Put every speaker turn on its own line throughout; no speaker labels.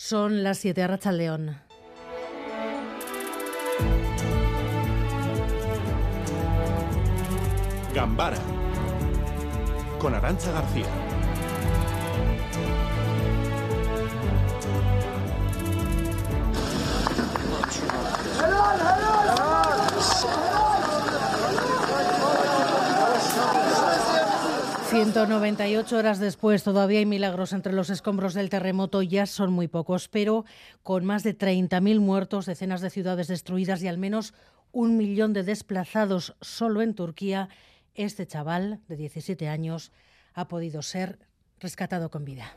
Son las 7 a León.
Gambara con Arancha García.
198 horas después, todavía hay milagros entre los escombros del terremoto, ya son muy pocos, pero con más de 30.000 muertos, decenas de ciudades destruidas y al menos un millón de desplazados solo en Turquía, este chaval de 17 años ha podido ser rescatado con vida.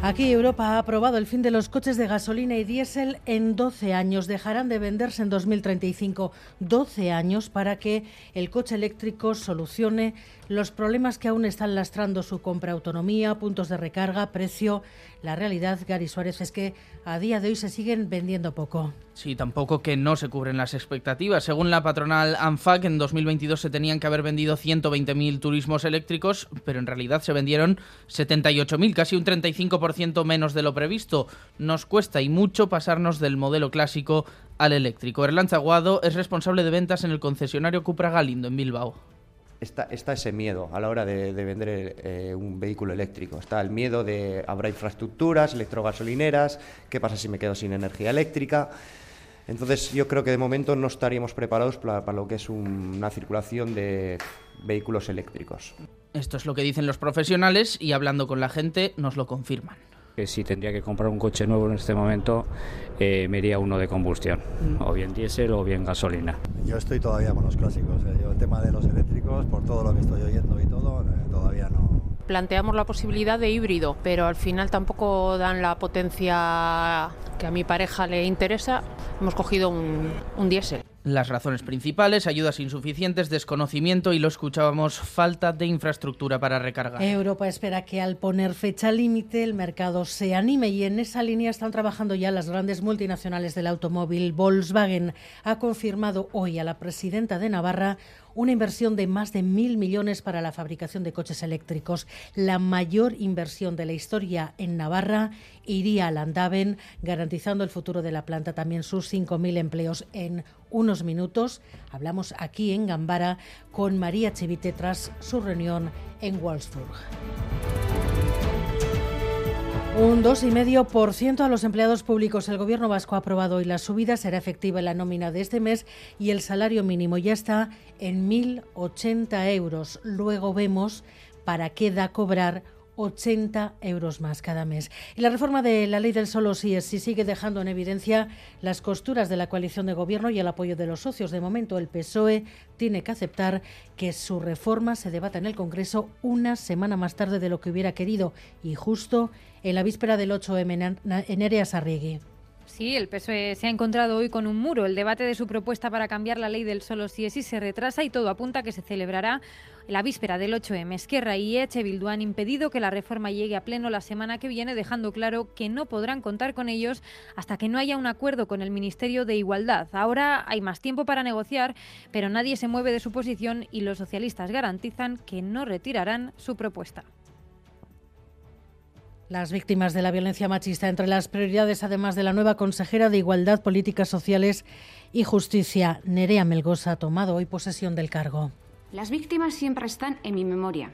Aquí Europa ha aprobado el fin de los coches de gasolina y diésel en 12 años. Dejarán de venderse en 2035. 12 años para que el coche eléctrico solucione los problemas que aún están lastrando su compra, autonomía, puntos de recarga, precio. La realidad, Gary Suárez, es que a día de hoy se siguen vendiendo poco.
Sí, tampoco que no se cubren las expectativas. Según la patronal ANFAC, en 2022 se tenían que haber vendido 120.000 turismos eléctricos, pero en realidad se vendieron 78.000, casi un 35% menos de lo previsto. Nos cuesta y mucho pasarnos del modelo clásico al eléctrico. Erlan Zaguado es responsable de ventas en el concesionario Cupra Galindo en Bilbao
está, está ese miedo a la hora de, vender eh, un vehículo eléctrico. Está el miedo de habrá infraestructuras, electrogasolineras, qué pasa si me quedo sin energía eléctrica. Entonces yo creo que de momento no estaríamos preparados para, lo que es una circulación de vehículos eléctricos.
Esto es lo que dicen los profesionales y hablando con la gente nos lo confirman
que si tendría que comprar un coche nuevo en este momento, eh, me iría uno de combustión, mm. o bien diésel o bien gasolina.
Yo estoy todavía con los clásicos, eh. yo el tema de los eléctricos, por todo lo que estoy oyendo y todo, eh, todavía no.
Planteamos la posibilidad de híbrido, pero al final tampoco dan la potencia que a mi pareja le interesa. Hemos cogido un, un diésel.
Las razones principales, ayudas insuficientes, desconocimiento y lo escuchábamos, falta de infraestructura para recargar.
Europa espera que al poner fecha límite el mercado se anime y en esa línea están trabajando ya las grandes multinacionales del automóvil. Volkswagen ha confirmado hoy a la presidenta de Navarra una inversión de más de mil millones para la fabricación de coches eléctricos. La mayor inversión de la historia en Navarra iría al Andaven, garantizando el futuro de la planta, también sus 5.000 empleos en unos minutos. Hablamos aquí en Gambara con María Chivite tras su reunión en Wolfsburg. Un 2,5% a los empleados públicos. El Gobierno vasco ha aprobado hoy la subida. Será efectiva en la nómina de este mes y el salario mínimo ya está en 1.080 euros. Luego vemos para qué da cobrar 80 euros más cada mes. Y la reforma de la ley del solo sí es sí sigue dejando en evidencia las costuras de la coalición de gobierno y el apoyo de los socios. De momento, el PSOE tiene que aceptar que su reforma se debata en el Congreso una semana más tarde de lo que hubiera querido y justo en la víspera del 8M en Ereas Arregui.
Sí, el PSOE se ha encontrado hoy con un muro. El debate de su propuesta para cambiar la ley del solo sí es sí se retrasa y todo apunta a que se celebrará la víspera del 8M. Esquerra y Eche Bildu han impedido que la reforma llegue a pleno la semana que viene, dejando claro que no podrán contar con ellos hasta que no haya un acuerdo con el Ministerio de Igualdad. Ahora hay más tiempo para negociar, pero nadie se mueve de su posición y los socialistas garantizan que no retirarán su propuesta.
Las víctimas de la violencia machista entre las prioridades, además de la nueva consejera de Igualdad, Políticas Sociales y Justicia, Nerea Melgosa, ha tomado hoy posesión del cargo.
Las víctimas siempre están en mi memoria.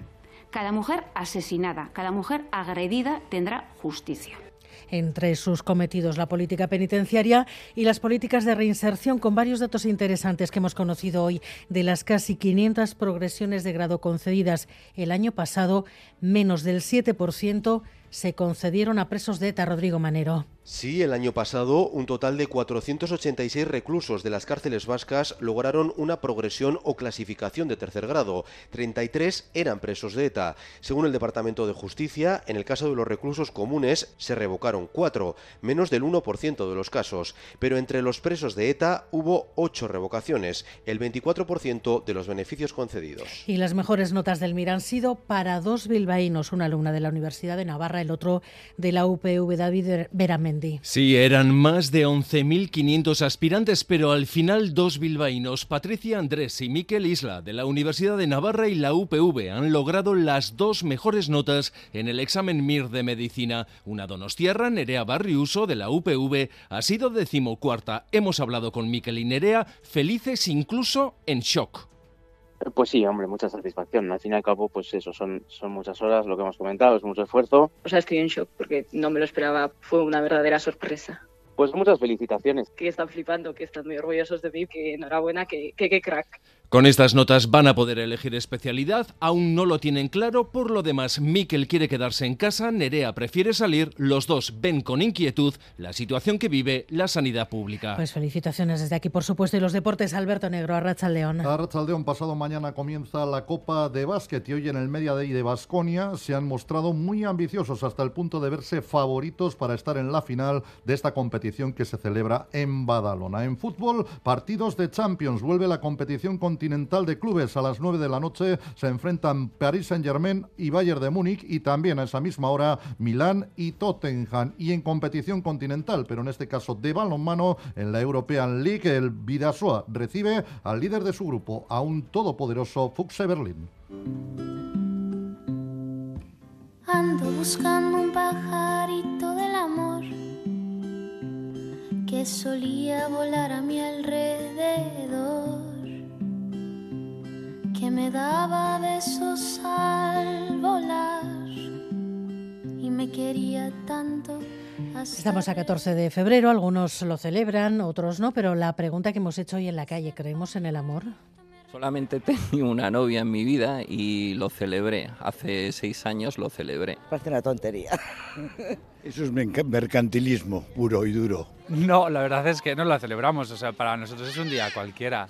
Cada mujer asesinada, cada mujer agredida tendrá justicia
entre sus cometidos la política penitenciaria y las políticas de reinserción, con varios datos interesantes que hemos conocido hoy. De las casi 500 progresiones de grado concedidas el año pasado, menos del 7% se concedieron a presos de ETA, Rodrigo Manero.
Sí, el año pasado un total de 486 reclusos de las cárceles vascas lograron una progresión o clasificación de tercer grado. 33 eran presos de ETA. Según el Departamento de Justicia, en el caso de los reclusos comunes se revocaron 4, menos del 1% de los casos. Pero entre los presos de ETA hubo 8 revocaciones, el 24% de los beneficios concedidos.
Y las mejores notas del MIR han sido para dos bilbaínos, una alumna de la Universidad de Navarra, el otro de la UPV David Veramente
Sí, eran más de 11.500 aspirantes, pero al final dos bilbaínos, Patricia Andrés y Miquel Isla, de la Universidad de Navarra y la UPV, han logrado las dos mejores notas en el examen MIR de Medicina. Una donostiarra, Nerea Barriuso, de la UPV, ha sido decimocuarta. Hemos hablado con Miquel y Nerea, felices incluso en shock.
Pues sí, hombre, mucha satisfacción. Al fin y al cabo, pues eso, son, son muchas horas, lo que hemos comentado, es mucho esfuerzo.
O sea, estoy en shock porque no me lo esperaba, fue una verdadera sorpresa.
Pues muchas felicitaciones.
Que están flipando, que están muy orgullosos de mí, que enhorabuena, que, que, que crack.
Con estas notas van a poder elegir especialidad, aún no lo tienen claro, por lo demás Miquel quiere quedarse en casa, Nerea prefiere salir, los dos ven con inquietud la situación que vive la sanidad pública.
Pues felicitaciones desde aquí, por supuesto, y los deportes, Alberto Negro, Arrachaldeón.
Arrachaldeón, pasado mañana comienza la Copa de Básquet y hoy en el Media Day de Basconia se han mostrado muy ambiciosos hasta el punto de verse favoritos para estar en la final de esta competición que se celebra en Badalona. En fútbol, partidos de Champions, vuelve la competición continental de clubes. A las 9 de la noche se enfrentan Paris Saint-Germain y Bayern de Múnich y también a esa misma hora Milán y Tottenham. Y en competición continental, pero en este caso de balonmano en la European League el Vidasoa recibe al líder de su grupo, a un todopoderoso Fuchse Berlín.
Ando buscando un pajarito del amor que solía volar a mi alrededor que me daba besos al volar y me quería tanto.
Estamos a 14 de febrero, algunos lo celebran, otros no, pero la pregunta que hemos hecho hoy en la calle, ¿creemos en el amor?
Solamente tengo una novia en mi vida y lo celebré. Hace seis años lo celebré.
Parece una tontería.
Eso es mercantilismo puro y duro.
No, la verdad es que no la celebramos. O sea, para nosotros es un día cualquiera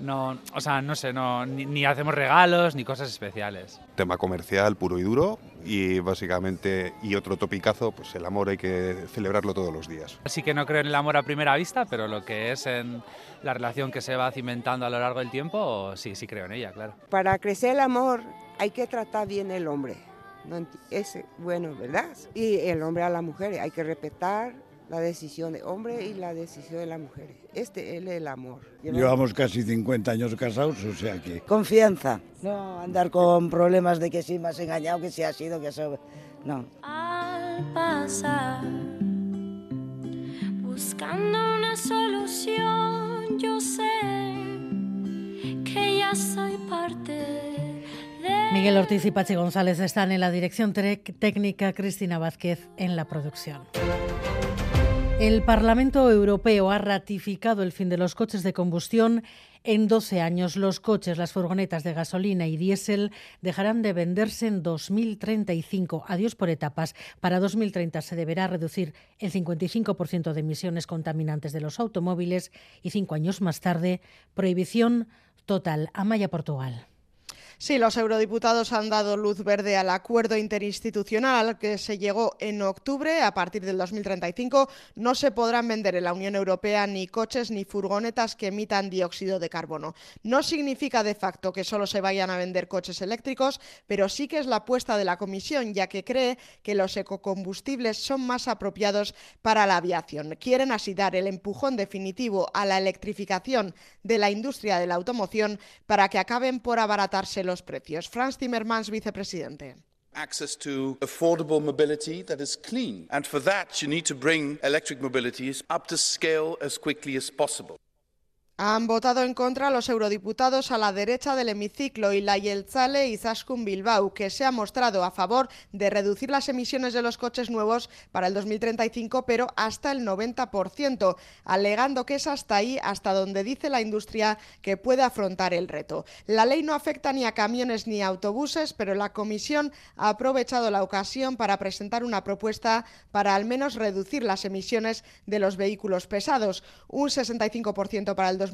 no, o sea, no sé, no, ni, hacemos regalos ni cosas especiales.
Tema comercial puro y duro y básicamente, y otro topicazo, pues el amor hay que celebrarlo todos los días.
Así que no creo en el amor a primera vista, pero lo que es en la relación que se va cimentando a lo largo del tiempo, sí, sí creo en ella, claro.
Para crecer el amor hay que tratar bien el hombre. Es bueno, ¿verdad? Y el hombre a la mujer, hay que respetar la decisión de hombre y la decisión de la mujer. Este es el amor.
Llevamos casi 50 años casados, o sea que...
Confianza, no andar con problemas de que si me has engañado, que si ha sido, que eso... No.
Al pasar, buscando una solución, yo sé que ya soy parte de...
Miguel Ortiz y Pachi González están en la dirección técnica, Cristina Vázquez en la producción. El Parlamento Europeo ha ratificado el fin de los coches de combustión en 12 años. Los coches, las furgonetas de gasolina y diésel dejarán de venderse en 2035. Adiós por etapas. Para 2030 se deberá reducir el 55% de emisiones contaminantes de los automóviles y cinco años más tarde, prohibición total. Amaya, Portugal.
Sí, los eurodiputados han dado luz verde al acuerdo interinstitucional al que se llegó en octubre. A partir del 2035 no se podrán vender en la Unión Europea ni coches ni furgonetas que emitan dióxido de carbono. No significa de facto que solo se vayan a vender coches eléctricos, pero sí que es la apuesta de la Comisión, ya que cree que los ecocombustibles son más apropiados para la aviación. Quieren así dar el empujón definitivo a la electrificación de la industria de la automoción para que acaben por abaratarse los precios. Franz Timmermans, vicepresidente.
access to affordable mobility that is clean. And for that, you need to bring electric mobilities up to scale as quickly as possible.
Han votado en contra los eurodiputados a la derecha del hemiciclo y la Yelzale y Zaskun Bilbao, que se ha mostrado a favor de reducir las emisiones de los coches nuevos para el 2035, pero hasta el 90%, alegando que es hasta ahí, hasta donde dice la industria que puede afrontar el reto. La ley no afecta ni a camiones ni a autobuses, pero la Comisión ha aprovechado la ocasión para presentar una propuesta para al menos reducir las emisiones de los vehículos pesados, un 65% para el 2035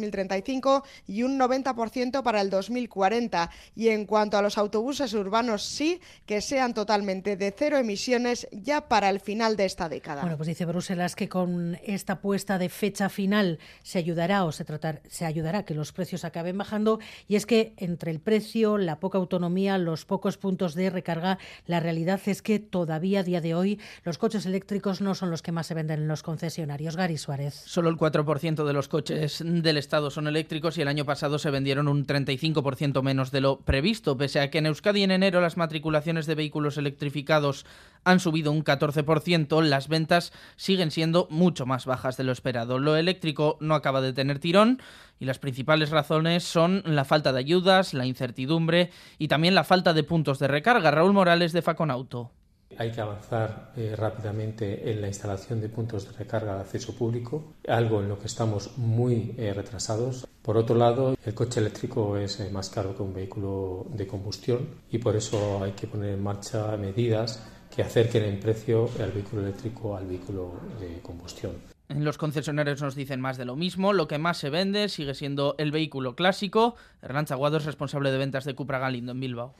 y un 90% para el 2040. Y en cuanto a los autobuses urbanos, sí que sean totalmente de cero emisiones ya para el final de esta década.
Bueno, pues dice Bruselas que con esta puesta de fecha final se ayudará o se tratar, se ayudará a que los precios acaben bajando y es que entre el precio, la poca autonomía, los pocos puntos de recarga, la realidad es que todavía a día de hoy los coches eléctricos no son los que más se venden en los concesionarios. Gary Suárez.
Solo el 4% de los coches del Estado son eléctricos y el año pasado se vendieron un 35% menos de lo previsto, pese a que en Euskadi en enero las matriculaciones de vehículos electrificados han subido un 14%, las ventas siguen siendo mucho más bajas de lo esperado. Lo eléctrico no acaba de tener tirón y las principales razones son la falta de ayudas, la incertidumbre y también la falta de puntos de recarga. Raúl Morales de Faconauto.
Hay que avanzar eh, rápidamente en la instalación de puntos de recarga de acceso público, algo en lo que estamos muy eh, retrasados. Por otro lado, el coche eléctrico es eh, más caro que un vehículo de combustión y por eso hay que poner en marcha medidas que acerquen en precio al vehículo eléctrico al vehículo de combustión.
Los concesionarios nos dicen más de lo mismo. Lo que más se vende sigue siendo el vehículo clásico. Hernán Chaguado es responsable de ventas de Cupra Galindo en Bilbao.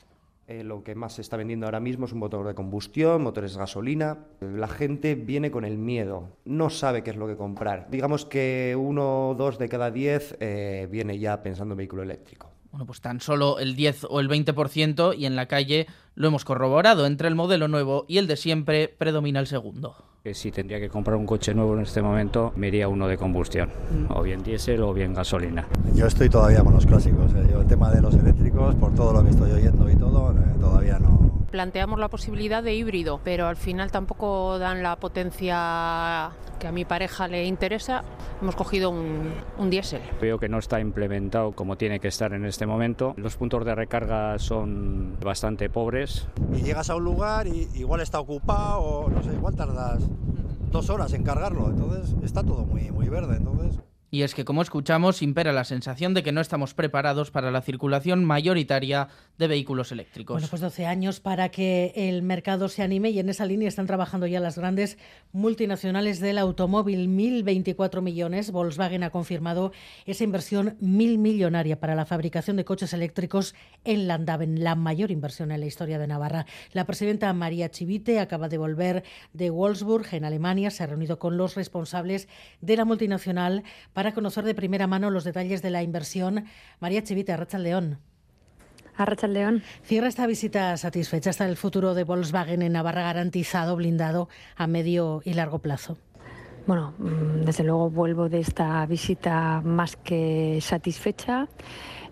Eh, lo que más se está vendiendo ahora mismo es un motor de combustión, motores de gasolina. La gente viene con el miedo, no sabe qué es lo que comprar. Digamos que uno o dos de cada diez eh, viene ya pensando en vehículo eléctrico.
Bueno, pues tan solo el 10 o el 20% y en la calle lo hemos corroborado. Entre el modelo nuevo y el de siempre predomina el segundo.
Si tendría que comprar un coche nuevo en este momento, me iría uno de combustión, o bien diésel o bien gasolina.
Yo estoy todavía con los clásicos. ¿eh? Yo el tema de los eléctricos, por todo lo que estoy oyendo y todo.
Planteamos la posibilidad de híbrido, pero al final tampoco dan la potencia que a mi pareja le interesa. Hemos cogido un, un diésel.
Veo que no está implementado como tiene que estar en este momento. Los puntos de recarga son bastante pobres.
Y llegas a un lugar y igual está ocupado o no sé, igual tardas dos horas en cargarlo. Entonces está todo muy, muy verde. Entonces.
Y es que, como escuchamos, impera la sensación de que no estamos preparados para la circulación mayoritaria de vehículos eléctricos.
Bueno, pues 12 años para que el mercado se anime y en esa línea están trabajando ya las grandes multinacionales del automóvil. 1.024 millones. Volkswagen ha confirmado esa inversión mil millonaria para la fabricación de coches eléctricos en Landaven, la mayor inversión en la historia de Navarra. La presidenta María Chivite acaba de volver de Wolfsburg, en Alemania. Se ha reunido con los responsables de la multinacional para para conocer de primera mano los detalles de la inversión. María Chivita, Racha León.
León.
Cierra esta visita satisfecha. hasta el futuro de Volkswagen en Navarra garantizado, blindado a medio y largo plazo.
Bueno, mm, desde luego vuelvo de esta visita más que satisfecha.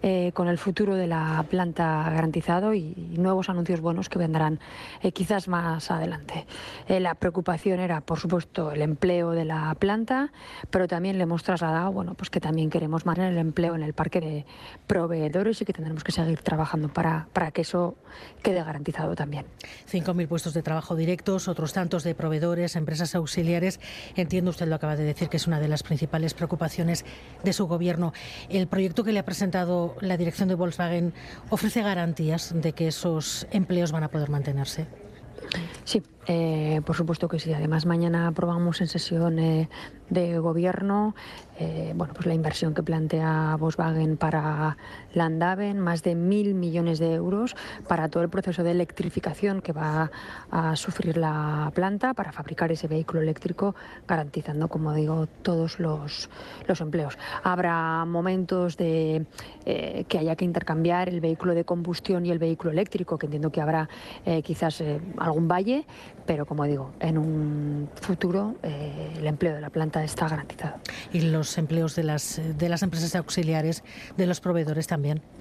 Eh, con el futuro de la planta garantizado y, nuevos anuncios buenos que vendrán eh, quizás más adelante. Eh, la preocupación era, por supuesto, el empleo de la planta, pero también le hemos trasladado bueno, pues que también queremos mantener el empleo en el parque de proveedores y que tendremos que seguir trabajando para, para que eso quede garantizado también.
5.000 puestos de trabajo directos, otros tantos de proveedores, empresas auxiliares. Entiendo, usted lo acaba de decir, que es una de las principales preocupaciones de su gobierno. El proyecto que le ha presentado la dirección de Volkswagen ofrece garantías de que esos empleos van a poder mantenerse?
Sí, eh, por supuesto que sí. Además, mañana aprobamos en sesión eh, de gobierno eh, bueno, pues la inversión que plantea Volkswagen para Landaven, más de mil millones de euros para todo el proceso de electrificación que va a sufrir la planta para fabricar ese vehículo eléctrico, garantizando, como digo, todos los, los empleos. Habrá momentos de que haya que intercambiar el vehículo de combustión y el vehículo eléctrico, que entiendo que habrá quizás algún valle, pero como digo, en un futuro eh, el empleo de la planta está garantizado.
Y los empleos de las, de las empresas auxiliares, de los proveedores también. también.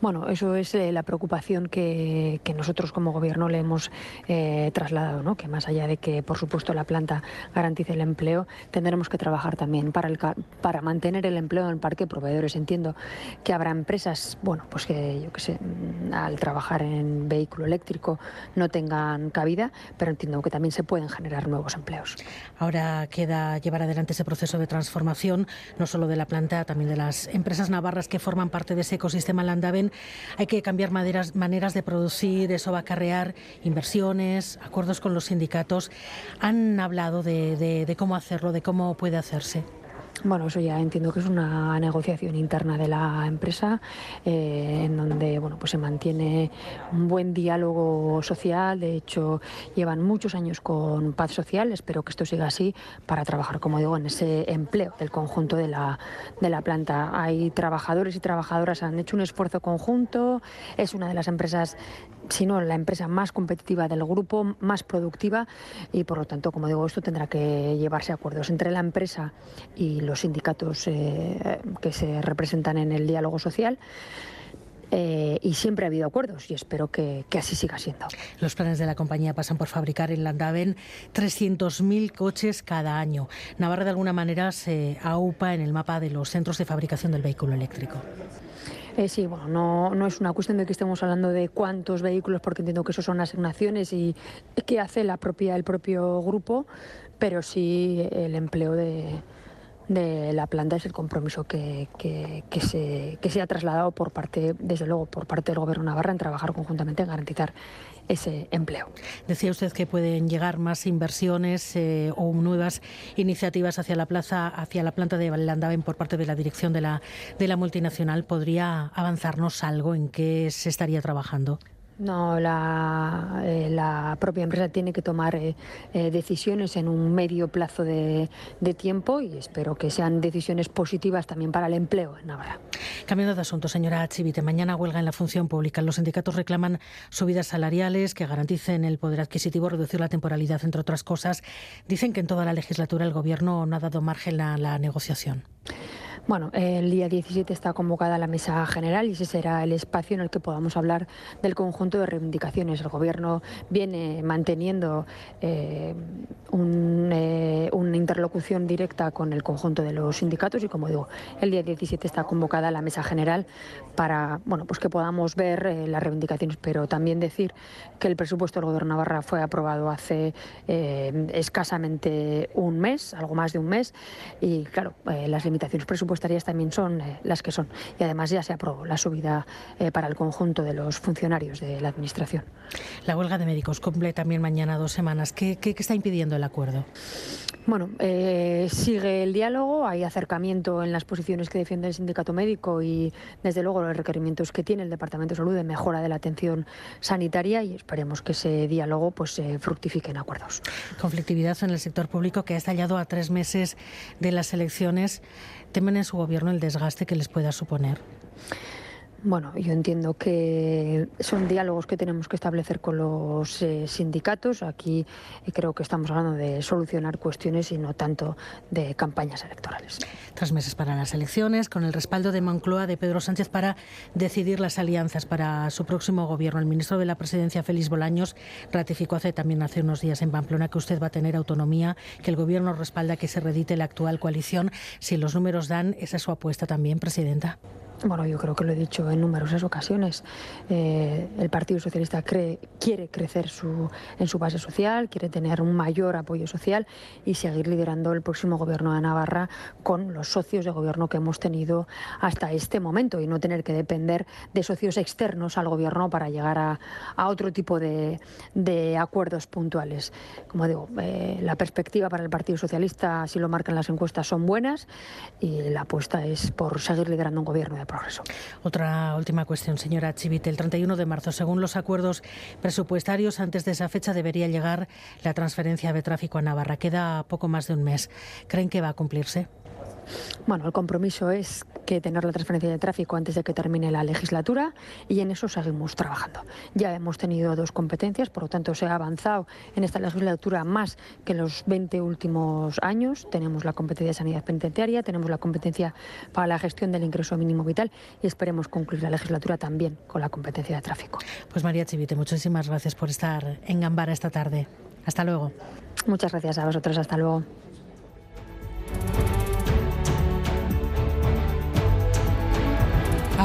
Bueno, eso es eh, la preocupación que, nosotros como gobierno le hemos eh, trasladado, ¿no? que más allá de que, por supuesto, la planta garantice el empleo, tendremos que trabajar también para, el, para mantener el empleo en el parque proveedores. Entiendo que habrá empresas, bueno, pues que yo que sé, mm, al trabajar en vehículo eléctrico no tengan cabida, pero entiendo que también se pueden generar nuevos empleos.
Ahora queda llevar adelante ese proceso de transformación, no solo de la planta, también de las empresas navarras que forman parte de ese ecosistema Hay que cambiar maneras, de producir, eso va a acarrear inversiones, acuerdos con los sindicatos. ¿Han hablado de cómo hacerlo, de cómo puede hacerse?
Bueno, eso ya entiendo que es una negociación interna de la empresa eh, en donde bueno, pues se mantiene un buen diálogo social. De hecho, llevan muchos años con paz social. Espero que esto siga así para trabajar, como digo, en ese empleo del conjunto de la, de la planta. Hay trabajadores y trabajadoras han hecho un esfuerzo conjunto. Es una de las empresas sino la empresa más competitiva del grupo, más productiva y por lo tanto, como digo, esto tendrá que llevarse a acuerdos entre la empresa y los sindicatos eh, que se representan en el diálogo social. Eh, y siempre ha habido acuerdos y espero que, que, así siga siendo.
Los planes de la compañía pasan por fabricar en Landaven 300.000 coches cada año. Navarra de alguna manera se aupa en el mapa de los centros de fabricación del vehículo eléctrico.
Eh, sí, bueno, no, no es una cuestión de que estemos hablando de cuántos vehículos, porque entiendo que eso son asignaciones y que hace la propia, el propio grupo, pero sí el empleo de, de la planta es el compromiso que, que, se, que se ha trasladado por parte, desde luego, por parte del Gobierno Navarra en trabajar conjuntamente en garantizar ese empleo.
Decía usted que pueden llegar más inversiones eh, o nuevas iniciativas hacia la plaza, hacia la planta de Landaven por parte de la dirección de la, de la multinacional. ¿Podría avanzarnos algo en qué se estaría trabajando?
No, la, eh, la, propia empresa tiene que tomar eh, eh, decisiones en un medio plazo de, de, tiempo y espero que sean decisiones positivas también para el empleo en Navarra.
Cambiando de asunto, señora Chivite, mañana huelga en la función pública. Los sindicatos reclaman subidas salariales que garanticen el poder adquisitivo, reducir la temporalidad, entre otras cosas. Dicen que en toda la legislatura el Gobierno no ha dado margen a la negociación.
Bueno, el día 17 está convocada la mesa general y ese será el espacio en el que podamos hablar del conjunto de reivindicaciones. El Gobierno viene manteniendo eh, eh, una interlocución directa con el conjunto de los sindicatos y, como digo, el día 17 está convocada la mesa general para bueno, pues que podamos ver eh, las reivindicaciones, pero también decir que el presupuesto del Gobierno Navarra fue aprobado hace escasamente un mes, algo más de un mes, y claro, las limitaciones presupuestarias también son eh, las que son. Y además ya se aprobó la subida eh, para el conjunto de los funcionarios de la Administración.
La huelga de médicos cumple también mañana dos semanas. ¿Qué, qué, qué está impidiendo el acuerdo?
Bueno, eh, sigue el diálogo, hay acercamiento en las posiciones que defiende el sindicato médico y, desde luego, los requerimientos que tiene el Departamento de Salud de mejora de la atención sanitaria y esperemos que ese diálogo pues, eh, fructifique en acuerdos.
Conflictividad en el sector público que ha estallado a tres meses de las elecciones. ¿Temen en su gobierno el desgaste que les pueda suponer?
Bueno, yo entiendo que son diálogos que tenemos que establecer con los eh, sindicatos. Aquí eh, creo que estamos hablando de solucionar cuestiones y no tanto de campañas electorales.
Tres meses para las elecciones, con el respaldo de Moncloa de Pedro Sánchez para decidir las alianzas para su próximo gobierno. El ministro de la Presidencia, Félix Bolaños, ratificó hace también hace unos días en Pamplona que usted va a tener autonomía, que el gobierno respalda que se redite la actual coalición. Si los números dan, esa es su apuesta también, presidenta.
Bueno, yo creo que lo he dicho en numerosas ocasiones. Eh, el Partido Socialista quiere crecer en su base social, quiere tener un mayor apoyo social y seguir liderando el próximo gobierno de Navarra con los socios de gobierno que hemos tenido hasta este momento y no tener que depender de socios externos al gobierno para llegar a, otro tipo de, de, acuerdos puntuales. Como digo, eh, la perspectiva para el Partido Socialista, si lo marcan las encuestas, son buenas y la apuesta es por seguir liderando un gobierno de
Otra última cuestión, señora Chivite. El 31 de marzo, según los acuerdos presupuestarios, antes de esa fecha debería llegar la transferencia de tráfico a Navarra. Queda poco más de un mes. ¿Creen que va a cumplirse?
Bueno, el compromiso es que tener la transferencia de tráfico antes de que termine la legislatura y en eso seguimos trabajando. Ya hemos tenido dos competencias, por lo tanto se ha avanzado en esta legislatura más que en los 20 últimos años. Tenemos la competencia de sanidad penitenciaria, tenemos la competencia para la gestión del ingreso mínimo vital y esperemos concluir la legislatura también con la competencia de tráfico.
Pues María Chivite, muchísimas gracias por estar en Gambara esta tarde. Hasta luego.
Muchas gracias a vosotros. Hasta luego.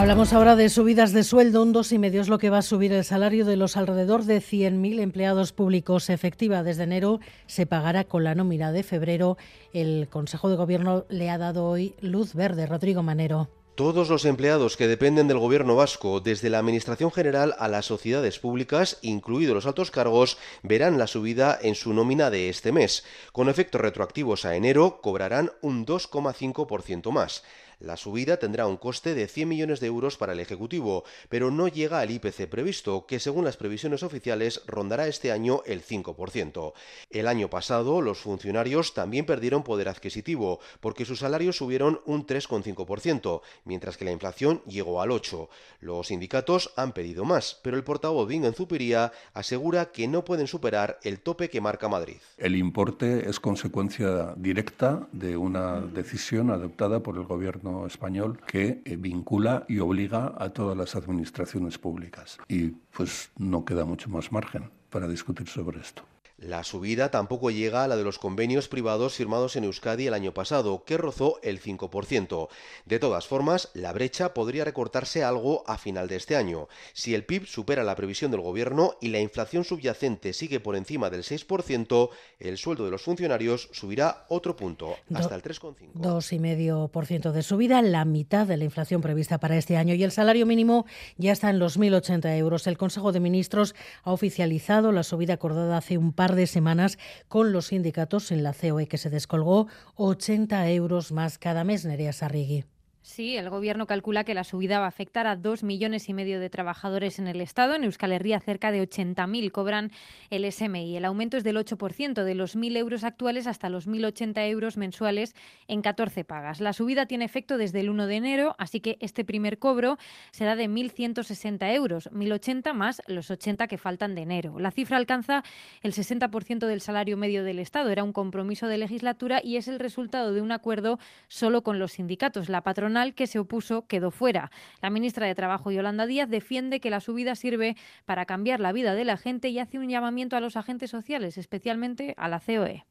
Hablamos ahora de subidas de sueldo. Un dos y medio es lo que va a subir el salario de los alrededor de 100.000 empleados públicos. Efectiva desde enero se pagará con la nómina de febrero. El Consejo de Gobierno le ha dado hoy luz verde. Rodrigo Manero.
Todos los empleados que dependen del gobierno vasco, desde la Administración General a las sociedades públicas, incluidos los altos cargos, verán la subida en su nómina de este mes. Con efectos retroactivos a enero, cobrarán un 2,5% más. La subida tendrá un coste de 100 millones de euros para el Ejecutivo, pero no llega al IPC previsto, que según las previsiones oficiales rondará este año el 5%. El año pasado los funcionarios también perdieron poder adquisitivo, porque sus salarios subieron un 3,5%, mientras que la inflación llegó al 8%. Los sindicatos han pedido más, pero el portavoz Bingo Zupiría asegura que no pueden superar el tope que marca Madrid.
El importe es consecuencia directa de una decisión adoptada por el Gobierno español que eh, vincula y obliga a todas las administraciones públicas. Y pues no queda mucho más margen para discutir sobre esto.
La subida tampoco llega a la de los convenios privados firmados en Euskadi el año pasado, que rozó el 5%. De todas formas, la brecha podría recortarse algo a final de este año. Si el PIB supera la previsión del gobierno y la inflación subyacente sigue por encima del 6%, el sueldo de los funcionarios subirá otro punto, hasta el 3,5%.
2,5% de subida, la mitad de la inflación prevista para este año. Y el salario mínimo ya está en los 1.080 euros. El Consejo de Ministros ha oficializado la subida acordada hace un par de semanas con los sindicatos en la COE, que se descolgó 80 euros más cada mes, Nerea Sarrigui.
Sí, el Gobierno calcula que la subida va a afectar a dos millones y medio de trabajadores en el Estado. En Euskal Herria, cerca de 80.000 cobran el SMI. El aumento es del 8%, de los 1.000 euros actuales hasta los 1.080 euros mensuales en 14 pagas. La subida tiene efecto desde el 1 de enero, así que este primer cobro será de 1.160 euros, 1.080 más los 80 que faltan de enero. La cifra alcanza el 60% del salario medio del Estado. Era un compromiso de legislatura y es el resultado de un acuerdo solo con los sindicatos. La patrona que se opuso quedó fuera. La ministra de Trabajo, Yolanda Díaz, defiende que la subida sirve para cambiar la vida de la gente y hace un llamamiento a los agentes sociales, especialmente a la COE.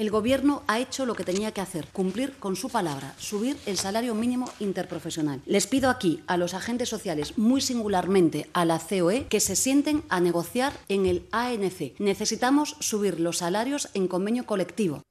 El Gobierno ha hecho lo que tenía que hacer, cumplir con su palabra, subir el salario mínimo interprofesional. Les pido aquí a los agentes sociales, muy singularmente a la COE, que se sienten a negociar en el ANC. Necesitamos subir los salarios en convenio colectivo.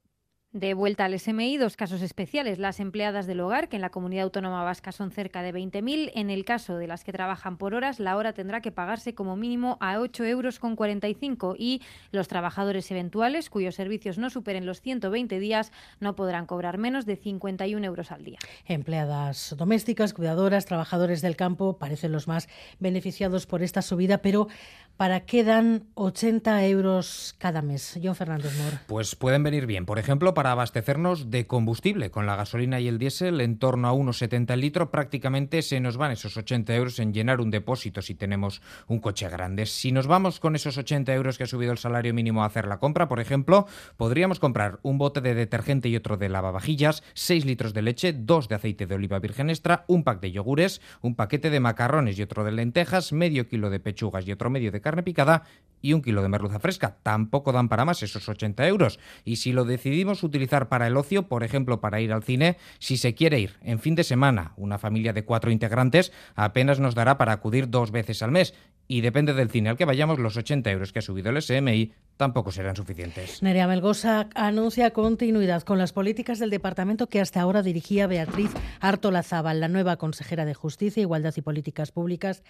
De vuelta al SMI, dos casos especiales. Las empleadas del hogar, que en la comunidad autónoma vasca son cerca de 20.000. En el caso de las que trabajan por horas, la hora tendrá que pagarse como mínimo a 8 euros con 45 y los trabajadores eventuales, cuyos servicios no superen los 120 días, no podrán cobrar menos de 51 euros al día.
Empleadas domésticas, cuidadoras, trabajadores del campo parecen los más beneficiados por esta subida, pero ¿para qué dan 80 euros cada mes? John Fernández Mor.
Pues pueden venir bien. Por ejemplo, para abastecernos de combustible. Con la gasolina y el diésel en torno a unos 70 el litro, prácticamente se nos van esos 80 euros en llenar un depósito si tenemos un coche grande. Si nos vamos con esos 80 euros que ha subido el salario mínimo a hacer la compra, por ejemplo, podríamos comprar un bote de detergente y otro de lavavajillas, 6 litros de leche, 2 de aceite de oliva virgen extra, un pack de yogures, un paquete de macarrones y otro de lentejas, medio kilo de pechugas y otro medio de carne picada y un kilo de merluza fresca. Tampoco dan para más esos 80 euros. Y si lo decidimos utilizar para el ocio, por ejemplo, para ir al cine, si se quiere ir en fin de semana, una familia de cuatro integrantes apenas nos dará para acudir dos veces al mes. Y depende del cine al que vayamos, los 80 euros que ha subido el SMI tampoco serán suficientes.
Nerea Melgosa anuncia continuidad con las políticas del departamento que hasta ahora dirigía Beatriz Artolazábal, la nueva consejera de Justicia, Igualdad y Políticas Públicas.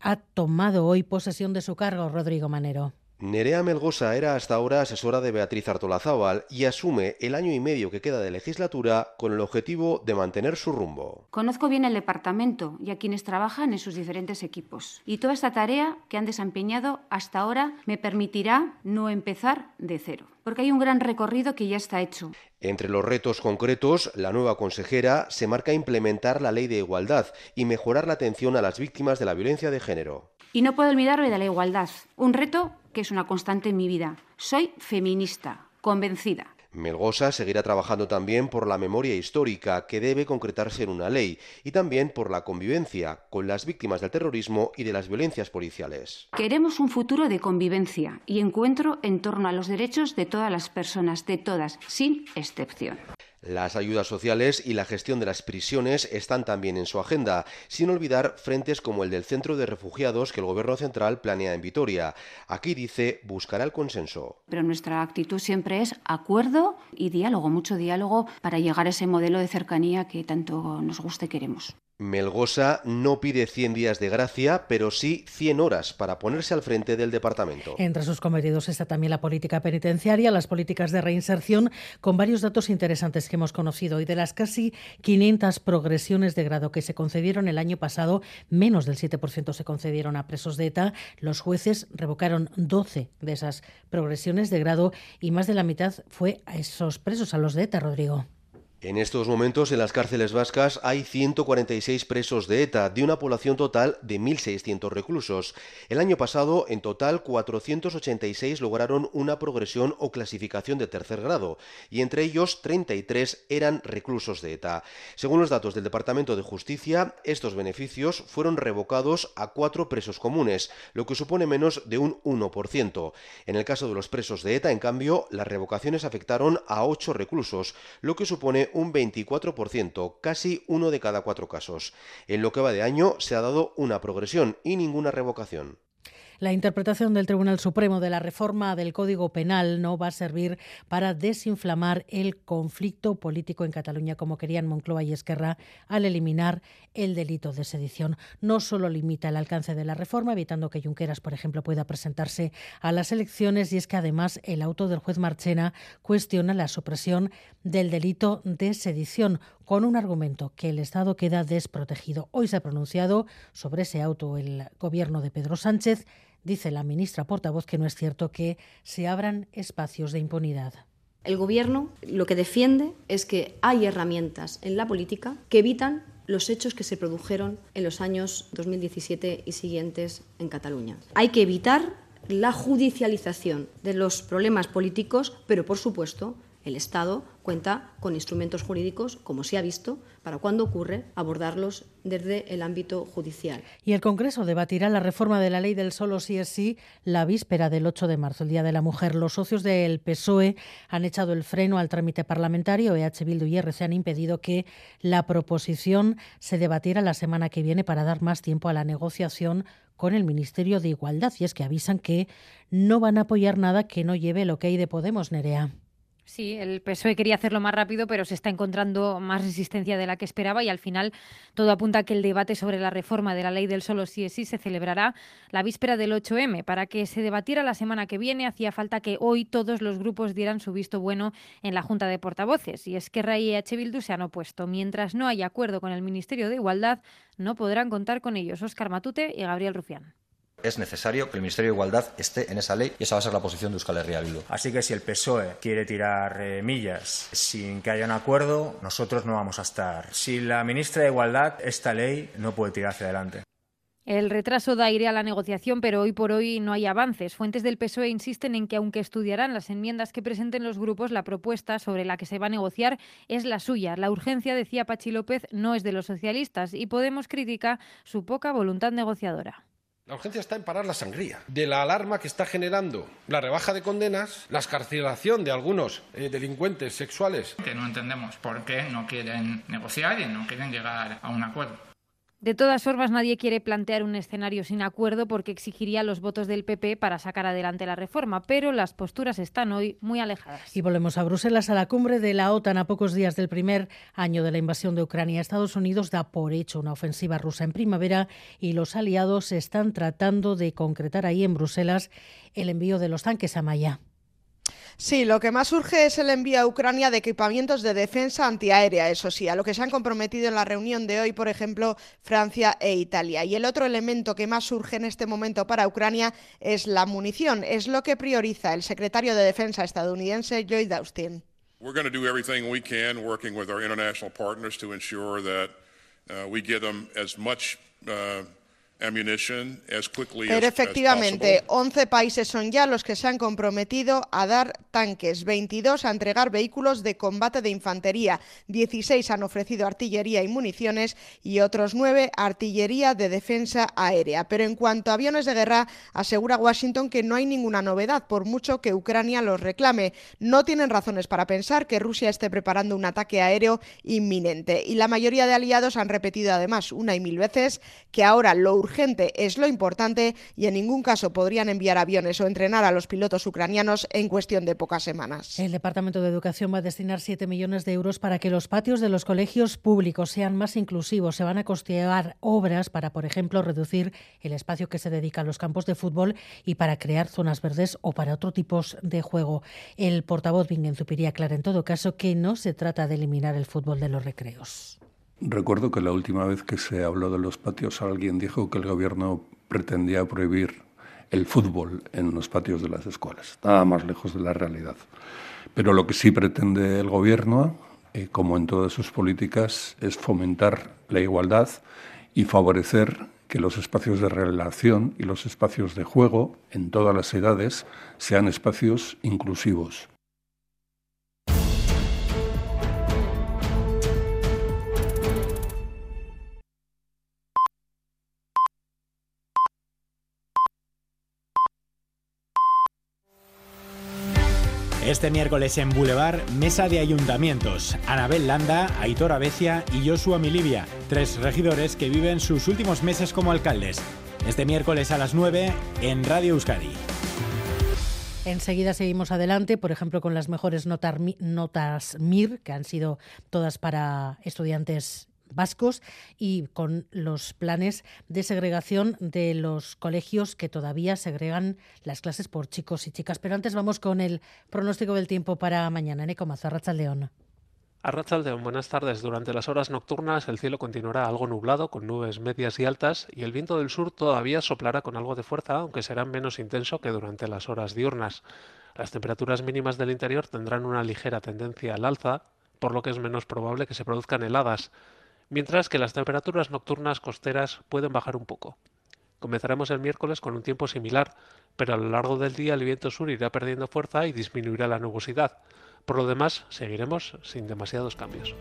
Ha tomado hoy posesión de su cargo Rodrigo Manero.
Nerea Melgosa era hasta ahora asesora de Beatriz Artolazábal y asume el año y medio que queda de legislatura con el objetivo de mantener su rumbo.
Conozco bien el departamento y a quienes trabajan en sus diferentes equipos. Y toda esta tarea que han desempeñado hasta ahora me permitirá no empezar de cero porque hay un gran recorrido que ya está hecho.
Entre los retos concretos, la nueva consejera se marca implementar la ley de igualdad y mejorar la atención a las víctimas de la violencia de género.
Y no puedo olvidarme de la igualdad, un reto que es una constante en mi vida. Soy feminista, convencida.
Melgosa seguirá trabajando también por la memoria histórica que debe concretarse en una ley y también por la convivencia con las víctimas del terrorismo y de las violencias policiales.
Queremos un futuro de convivencia y encuentro en torno a los derechos de todas las personas, de todas, sin excepción.
Las ayudas sociales y la gestión de las prisiones están también en su agenda, sin olvidar frentes como el del Centro de Refugiados que el Gobierno central planea en Vitoria. Aquí dice buscará el consenso.
Pero nuestra actitud siempre es acuerdo y diálogo, mucho diálogo para llegar a ese modelo de cercanía que tanto nos gusta y queremos.
Melgosa no pide 100 días de gracia, pero sí 100 horas para ponerse al frente del departamento.
Entre sus cometidos está también la política penitenciaria, las políticas de reinserción, con varios datos interesantes que hemos conocido. Y de las casi 500 progresiones de grado que se concedieron el año pasado, menos del 7% se concedieron a presos de ETA. Los jueces revocaron 12 de esas progresiones de grado y más de la mitad fue a esos presos, a los de ETA, Rodrigo.
En estos momentos en las cárceles vascas hay 146 presos de ETA, de una población total de 1.600 reclusos. El año pasado, en total, 486 lograron una progresión o clasificación de tercer grado, y entre ellos 33 eran reclusos de ETA. Según los datos del Departamento de Justicia, estos beneficios fueron revocados a cuatro presos comunes, lo que supone menos de un 1%. En el caso de los presos de ETA, en cambio, las revocaciones afectaron a ocho reclusos, lo que supone un 24%, casi uno de cada cuatro casos. En lo que va de año se ha dado una progresión y ninguna revocación.
La interpretación del Tribunal Supremo de la reforma del Código Penal no va a servir para desinflamar el conflicto político en Cataluña, como querían Moncloa y Esquerra, al eliminar el delito de sedición. No solo limita el alcance de la reforma, evitando que Junqueras, por ejemplo, pueda presentarse a las elecciones, y es que además el auto del juez Marchena cuestiona la supresión del delito de sedición, con un argumento que el Estado queda desprotegido. Hoy se ha pronunciado sobre ese auto el gobierno de Pedro Sánchez dice la ministra portavoz que no es cierto que se abran espacios de impunidad.
El Gobierno lo que defiende es que hay herramientas en la política que evitan los hechos que se produjeron en los años 2017 y siguientes en Cataluña. Hay que evitar la judicialización de los problemas políticos, pero por supuesto el Estado cuenta con instrumentos jurídicos, como se ha visto, para cuando ocurre abordarlos desde el ámbito judicial.
Y el Congreso debatirá la reforma de la ley del solo sí es sí la víspera del 8 de marzo, el Día de la Mujer. Los socios del PSOE han echado el freno al trámite parlamentario. EH Bildu y RC han impedido que la proposición se debatiera la semana que viene para dar más tiempo a la negociación con el Ministerio de Igualdad. Y es que avisan que no van a apoyar nada que no lleve lo que hay de Podemos, Nerea.
Sí, el PSOE quería hacerlo más rápido, pero se está encontrando más resistencia de la que esperaba y al final todo apunta a que el debate sobre la reforma de la ley del solo sí es sí se celebrará la víspera del 8M. Para que se debatiera la semana que viene hacía falta que hoy todos los grupos dieran su visto bueno en la Junta de Portavoces y es que y EH Bildu se han opuesto. Mientras no haya acuerdo con el Ministerio de Igualdad, no podrán contar con ellos Óscar Matute y Gabriel Rufián
es necesario que el Ministerio de Igualdad esté en esa ley y esa va a ser la posición de Euskal Herria Bildu.
Así que si el PSOE quiere tirar eh, millas sin que haya un acuerdo, nosotros no vamos a estar. Si la ministra de Igualdad, esta ley no puede tirar hacia adelante.
El retraso da aire a la negociación, pero hoy por hoy no hay avances. Fuentes del PSOE insisten en que, aunque estudiarán las enmiendas que presenten los grupos, la propuesta sobre la que se va a negociar es la suya. La urgencia, decía Pachi López, no es de los socialistas y Podemos critica su poca voluntad negociadora.
La urgencia está en parar la sangría, de la alarma que está generando la rebaja de condenas, la escarcelación de algunos eh, delincuentes sexuales.
Que no entendemos por qué no quieren negociar y no quieren llegar a un acuerdo.
De todas formas, nadie quiere plantear un escenario sin acuerdo porque exigiría los votos del PP para sacar adelante la reforma, pero las posturas están hoy muy alejadas.
Y volvemos a Bruselas, a la cumbre de la OTAN a pocos días del primer año de la invasión de Ucrania. Estados Unidos da por hecho una ofensiva rusa en primavera y los aliados están tratando de concretar ahí en Bruselas el envío de los tanques a Maya.
Sí, lo que más urge es el envío a Ucrania de equipamientos de defensa antiaérea, eso sí, a lo que se han comprometido en la reunión de hoy, por ejemplo, Francia e Italia. Y el otro elemento que más urge en este momento para Ucrania es la munición, es lo que prioriza el secretario de Defensa estadounidense Lloyd Austin. We're going to do everything we can working with our international partners to ensure that uh, we give them as much uh, pero efectivamente, 11 países son ya los que se han comprometido a dar tanques, 22 a entregar vehículos de combate de infantería, 16 han ofrecido artillería y municiones y otros 9 artillería de defensa aérea. Pero en cuanto a aviones de guerra, asegura Washington que no hay ninguna novedad, por mucho que Ucrania los reclame. No tienen razones para pensar que Rusia esté preparando un ataque aéreo inminente. Y la mayoría de aliados han repetido además una y mil veces que ahora lo urgente es lo importante y en ningún caso podrían enviar aviones o entrenar a los pilotos ucranianos en cuestión de pocas semanas.
El Departamento de Educación va a destinar 7 millones de euros para que los patios de los colegios públicos sean más inclusivos. Se van a costear obras para, por ejemplo, reducir el espacio que se dedica a los campos de fútbol y para crear zonas verdes o para otro tipos de juego. El portavoz Bingen Zupiría aclara en todo caso que no se trata de eliminar el fútbol de los recreos.
Recuerdo que la última vez que se habló de los patios alguien dijo que el gobierno pretendía prohibir el fútbol en los patios de las escuelas. Nada más lejos de la realidad. Pero lo que sí pretende el gobierno, eh, como en todas sus políticas, es fomentar la igualdad y favorecer que los espacios de relación y los espacios de juego en todas las edades sean espacios inclusivos.
Este miércoles en Boulevard, mesa de ayuntamientos. Anabel Landa, Aitor Abecia y Joshua Milivia, tres regidores que viven sus últimos meses como alcaldes. Este miércoles a las 9 en Radio Euskadi.
Enseguida seguimos adelante, por ejemplo, con las mejores notas, notas MIR, que han sido todas para estudiantes vascos y con los planes de segregación de los colegios que todavía segregan las clases por chicos y chicas. Pero antes vamos con el pronóstico del tiempo para mañana. Neco Mazarracha León.
Arrachaldeón, buenas tardes. Durante las horas nocturnas el cielo continuará algo nublado con nubes medias y altas y el viento del sur todavía soplará con algo de fuerza, aunque será menos intenso que durante las horas diurnas. Las temperaturas mínimas del interior tendrán una ligera tendencia al alza, por lo que es menos probable que se produzcan heladas mientras que las temperaturas nocturnas costeras pueden bajar un poco. Comenzaremos el miércoles con un tiempo similar, pero a lo largo del día el viento sur irá perdiendo fuerza y disminuirá la nubosidad. Por lo demás, seguiremos sin demasiados cambios.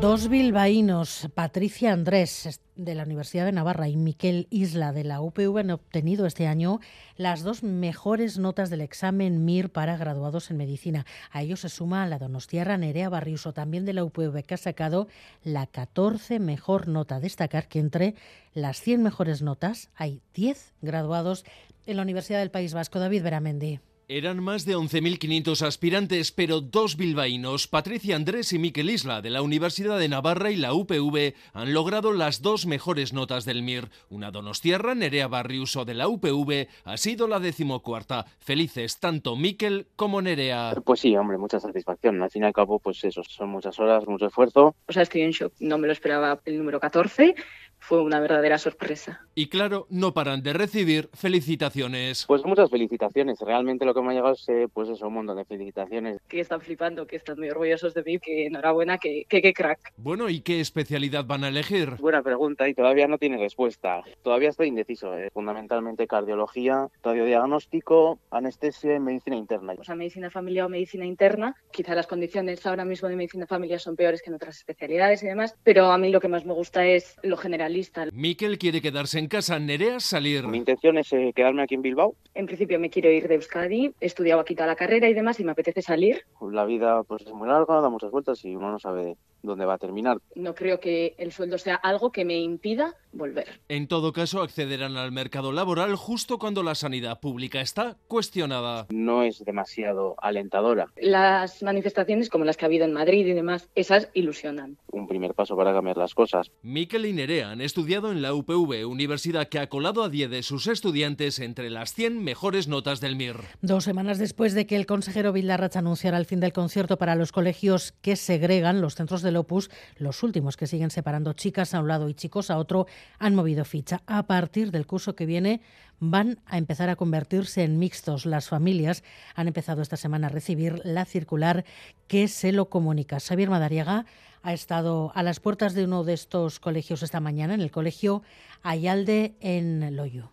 Dos bilbaínos, Patricia Andrés de la Universidad de Navarra y Miquel Isla de la UPV han obtenido este año las dos mejores notas del examen MIR para graduados en medicina. A ellos se suma la donostiarra Nerea Barriuso, también de la UPV, que ha sacado la 14 mejor nota. Destacar que entre las 100 mejores notas hay 10 graduados en la Universidad del País Vasco. David Beramendi.
Eran más de 11.500 aspirantes, pero dos bilbaínos, Patricia Andrés y Miquel Isla, de la Universidad de Navarra y la UPV, han logrado las dos mejores notas del MIR. Una donostierra, Nerea Barriuso, de la UPV, ha sido la decimocuarta. Felices tanto Miquel como Nerea.
Pues sí, hombre, mucha satisfacción. Al fin y al cabo, pues eso, son muchas horas, mucho esfuerzo.
O sea, estoy en shock. No me lo esperaba el número 14 fue una verdadera sorpresa.
Y claro, no paran de recibir felicitaciones.
Pues muchas felicitaciones. Realmente lo que me ha llegado es eh, pues eso, un montón de felicitaciones.
Que están flipando, que están muy orgullosos de mí, que enhorabuena, que, que, crack.
Bueno, ¿y qué especialidad van a elegir?
Buena pregunta y todavía no tiene respuesta. Todavía estoy indeciso. Eh. Fundamentalmente cardiología, radiodiagnóstico, anestesia y medicina interna.
O sea, medicina familiar o medicina interna. Quizá las condiciones ahora mismo de medicina familiar son peores que en otras especialidades y demás, pero a mí lo que más me gusta es lo general
Miquel quiere quedarse en casa, Nerea salir.
Mi intención es eh, quedarme aquí en Bilbao.
En principio me quiero ir de Euskadi, he estudiado aquí toda la carrera y demás y me apetece salir.
La vida pues es muy larga, da muchas vueltas y uno no sabe dónde va a terminar.
No creo que el sueldo sea algo que me impida volver.
En todo caso, accederán al mercado laboral justo cuando la sanidad pública está cuestionada.
No es demasiado alentadora.
Las manifestaciones como las que ha habido en Madrid y demás, esas ilusionan.
Un primer paso para cambiar las cosas.
Miquel y Nerea estudiado en la UPV, universidad que ha colado a 10 de sus estudiantes entre las 100 mejores notas del MIR.
Dos semanas después de que el consejero Vildarracha anunciara el fin del concierto para los colegios que segregan los centros del Opus, los últimos que siguen separando chicas a un lado y chicos a otro han movido ficha. A partir del curso que viene van a empezar a convertirse en mixtos. Las familias han empezado esta semana a recibir la circular que se lo comunica. Xavier Madariaga ha estado a las puertas de uno de estos colegios esta mañana, en el colegio Ayalde en Loyo.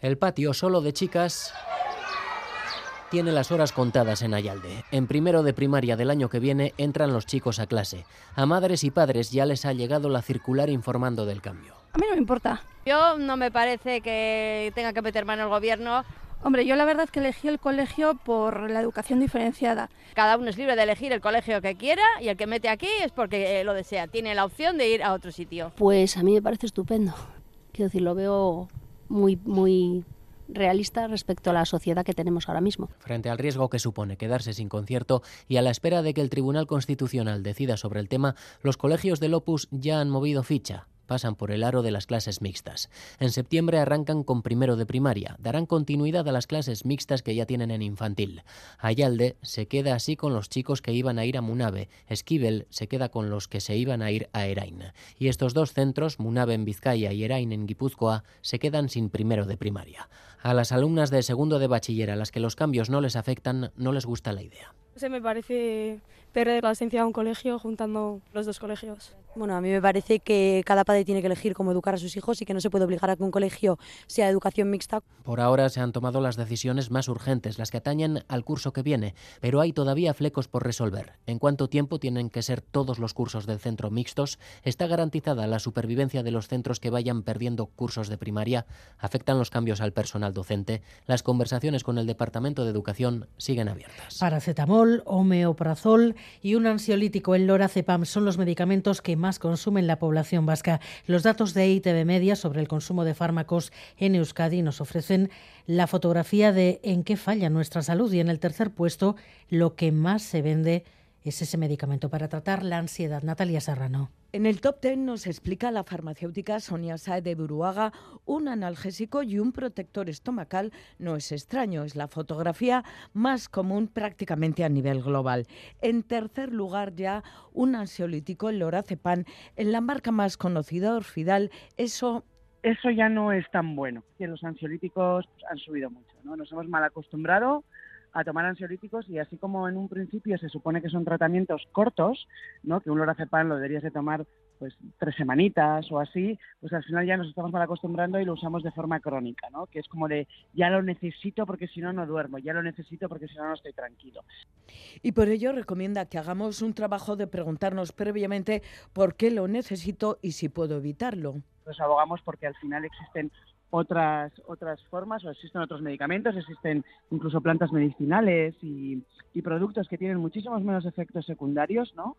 El patio solo de chicas tiene las horas contadas en Ayalde. En primero de primaria del año que viene entran los chicos a clase. A madres y padres ya les ha llegado la circular informando del cambio.
A mí no me importa.
Yo no me parece que tenga que meter mano el gobierno
Hombre, yo la verdad es que elegí el colegio por la educación diferenciada.
Cada uno es libre de elegir el colegio que quiera y el que mete aquí es porque lo desea. Tiene la opción de ir a otro sitio.
Pues a mí me parece estupendo. Quiero decir, lo veo muy, muy realista respecto a la sociedad que tenemos ahora mismo.
Frente al riesgo que supone quedarse sin concierto y a la espera de que el Tribunal Constitucional decida sobre el tema, los colegios del Opus ya han movido ficha pasan por el aro de las clases mixtas. En septiembre arrancan con primero de primaria, darán continuidad a las clases mixtas que ya tienen en infantil. Ayalde se queda así con los chicos que iban a ir a Munave, Esquivel se queda con los que se iban a ir a Erain. Y estos dos centros, Munave en Vizcaya y Erain en Guipúzcoa, se quedan sin primero de primaria. A las alumnas de segundo de bachiller a las que los cambios no les afectan, no les gusta la idea.
Se me parece perder la esencia de un colegio juntando los dos colegios.
Bueno, a mí me parece que cada padre tiene que elegir cómo educar a sus hijos y que no se puede obligar a que un colegio sea educación mixta.
Por ahora se han tomado las decisiones más urgentes, las que atañen al curso que viene, pero hay todavía flecos por resolver. ¿En cuánto tiempo tienen que ser todos los cursos del centro mixtos? ¿Está garantizada la supervivencia de los centros que vayan perdiendo cursos de primaria? ¿Afectan los cambios al personal docente? Las conversaciones con el Departamento de Educación siguen abiertas.
Paracetamol, homeoprazol y un ansiolítico, el lorazepam, son los medicamentos que más consumen la población vasca. Los datos de ITV Media sobre el consumo de fármacos en Euskadi nos ofrecen la fotografía de en qué falla nuestra salud y en el tercer puesto lo que más se vende es ese medicamento para tratar la ansiedad. Natalia Serrano.
En el top 10 nos explica la farmacéutica Sonia Sae de Buruaga, un analgésico y un protector estomacal no es extraño, es la fotografía más común prácticamente a nivel global. En tercer lugar ya un ansiolítico, el lorazepam, en la marca más conocida, Orfidal, eso
eso ya no es tan bueno. Que los ansiolíticos han subido mucho, ¿no? Nos hemos mal acostumbrado a tomar ansiolíticos y así como en un principio se supone que son tratamientos cortos, ¿no? que un lorazepam lo deberías de tomar pues tres semanitas o así, pues al final ya nos estamos mal acostumbrando y lo usamos de forma crónica, ¿no? Que es como de ya lo necesito porque si no no duermo, ya lo necesito porque si no no estoy tranquilo.
Y por ello recomienda que hagamos un trabajo de preguntarnos previamente por qué lo necesito y si puedo evitarlo.
Pues abogamos porque al final existen otras, otras formas o existen otros medicamentos, existen incluso plantas medicinales y, y productos que tienen muchísimos menos efectos secundarios, ¿no?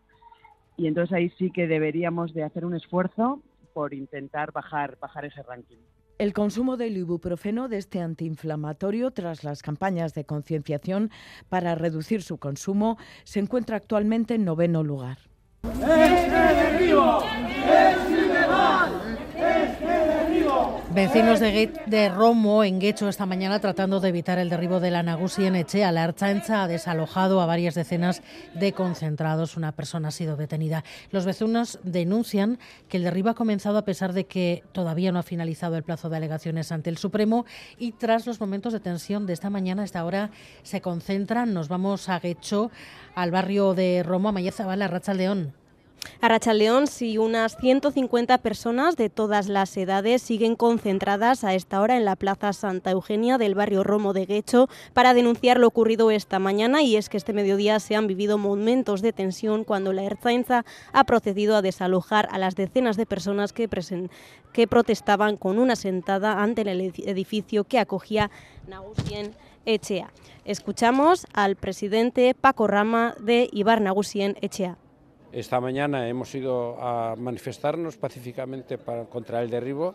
Y entonces ahí sí que deberíamos de hacer un esfuerzo por intentar bajar, bajar ese ranking.
El consumo del ibuprofeno de este antiinflamatorio tras las campañas de concienciación para reducir su consumo se encuentra actualmente en noveno lugar.
Vecinos de, de Romo en Guecho esta mañana tratando de evitar el derribo de la Nagusi en Echea. La Archancha ha desalojado a varias decenas de concentrados. Una persona ha sido detenida. Los vecinos denuncian que el derribo ha comenzado a pesar de que todavía no ha finalizado el plazo de alegaciones ante el Supremo y tras los momentos de tensión de esta mañana, a esta hora se concentran. Nos vamos a Guecho, al barrio de Romo, a Mayezabala, Racha León.
A León, sí, unas 150 personas de todas las edades siguen concentradas a esta hora en la Plaza Santa Eugenia del barrio Romo de Guecho para denunciar lo ocurrido esta mañana y es que este mediodía se han vivido momentos de tensión cuando la Erzainza ha procedido a desalojar a las decenas de personas que, que protestaban con una sentada ante el edificio que acogía Nagusien Echea. Escuchamos al presidente Paco Rama de Ibar Nagusien Echea.
Esta mañana hemos ido a manifestarnos pacíficamente contra el derribo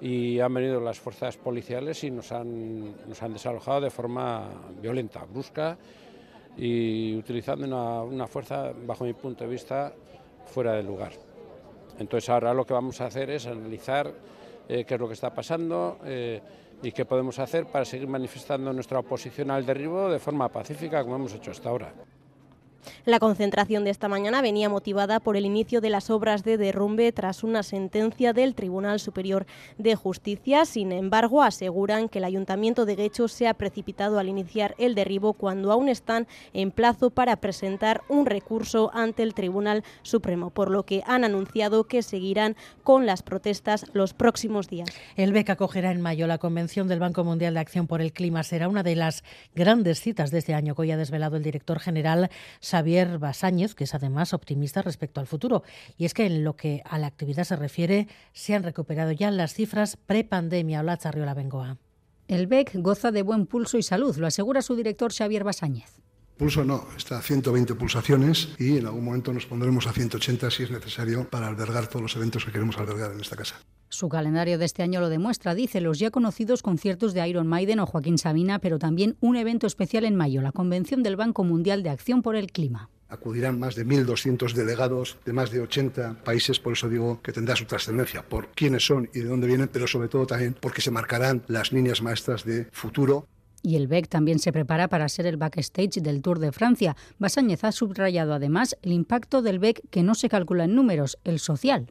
y han venido las fuerzas policiales y nos han, desalojado de forma violenta, brusca y utilizando una, una, fuerza, bajo mi punto de vista, fuera de lugar. Entonces ahora lo que vamos a hacer es analizar eh, qué es lo que está pasando eh, y qué podemos hacer para seguir manifestando nuestra oposición al derribo de forma pacífica como hemos hecho hasta ahora.
La concentración de esta mañana venía motivada por el inicio de las obras de derrumbe tras una sentencia del Tribunal Superior de Justicia. Sin embargo, aseguran que el Ayuntamiento de Guecho se ha precipitado al iniciar el derribo cuando aún están en plazo para presentar un recurso ante el Tribunal Supremo, por lo que han anunciado que seguirán con las protestas los próximos días.
El BEC acogerá en mayo la Convención del Banco Mundial de Acción por el Clima. Será una de las grandes citas de este año que hoy ha desvelado el director general Xavier Basáñez, que es además optimista respecto al futuro. Y es que en lo que a la actividad se refiere, se han recuperado ya las cifras prepandemia. Hola, Charriola Bengoa.
El BEC goza de buen pulso y salud, lo asegura su director Xavier Basáñez.
Pulso no, está a 120 pulsaciones y en algún momento nos pondremos a 180 si es necesario para albergar todos los eventos que queremos albergar en esta casa.
Su calendario de este año lo demuestra, dice, los ya conocidos conciertos de Iron Maiden o Joaquín Sabina, pero también un evento especial en mayo, la convención del Banco Mundial de Acción por el Clima.
Acudirán más de 1.200 delegados de más de 80 países, por eso digo que tendrá su trascendencia por quiénes son y de dónde vienen, pero sobre todo también porque se marcarán las líneas maestras de futuro
y el BEC también se prepara para ser el backstage del Tour de Francia. Basáñez ha subrayado además el impacto del BEC que no se calcula en números, el social.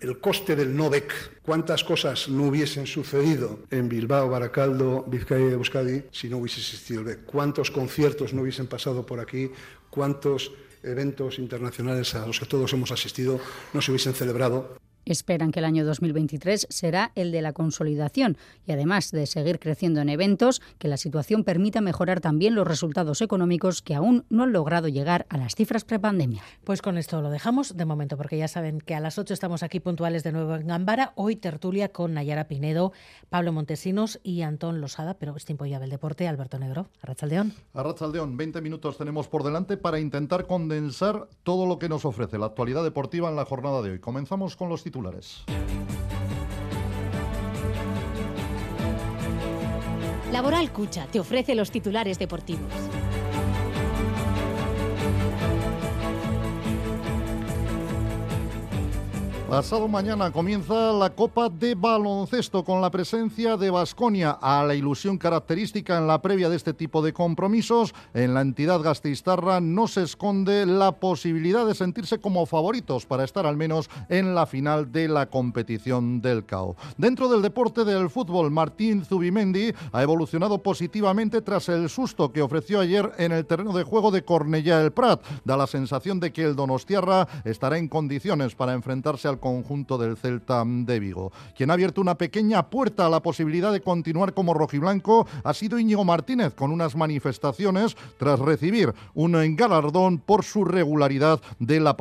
El coste del no BEC, cuántas cosas no hubiesen sucedido en Bilbao, Baracaldo, Vizcaya y Euskadi si no hubiese existido el BEC, cuántos conciertos no hubiesen pasado por aquí, cuántos eventos internacionales a los que todos hemos asistido no se hubiesen celebrado.
Esperan que el año 2023 será el de la consolidación y además de seguir creciendo en eventos, que la situación permita mejorar también los resultados económicos que aún no han logrado llegar a las cifras prepandemia.
Pues con esto lo dejamos de momento porque ya saben que a las 8 estamos aquí puntuales de nuevo en Gambara. Hoy tertulia con Nayara Pinedo, Pablo Montesinos y Antón Losada, pero es tiempo ya del deporte. Alberto Negro, Arrachaldeón.
Arrachaldeón, 20 minutos tenemos por delante para intentar condensar todo lo que nos ofrece la actualidad deportiva en la jornada de hoy. Comenzamos con los
Laboral Cucha te ofrece los titulares deportivos.
Pasado mañana comienza la Copa de Baloncesto con la presencia de Basconia a la ilusión característica en la previa de este tipo de compromisos. En la entidad gasteiztarra no se esconde la posibilidad de sentirse como favoritos para estar al menos en la final de la competición del CAO. Dentro del deporte del fútbol, Martín Zubimendi ha evolucionado positivamente tras el susto que ofreció ayer en el terreno de juego de Cornellá el Prat. Da la sensación de que el Donostiarra estará en condiciones para enfrentarse al conjunto del Celta de Vigo. Quien ha abierto una pequeña puerta a la posibilidad de continuar como rojiblanco ha sido Íñigo Martínez, con unas manifestaciones tras recibir un galardón por su regularidad de la,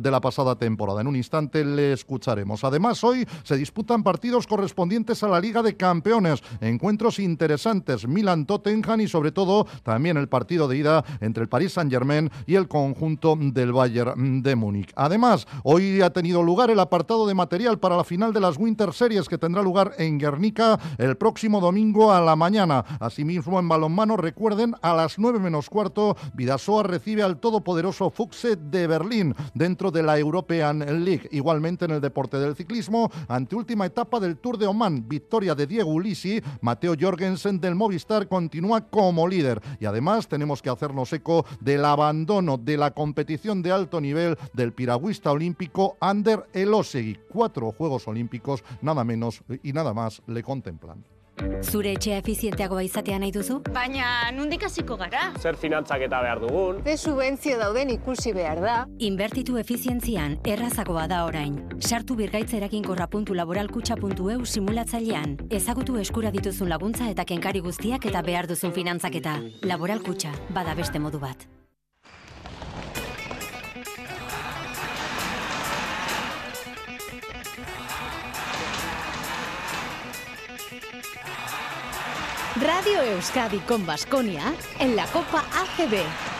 de la pasada temporada. En un instante le escucharemos. Además, hoy se disputan partidos correspondientes a la Liga de Campeones, encuentros interesantes, Milan-Tottenham y sobre todo también el partido de ida entre el Paris Saint-Germain y el conjunto del Bayern de Múnich. Además, hoy ha tenido lugar el apartado de material para la final de las Winter Series que tendrá lugar en Guernica el próximo domingo a la mañana. Asimismo, en balonmano, recuerden, a las 9 menos cuarto, Vidasoa recibe al todopoderoso Fuchse de Berlín dentro de la European League. Igualmente en el deporte del ciclismo, ante última etapa del Tour de Oman, victoria de Diego Ulisi, Mateo Jorgensen del Movistar continúa como líder. Y además tenemos que hacernos eco del abandono de la competición de alto nivel del piragüista olímpico Ander Elo seguir Cuatro Juegos Olímpicos, nada menos y nada más, le contemplan.
Zure etxea efizienteagoa izatea nahi duzu?
Baina, nundik hasiko gara?
Zer finantzak eta behar dugun?
Ze subentzio dauden ikusi behar da?
Inbertitu efizientzian, errazagoa da orain. Sartu birgaitzerakinkorra.laboralkutxa.eu simulatzailean. Ezagutu eskura dituzun laguntza eta kenkari guztiak eta behar duzun finantzaketa. Laboralkutxa, bada beste modu bat. Radio Euskadi con Basconia en la Copa ACB.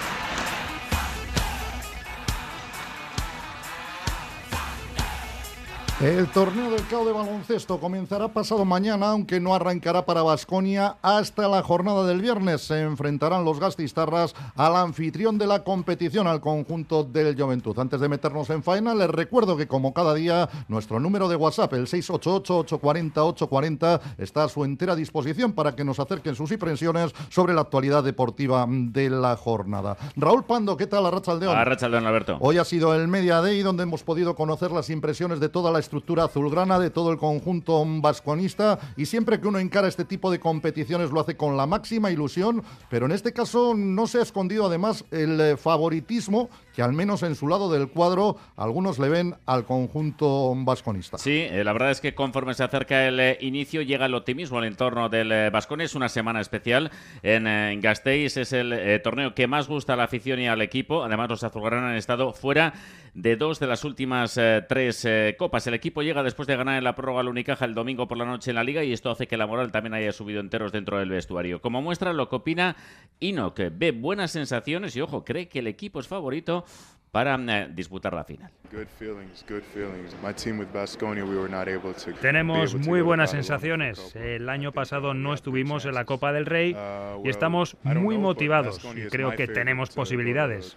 El torneo del CAO de baloncesto comenzará pasado mañana, aunque no arrancará para Basconia hasta la jornada del viernes. Se enfrentarán los gastistarras al anfitrión de la competición, al conjunto del Juventud. Antes de meternos en faena, les recuerdo que como cada día, nuestro número de WhatsApp, el 688-840-840, está a su entera disposición para que nos acerquen sus impresiones sobre la actualidad deportiva de la jornada. Raúl Pando, ¿qué tal? Arrachaldeón.
Arrachaldeón, Alberto.
Hoy ha sido el Media Day donde hemos podido conocer las impresiones de toda la estructura azulgrana de todo el conjunto vasconista y siempre que uno encara este tipo de competiciones lo hace con la máxima ilusión, pero en este caso no se ha escondido además el eh, favoritismo que al menos en su lado del cuadro algunos le ven al conjunto vasconista.
Sí, eh, la verdad es que conforme se acerca el eh, inicio llega el optimismo al entorno del Vascon. Es una semana especial en, Gasteiz, es el torneo que más gusta a la afición y al equipo. Además los azulgranas han estado fuera de dos de las últimas tres copas. El equipo llega después de ganar en la prórroga al Unicaja el domingo por la noche en la Liga y esto hace que la moral también haya subido enteros dentro del vestuario. Como muestra lo que opina Enoch, ve buenas sensaciones y ojo, cree que el equipo es favorito para eh, disputar la final.
Tenemos muy buenas sensaciones. El año pasado no estuvimos en la Copa del Rey
Uh,
y estamos muy motivados y creo que tenemos posibilidades.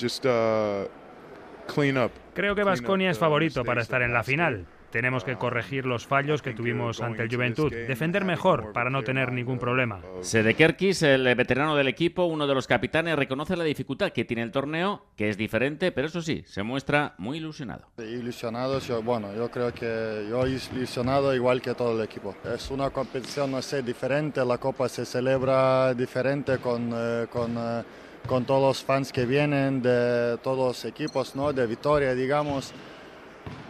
Just uh, clean up.
Creo que Vasconia es favorito para estar en la final. Tenemos que corregir los fallos que tuvimos ante el Juventud, defender mejor para no tener ningún problema.
Sedekerkis, el veterano del equipo, uno de los capitanes, reconoce la dificultad que tiene el torneo, que es diferente, pero eso sí, se muestra muy ilusionado.
Ilusionado, yo, bueno, yo creo que yo ilusionado igual que todo el equipo. Es una competición, no sé, diferente, la Copa se celebra diferente con, eh, con, eh, con todos los fans que vienen de todos los equipos, ¿no? De Vitoria, digamos.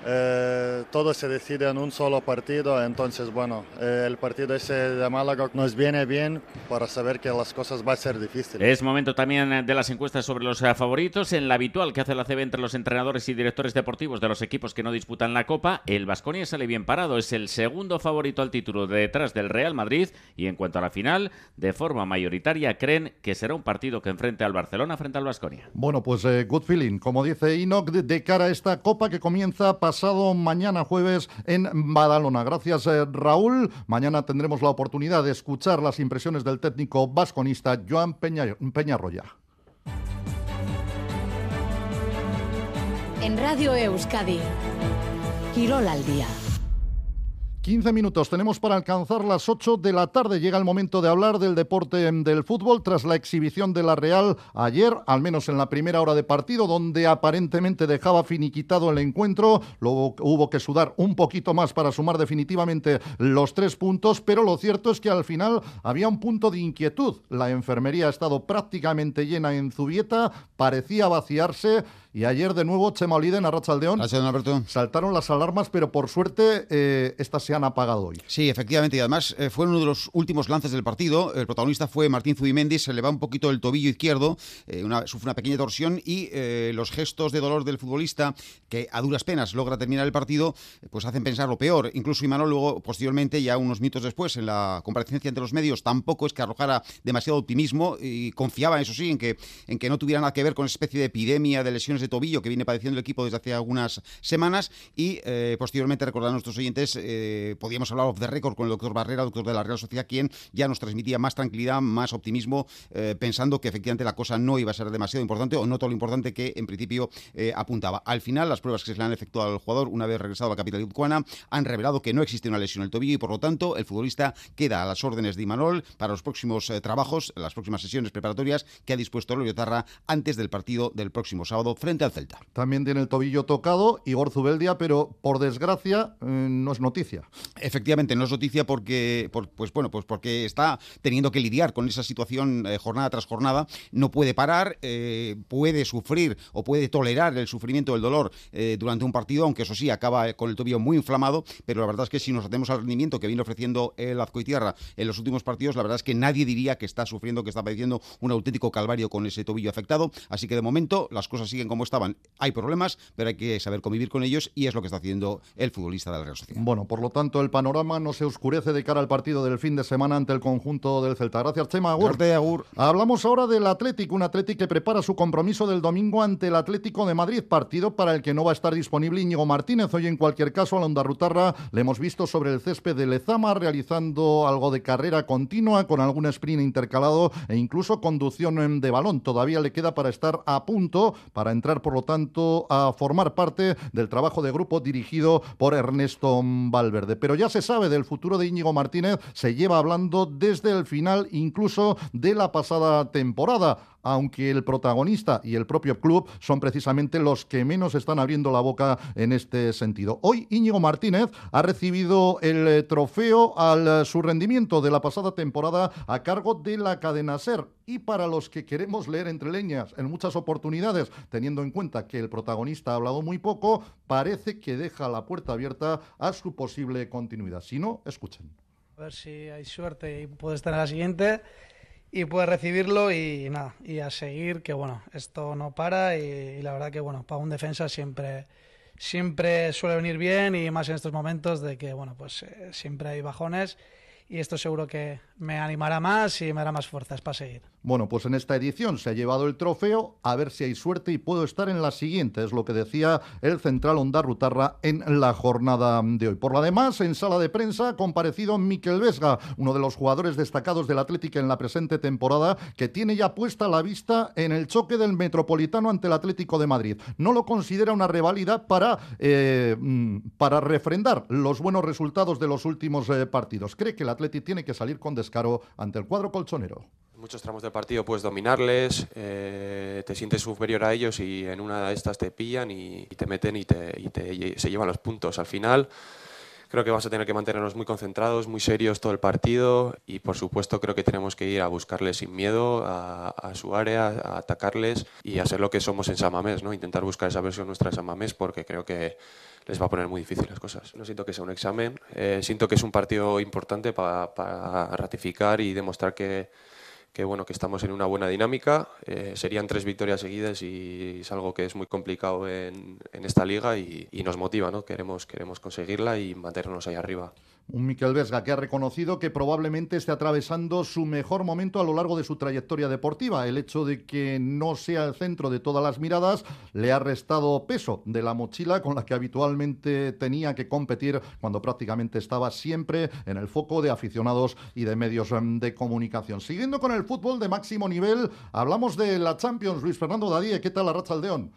Eh, todo se decide en un solo partido, entonces bueno, eh, el partido ese de Málaga nos viene bien para saber que las cosas van a ser difíciles.
Es momento también de las encuestas sobre los eh, favoritos. En la habitual que hace la CB entre los entrenadores y directores deportivos de los equipos que no disputan la Copa, el Vasconia sale bien parado. Es el segundo favorito al título detrás del Real Madrid. Y en cuanto a la final, de forma mayoritaria creen que será un partido que enfrente al Barcelona frente al Vasconia.
Bueno, pues eh, good feeling, como dice Enoch, de, de cara a esta Copa que comienza pasado mañana jueves en Badalona. Gracias, eh, Raúl. Mañana tendremos la oportunidad de escuchar las impresiones del técnico vasconista Joan Peña, Peñarroya.
En Radio Euskadi, Quirol al día.
15 minutos tenemos para alcanzar las 8 de la tarde. Llega el momento de hablar del deporte del fútbol tras la exhibición de la Real ayer, al menos en la primera hora de partido, donde aparentemente dejaba finiquitado el encuentro. Luego hubo que sudar un poquito más para sumar definitivamente los tres puntos, pero lo cierto es que al final había un punto de inquietud. La enfermería ha estado prácticamente llena en Zubieta, parecía vaciarse. Y ayer de nuevo, Chema Oliden, Arrachaldeón, saltaron las alarmas, pero por suerte eh, estas se han apagado hoy.
Sí, efectivamente, y además eh, fue uno de los últimos lances del partido. El protagonista fue Martín Zubimendi, se le va un poquito el tobillo izquierdo, eh, una, sufre una pequeña torsión y eh, los gestos de dolor del futbolista, que a duras penas logra terminar el partido, pues hacen pensar lo peor. Incluso Imanol luego, posteriormente, ya unos minutos después, en la comparecencia entre los medios, tampoco es que arrojara demasiado optimismo y confiaba, eso sí, en que, en que no tuviera nada que ver con esa especie de epidemia de lesiones de tobillo que viene padeciendo el equipo desde hace algunas semanas y eh, posteriormente recordar a nuestros oyentes eh, podíamos hablar off the record con el doctor Barrera, doctor de la Real Sociedad, quien ya nos transmitía más tranquilidad, más optimismo, eh, pensando que efectivamente la cosa no iba a ser demasiado importante o no todo lo importante que en principio eh, apuntaba. Al final, las pruebas que se le han efectuado al jugador una vez regresado a la capital guipuzcoana han revelado que no existe una lesión en el tobillo y por lo tanto el futbolista queda a las órdenes de Imanol para los próximos eh, trabajos, las próximas sesiones preparatorias que ha dispuesto el Tarra antes del partido del próximo sábado frente al Celta.
También tiene el tobillo tocado Igor Zubeldia, pero por desgracia eh, no es noticia.
Efectivamente, no es noticia porque, por, pues bueno, pues porque está teniendo que lidiar con esa situación eh, jornada tras jornada. No puede parar, eh, puede sufrir o puede tolerar el sufrimiento del dolor durante un partido, aunque eso sí, acaba con el tobillo muy inflamado. Pero la verdad es que si nos atemos al rendimiento que viene ofreciendo el Azcoitierra en los últimos partidos, la verdad es que nadie diría que está sufriendo, que está padeciendo un auténtico calvario con ese tobillo afectado. Así que de momento las cosas siguen como estaban. Hay problemas, pero hay que saber convivir con ellos y es lo que está haciendo el futbolista de la Real Sociedad.
Bueno, por lo tanto, el panorama no se oscurece de cara al partido del fin de semana ante el conjunto del Celta. Gracias, Chema Agur.
Norte, Agur.
Hablamos ahora del Atlético, un Atlético que prepara su compromiso del domingo ante el Atlético de Madrid, partido para el que no va a estar disponible Íñigo Martínez. Hoy, en cualquier caso, a la Ondarrutarra le hemos visto sobre el césped de Lezama realizando algo de carrera continua con algún sprint intercalado e incluso conducción de balón. Todavía le queda para estar a punto, para entrar, por lo tanto, a formar parte del trabajo de grupo dirigido por Ernesto Valverde. Pero ya se sabe del futuro de Íñigo Martínez, se lleva hablando desde el final incluso de la pasada temporada aunque el protagonista y el propio club son precisamente los que menos están abriendo la boca en este sentido. Hoy Íñigo Martínez ha recibido el eh, trofeo al eh, su rendimiento de la pasada temporada a cargo de la cadena SER. Y para los que queremos leer entre leñas en muchas oportunidades, teniendo en cuenta que el protagonista ha hablado muy poco, parece que deja la puerta abierta a su posible continuidad. Si no, escuchen.
A ver si hay suerte y puede estar en la siguiente.
Y puede recibirlo y nada, y a seguir, que bueno, esto no para y, la verdad que bueno, para un defensa siempre, siempre suele venir bien y más en estos momentos de que bueno, pues eh, siempre hay bajones y esto seguro que me animará más y me dará más fuerzas para seguir.
Bueno, pues en esta edición se ha llevado el trofeo, a ver si hay suerte y puedo estar en la siguiente, es lo que decía el central Onda Rutarra en la jornada de hoy. Por lo demás, en sala de prensa ha comparecido Miquel Vesga, uno de los jugadores destacados del Atlético en la presente temporada, que tiene ya puesta la vista en el choque del Metropolitano ante el Atlético de Madrid. No lo considera una revalida para, eh, mm, para refrendar los buenos resultados de los últimos eh, partidos. Cree que el Atlético tiene que salir con descaro ante el cuadro colchonero
muchos tramos del partido puedes dominarles, eh, te sientes superior a ellos y en una de estas te pillan y, te meten y, te, y se llevan los puntos. Al final creo que vamos a tener que mantenernos muy concentrados, muy serios todo el partido y por supuesto creo que tenemos que ir a buscarles sin miedo a, su área, a atacarles y hacer lo que somos en Samamés, ¿no? intentar buscar esa versión nuestra de Samamés porque creo que les va a poner muy difíciles las cosas. No siento que sea un examen, eh, siento que es un partido importante para ratificar y demostrar que que bueno que estamos en una buena dinámica. Eh, serían tres victorias seguidas y es algo que es muy complicado en, en esta liga y, y, nos motiva, ¿no? Queremos, queremos conseguirla y mantenernos ahí arriba.
Un Miquel Vesga que ha reconocido que probablemente esté atravesando su mejor momento a lo largo de su trayectoria deportiva. El hecho de que no sea el centro de todas las miradas le ha restado peso de la mochila con la que habitualmente tenía que competir cuando prácticamente estaba siempre en el foco de aficionados y de medios em, de comunicación. Siguiendo con el fútbol de máximo nivel, hablamos de la Champions. Luis Fernando Dadie, ¿qué tal la Racha Aldeón?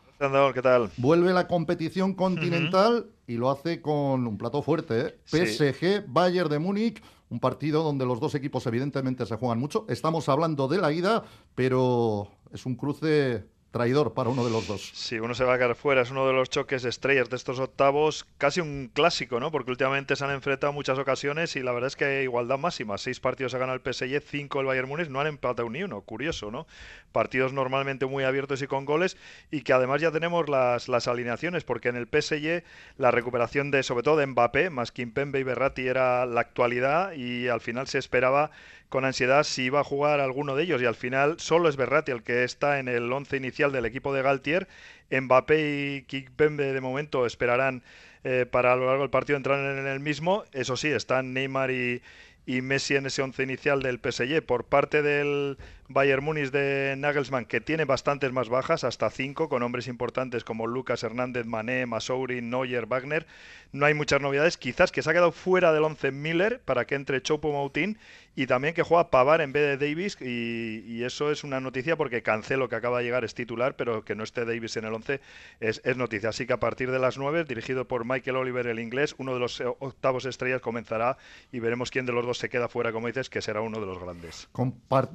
¿Qué tal?
Vuelve la competición continental y lo hace con un plato fuerte. ¿eh? PSG, Bayern de Múnich, un partido donde los dos equipos evidentemente se juegan mucho. Estamos hablando de la ida, pero es un cruce traidor para uno de los dos.
Sí, uno se va a quedar fuera, es uno de los choques estrellas de estos octavos, casi un clásico, ¿no? Porque últimamente se han enfrentado muchas ocasiones y la verdad es que hay igualdad máxima. Seis partidos ha ganado el PSG, cinco el Bayern Múnich, no han empatado ni uno, curioso, ¿no? Partidos normalmente muy abiertos y con goles y que además ya tenemos las, las alineaciones, porque en el PSG la recuperación de, sobre todo de Mbappé, más Kimpembe y Berratti era la actualidad y al final se esperaba con ansiedad si iba a jugar alguno de ellos y al final solo es Berratti el que está en el once inicial del equipo de Galtier. Mbappé y Kikpembe de momento esperarán eh, para a lo largo del partido entrar en el mismo. Eso sí, están Neymar y, y Messi en ese once inicial del PSG. Por parte del Bayern Múnich de Nagelsmann, que tiene bastantes más bajas, hasta cinco, con hombres importantes como Lucas Hernández, Mané, Masouri, Neuer, Wagner. No hay muchas novedades. Quizás que se ha quedado fuera del once Miller para que entre Chopo Moutin y también que juega Pavar en vez de Davis. Y, eso es una noticia porque Cancelo, que acaba de llegar, es titular, pero que no esté Davis en el once es, es noticia. Así que a partir de las nueve, dirigido por Michael Oliver, el inglés, uno de los octavos estrellas comenzará y veremos quién de los dos se queda fuera, como dices, que será uno de los grandes.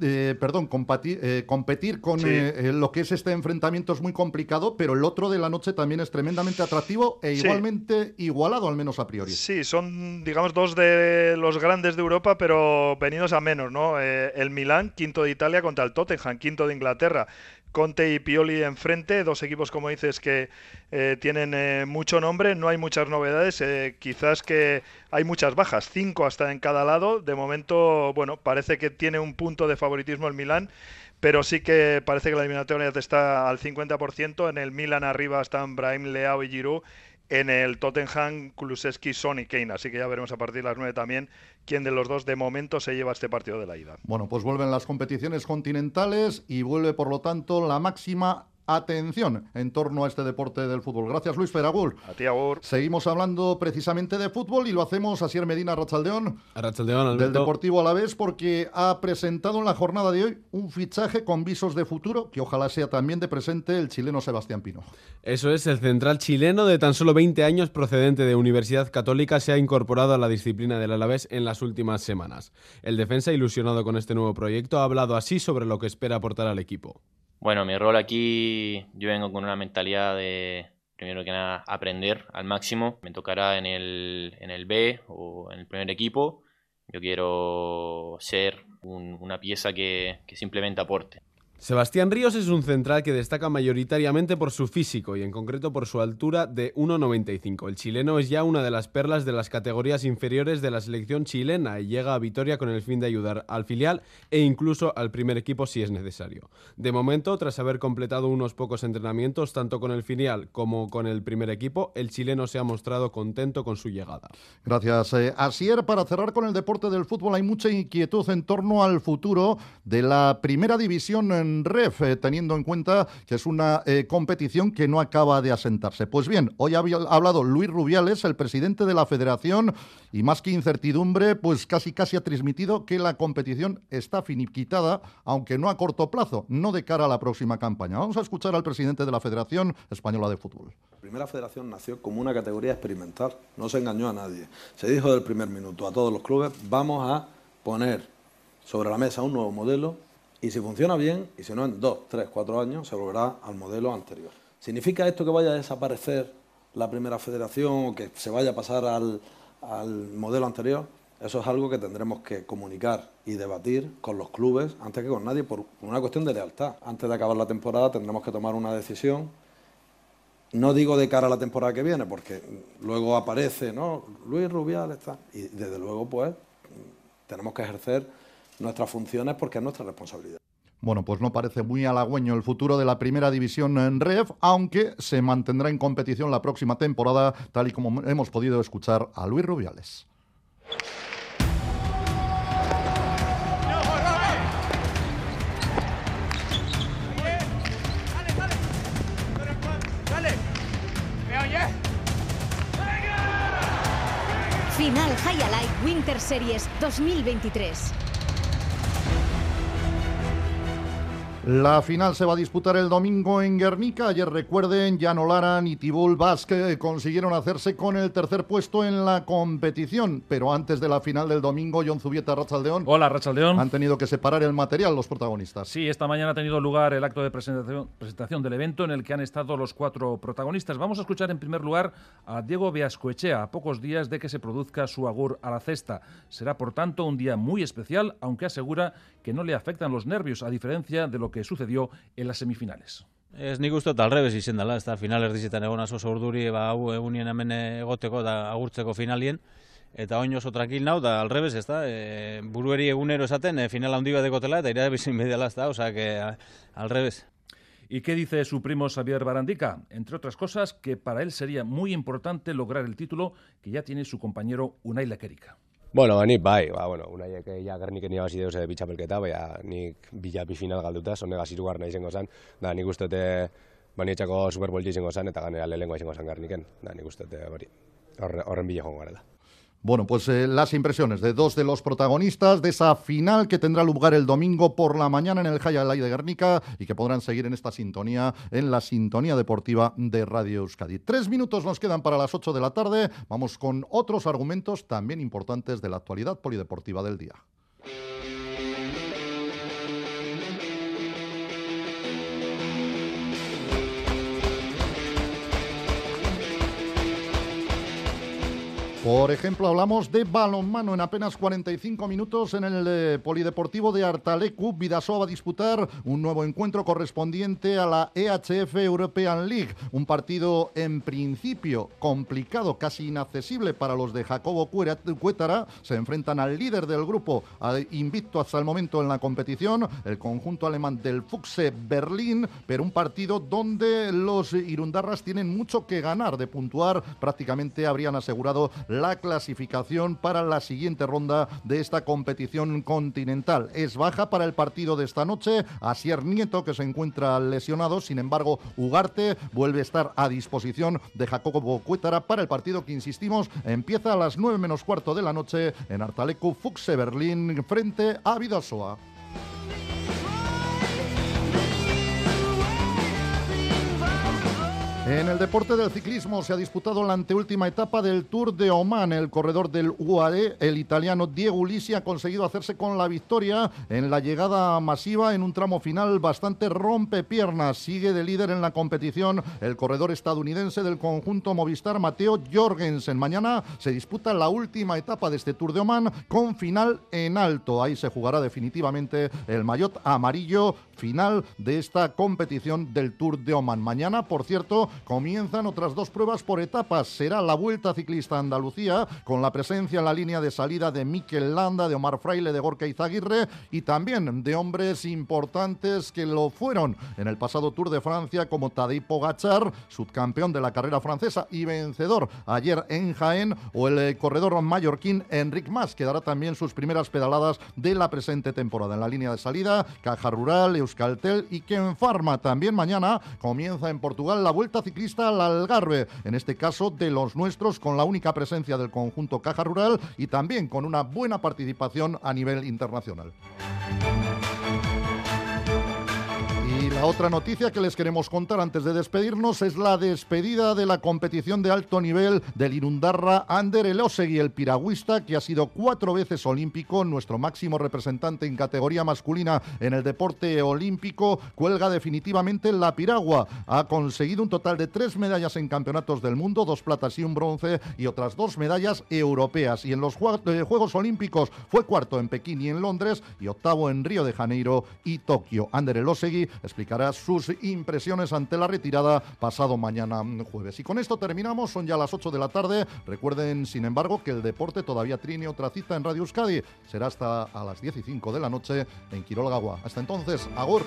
Eh, perdón, competir, eh, competir con eh, lo que es este enfrentamiento es muy complicado, pero el otro de la noche también es tremendamente atractivo e igualmente igualado, al menos a priori.
Sí, son, digamos, dos de los grandes de Europa, pero venidos a menos, ¿no? el Milán, quinto de Italia, contra el Tottenham, quinto de Inglaterra. Conte y Pioli enfrente, dos equipos como dices que eh, tienen eh, mucho nombre, no hay muchas novedades, eh, quizás que hay muchas bajas, cinco hasta en cada lado, de momento, bueno, parece que tiene un punto de favoritismo el Milán, pero sí que parece que la eliminatoria está al 50%, en el Milán arriba están Brahim, Leao y Giroud, en el Tottenham, Kulusevski, Son y Kane. Así que ya veremos a partir de las 9 también quién de los dos de momento se lleva este partido de la ida.
Bueno, pues vuelven las competiciones continentales y vuelve por lo tanto la máxima atención en torno a este deporte del fútbol. Gracias, Luis Feragul.
A ti, Agur.
Seguimos hablando precisamente de fútbol y lo hacemos a Sier Medina Rachaldeón.
A Rachaldeón,
Del Deportivo a la vez, porque ha presentado en la jornada de hoy un fichaje con visos de futuro, que ojalá sea también de presente el chileno Sebastián Pino.
Eso es, el central chileno de tan solo 20 años procedente de Universidad Católica se ha incorporado a la disciplina del Alavés en las últimas semanas. El defensa, ilusionado con este nuevo proyecto, ha hablado así sobre lo que espera aportar al equipo.
Bueno, mi rol aquí, yo vengo con una mentalidad de, primero que nada, aprender al máximo. Me tocará en el, en el B o en el primer equipo. Yo quiero ser una pieza que, que simplemente aporte.
Sebastián Ríos es un central que destaca mayoritariamente por su físico y en concreto por su altura de 1,95. El chileno es ya una de las perlas de las categorías inferiores de la selección chilena y llega a Vitoria con el fin de ayudar al filial e incluso al primer equipo si es necesario. De momento, tras haber completado unos pocos entrenamientos tanto con el filial como con el primer equipo, el chileno se ha mostrado contento con su llegada.
Gracias. Eh, para cerrar con el deporte del fútbol, hay mucha inquietud en torno al futuro de la primera división en REF, eh, teniendo en cuenta que es una eh, competición que no acaba de asentarse. Pues bien, hoy ha hablado Luis Rubiales, el presidente de la federación, y más que incertidumbre, pues casi casi ha transmitido que la competición está finiquitada, aunque no a corto plazo, no de cara a la próxima campaña. Vamos a escuchar al presidente de la Federación Española de Fútbol.
La primera federación nació como una categoría experimental, no se engañó a nadie. Se dijo del primer minuto a todos los clubes, vamos a poner sobre la mesa un nuevo modelo y si funciona bien, y si no en dos, tres, cuatro años, se volverá al modelo anterior. ¿Significa esto que vaya a desaparecer la primera federación o que se vaya a pasar al, modelo anterior? Eso es algo que tendremos que comunicar y debatir con los clubes antes que con nadie por una cuestión de lealtad. Antes de acabar la temporada tendremos que tomar una decisión. No digo de cara a la temporada que viene, porque luego aparece, ¿no? Luis Rubial está. Y desde luego, pues, tenemos que ejercer nuestras funciones porque es nuestra responsabilidad.
Bueno, pues no parece muy halagüeño el futuro de la primera división en REF, aunque se mantendrá en competición la próxima temporada, tal y como hemos podido escuchar a Luis Rubiales.
Final High Winter Series 2023.
La final se va a disputar el domingo en Guernica. Ayer recuerden, Jan Olaran y Tibul Vázquez consiguieron hacerse con el tercer puesto en la competición. Pero antes de la final del domingo, John Zubieta, Rachaldeón.
Hola, Rachaldeón.
Han tenido que separar el material los protagonistas.
Sí, esta mañana ha tenido lugar el acto de presentación, presentación del evento en el que han estado los cuatro protagonistas. Vamos a escuchar en primer lugar a Diego Beascoechea, a pocos días de que se produzca su agur a la cesta. Será, por tanto, un día muy especial, aunque asegura que no le afectan los nervios, a diferencia de lo que sucedió en las semifinales.
Ez nik uste al revés izen dela, ez da finales dizitan egon oso urduri, ba, hau egunien hemen egoteko da agurtzeko finalien, eta oin oso tranquil nau, da al revés, ez da, e, burueri egunero esaten, e, final handi bat egotela, eta ira bizin bedela, ez da, o sea, que al revés.
¿Y qué dice su primo Xavier Barandica? Entre otras cosas, que para él sería muy importante lograr el título que ya tiene su compañero Unai Lequerica.
Bueno, ba, nik bai, ba, bueno, unaiek ja gerniken irabazi deuz edo bitxapelketa, baina nik bila final galduta, sonne gaziru garna izango zen, da nik uste ba, nietxako Superbowl izango zen, eta ganera lehenkoa izango zen gerniken, da nik uste horren bila jongo garela.
Bueno, pues eh, las impresiones de dos de los protagonistas de esa final que tendrá lugar el domingo por la mañana en el Hayalay de Guernica y que podrán seguir en esta sintonía, en la sintonía deportiva de Radio Euskadi. Tres minutos nos quedan para las ocho de la tarde. Vamos con otros argumentos también importantes de la actualidad polideportiva del día. Por ejemplo, hablamos de balonmano en apenas 45 minutos en el eh, Polideportivo de Artalecu. Vidasoa va a disputar un nuevo encuentro correspondiente a la EHF European League. Un partido en principio complicado, casi inaccesible para los de Jacobo Cuétara. Se enfrentan al líder del grupo, invicto hasta el momento en la competición, el conjunto alemán del Fuchse Berlín, pero un partido donde los Irundarras tienen mucho que ganar de puntuar. Prácticamente habrían asegurado la clasificación para la siguiente ronda de esta competición continental. Es baja para el partido de esta noche. Asier Nieto, que se encuentra lesionado. Sin embargo, Ugarte vuelve a estar a disposición de Jacobo Cuétara para el partido que, insistimos, empieza a las 9 menos cuarto de la noche en Artalecu Fuxe Berlín frente a Vidasoa. En el deporte del ciclismo se ha disputado la anteúltima etapa del Tour de Oman. El corredor del UAE, el italiano Diego Ulisi, ha conseguido hacerse con la victoria en la llegada masiva en un tramo final bastante rompepiernas. Sigue de líder en la competición el corredor estadounidense del conjunto Movistar, Mateo Jorgensen. Mañana se disputa la última etapa de este Tour de Oman con final en alto. Ahí se jugará definitivamente el maillot amarillo final de esta competición del Tour de Oman. Mañana, por cierto, comienzan otras dos pruebas por etapas. Será la Vuelta Ciclista Andalucía, con la presencia en la línea de salida de Mikel Landa, de Omar Fraile, de Gorka Izaguirre y también de hombres importantes que lo fueron en el pasado Tour de Francia, como Tadej Pogachar, subcampeón de la carrera francesa y vencedor ayer en Jaén, o el eh, corredor mallorquín Enric Mas, que dará también sus primeras pedaladas de la presente temporada. En la línea de salida, Caja Rural, Euskaltel y Ken Farma. También mañana comienza en Portugal la Vuelta Ciclista al Algarve, en este caso de los nuestros, con la única presencia del conjunto Caja Rural y también con una buena participación a nivel internacional. La otra noticia que les queremos contar antes de despedirnos es la despedida de la competición de alto nivel del Irundarra Ander Elosegui, el piragüista que ha sido cuatro veces olímpico, nuestro máximo representante en categoría masculina en el deporte olímpico, cuelga definitivamente la piragua. Ha conseguido un total de tres medallas en campeonatos del mundo, dos platas y un bronce, y otras dos medallas europeas. Y en los eh, Juegos Olímpicos fue cuarto en Pekín y en Londres, y octavo en Río de Janeiro y Tokio. Ander Elosegui sus impresiones ante la retirada pasado mañana jueves. Y con esto terminamos, son ya las 8 de la tarde. Recuerden, sin embargo, que el deporte todavía tiene otra cita en Radio Euskadi. Será hasta a las 10 y 5 de la noche en Quirolgagua. Hasta entonces, Agur.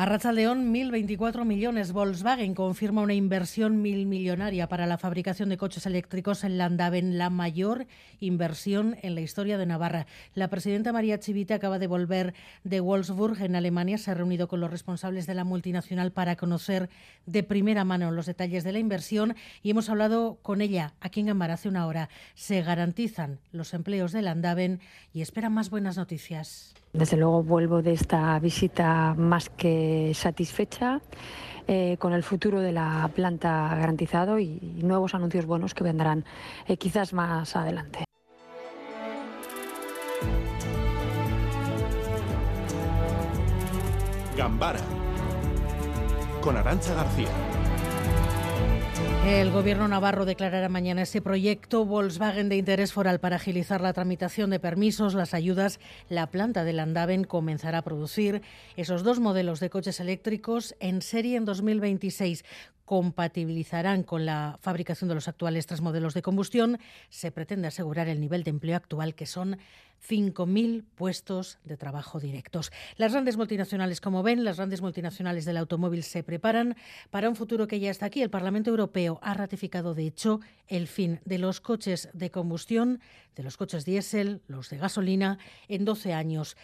A Racha León, 1.024 millones. Volkswagen confirma una inversión mil millonaria para la fabricación de coches eléctricos en Landaven, la mayor inversión en la historia de Navarra. La presidenta María Chivite acaba de volver de Wolfsburg, en Alemania. Se ha reunido con los responsables de la multinacional para conocer de primera mano los detalles de la inversión y hemos hablado con ella aquí en Gambara hace una hora. Se garantizan los empleos de Landaven y esperan más buenas noticias.
Desde luego vuelvo de esta visita más que satisfecha. eh, con el futuro de la planta garantizado y, y nuevos anuncios buenos que vendrán eh, quizás más adelante.
Gambara con Arancha García.
El Gobierno navarro declarará mañana ese proyecto Volkswagen de interés foral para agilizar la tramitación de permisos, las ayudas. La planta de Landaven comenzará a producir esos dos modelos de coches eléctricos en serie en 2026 compatibilizarán con la fabricación de los actuales tres modelos de combustión. Se pretende asegurar el nivel de empleo actual, que son 5.000 puestos de trabajo directos. Las grandes multinacionales, como ven, las grandes multinacionales del automóvil se preparan para un futuro que ya está aquí. El Parlamento Europeo ha ratificado, de hecho, el fin de los coches de combustión, de los coches diésel, los de gasolina, en 12 años.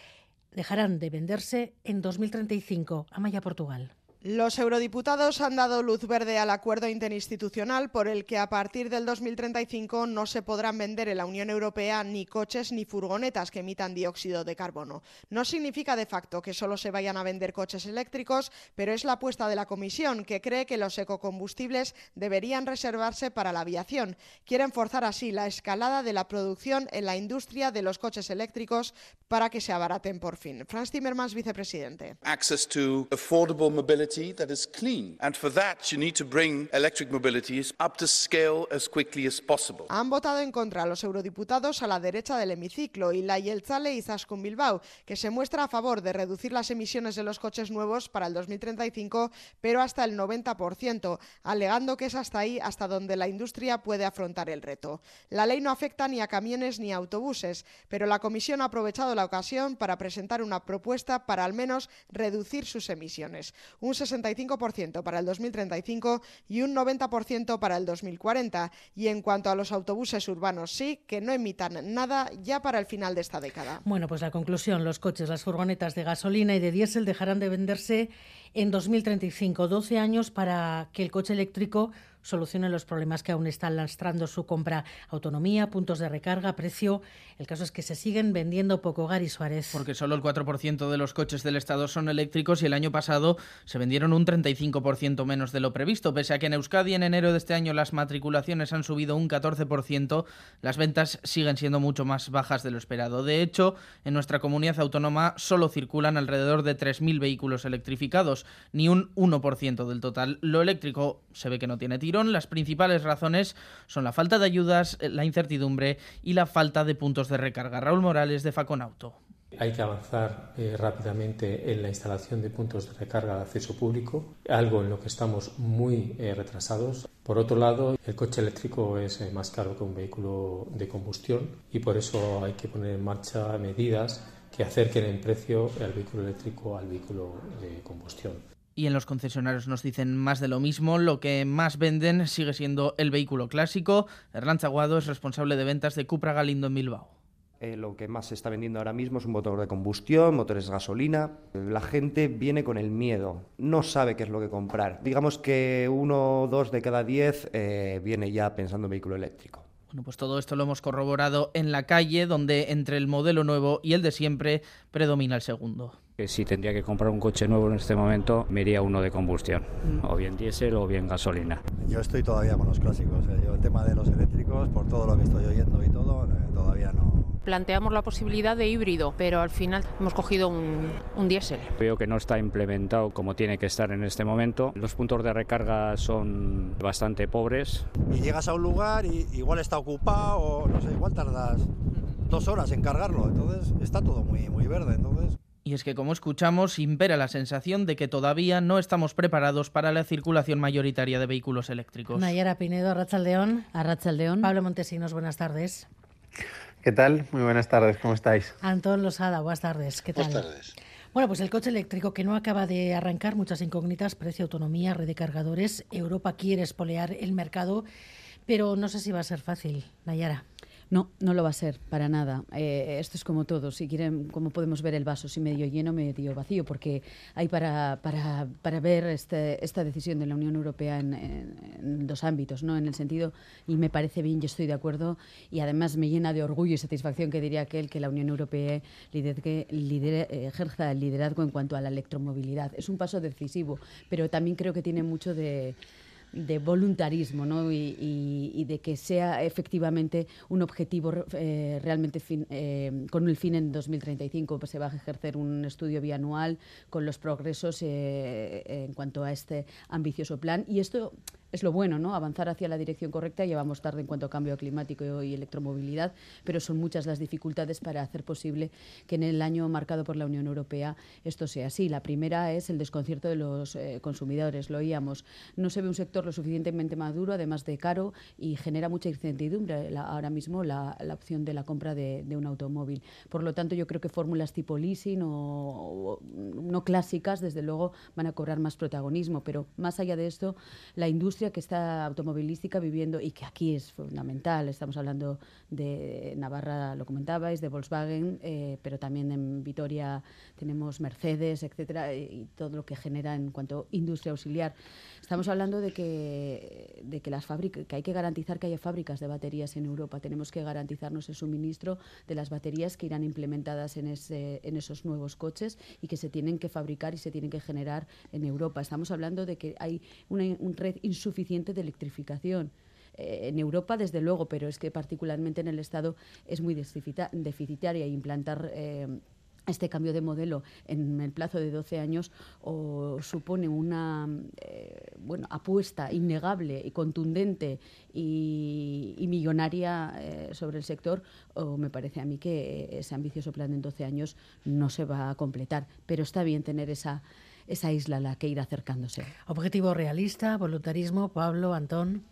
Dejarán de venderse en 2035. Amaya, Portugal.
Los eurodiputados han dado luz verde al acuerdo interinstitucional por el que a partir del 2035 no se podrán vender en la Unión Europea ni coches ni furgonetas que emitan dióxido de carbono. No significa de facto que solo se vayan a vender coches eléctricos, pero es la apuesta de la Comisión, que cree que los ecocombustibles deberían reservarse para la aviación. Quieren forzar así la escalada de la producción en la industria de los coches eléctricos para que se abaraten por fin. Franz Timmermans, vicepresidente.
access to affordable that is clean. And for that, you need to bring electric mobilities up to scale as quickly as possible.
Han votado en contra los eurodiputados a la derecha del hemiciclo, Ila Yeltzale y Zaskun Bilbao, que se muestra a favor de reducir las emisiones de los coches nuevos para el 2035, pero hasta el 90%, alegando que es hasta ahí hasta donde la industria puede afrontar el reto. La ley no afecta ni a camiones ni a autobuses, pero la Comisión ha aprovechado la ocasión para presentar una propuesta para al menos reducir sus emisiones. Un 65% para el 2035 y un 90% para el 2040. Y en cuanto a los autobuses urbanos, sí, que no emitan nada ya para el final de esta década.
Bueno, pues la conclusión, los coches, las furgonetas de gasolina y de diésel dejarán de venderse en 2035, 12 años para que el coche eléctrico solucione los problemas que aún están lastrando su compra. Autonomía, puntos de recarga, precio. El caso es que se siguen vendiendo poco, Gary Suárez.
Porque solo el 4% de los coches del Estado son eléctricos y el año pasado se vendieron un 35% menos de lo previsto. Pese a que en Euskadi en enero de este año las matriculaciones han subido un 14%, las ventas siguen siendo mucho más bajas de lo esperado. De hecho, en nuestra comunidad autónoma solo circulan alrededor de 3.000 vehículos electrificados, ni un 1% del total. Lo eléctrico se ve que no tiene tirón. Las principales razones son la falta de ayudas, la incertidumbre y la falta de puntos de recarga. Raúl Morales de Faconauto.
Hay que avanzar eh, rápidamente en la instalación de puntos de recarga de acceso público, algo en lo que estamos muy eh, retrasados. Por otro lado, el coche eléctrico es eh, más caro que un vehículo de combustión y por eso hay que poner en marcha medidas que acerquen el precio al vehículo eléctrico al vehículo de combustión.
Y en los concesionarios nos dicen más de lo mismo. Lo que más venden sigue siendo el vehículo clásico. Hernán Zaguado es responsable de ventas de Cupra Galindo en Bilbao.
Eh, lo que más se está vendiendo ahora mismo es un motor de combustión, motores de gasolina. La gente viene con el miedo, no sabe qué es lo que comprar. Digamos que uno o dos de cada diez eh, viene ya pensando en vehículo eléctrico.
Bueno, pues todo esto lo hemos corroborado en la calle, donde entre el modelo nuevo y el de siempre predomina el segundo.
Si tendría que comprar un coche nuevo en este momento, me iría uno de combustión, o bien diésel o bien gasolina.
Yo estoy todavía con los clásicos. ¿eh? Yo el tema de los eléctricos, por todo lo que estoy oyendo y todo, eh, todavía no.
Planteamos la posibilidad de híbrido, pero al final hemos cogido un, un diésel.
Veo que no está implementado como tiene que estar en este momento. Los puntos de recarga son bastante pobres.
Y llegas a un lugar y igual está ocupado o no sé, igual tardas dos horas en cargarlo. Entonces está todo muy, muy verde. Entonces.
Y es que, como escuchamos, impera la sensación de que todavía no estamos preparados para la circulación mayoritaria de vehículos eléctricos.
Nayara Pinedo, Arrachaldeón.
Arrachaldeón.
Pablo Montesinos, buenas tardes.
¿Qué tal? Muy buenas tardes, ¿cómo estáis?
Antón Losada, buenas tardes. ¿Qué tal?
Buenas tardes.
Bueno, pues el coche eléctrico que no acaba de arrancar, muchas incógnitas, precio, autonomía, red de cargadores. Europa quiere espolear el mercado, pero no sé si va a ser fácil, Nayara.
No, no lo va a ser, para nada. Eh, esto es como todo, si quieren, como podemos ver el vaso, si medio lleno, medio vacío, porque hay para, para, para ver este, esta decisión de la Unión Europea en, dos ámbitos, ¿no? En el sentido, y me parece bien, yo estoy de acuerdo, y además me llena de orgullo y satisfacción que diría aquel que la Unión Europea ejerza el liderazgo en cuanto a la electromovilidad. Es un paso decisivo, pero también creo que tiene mucho de de voluntarismo ¿no? y, de que sea efectivamente un objetivo eh, realmente fin, eh, con el fin en 2035. Pues se va a ejercer un estudio bianual con los progresos eh, en cuanto a este ambicioso plan y esto es lo bueno, ¿no? Avanzar hacia la dirección correcta. Ya vamos tarde en cuanto a cambio climático y electromovilidad, pero son muchas las dificultades para hacer posible que en el año marcado por la Unión Europea esto sea así. La primera es el desconcierto de los eh, consumidores. Lo oíamos. No se ve un sector lo suficientemente maduro, además de caro, y genera mucha incertidumbre la, ahora mismo la, la, opción de la compra de, de, un automóvil. Por lo tanto, yo creo que fórmulas tipo leasing o, o no clásicas, desde luego, van a cobrar más protagonismo. Pero más allá de esto, la industria que está automovilística viviendo y que aquí es fundamental. Estamos hablando de Navarra, lo comentabais, de Volkswagen, eh, pero también en Vitoria tenemos Mercedes, etcétera, y todo lo que genera en cuanto a industria auxiliar. Estamos hablando de que, de que las fábricas, que hay que garantizar que haya fábricas de baterías en Europa. Tenemos que garantizarnos el suministro de las baterías que irán implementadas en, ese, en esos nuevos coches y que se tienen que fabricar y se tienen que generar en Europa. Estamos hablando de que hay una, red insuficiente de electrificación eh, en Europa, desde luego, pero es que particularmente en el Estado es muy deficitaria implantar. Eh, este cambio de modelo en el plazo de 12 años o supone una eh, apuesta innegable y contundente y, millonaria sobre el sector, o me parece a mí que ese ambicioso plan en 12 años no se va a completar. Pero está bien tener esa, esa isla a la que ir acercándose.
Objetivo realista, voluntarismo, Pablo, Antón.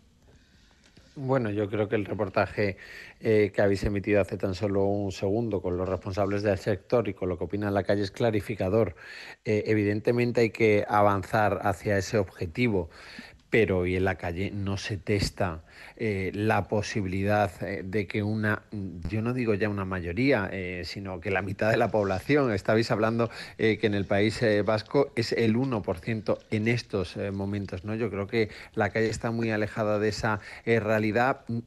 Bueno, yo creo que el reportaje eh, que habéis emitido hace tan solo un segundo con los responsables del sector y con lo que opina la calle es clarificador. Eh, evidentemente hay que avanzar hacia ese objetivo, pero hoy en la calle no se testa eh, la posibilidad eh, de que una, yo no digo ya una mayoría, eh, sino que la mitad de la población, estabais hablando que en el país vasco es el 1% en estos momentos, ¿no? Yo creo que la calle está muy alejada de esa realidad, mm,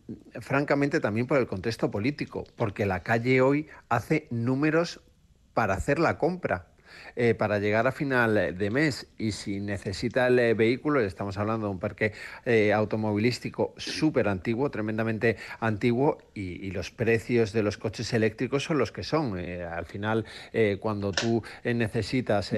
francamente también por el contexto político, porque la calle hoy hace números para hacer la compra. Eh, para llegar a final de mes y si necesita el eh, vehículo, estamos hablando de un parque eh, automovilístico súper antiguo, tremendamente antiguo y, los precios de los coches eléctricos son los que son. al final, cuando tú necesitas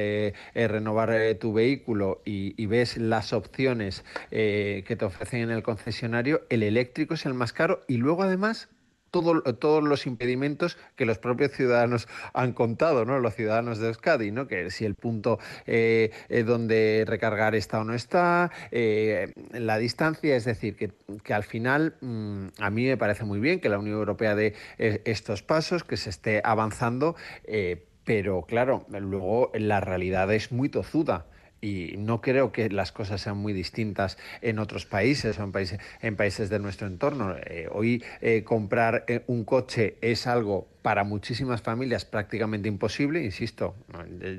renovar tu vehículo y, ves las opciones que te ofrecen en el concesionario, el eléctrico es el más caro y luego además todos los impedimentos que los propios ciudadanos han contado, ¿no? Los ciudadanos de Euskadi, ¿no? Que si el punto eh, eh, donde recargar está o no está, eh, la distancia, es decir, que, que al final mm, a mí me parece muy bien que la Unión Europea dé estos pasos, que se esté avanzando, pero claro, luego la realidad es muy tozuda y no creo que las cosas sean muy distintas en otros países o en países, en países de nuestro entorno. Eh, hoy eh, comprar eh, un coche es algo para muchísimas familias prácticamente imposible, insisto,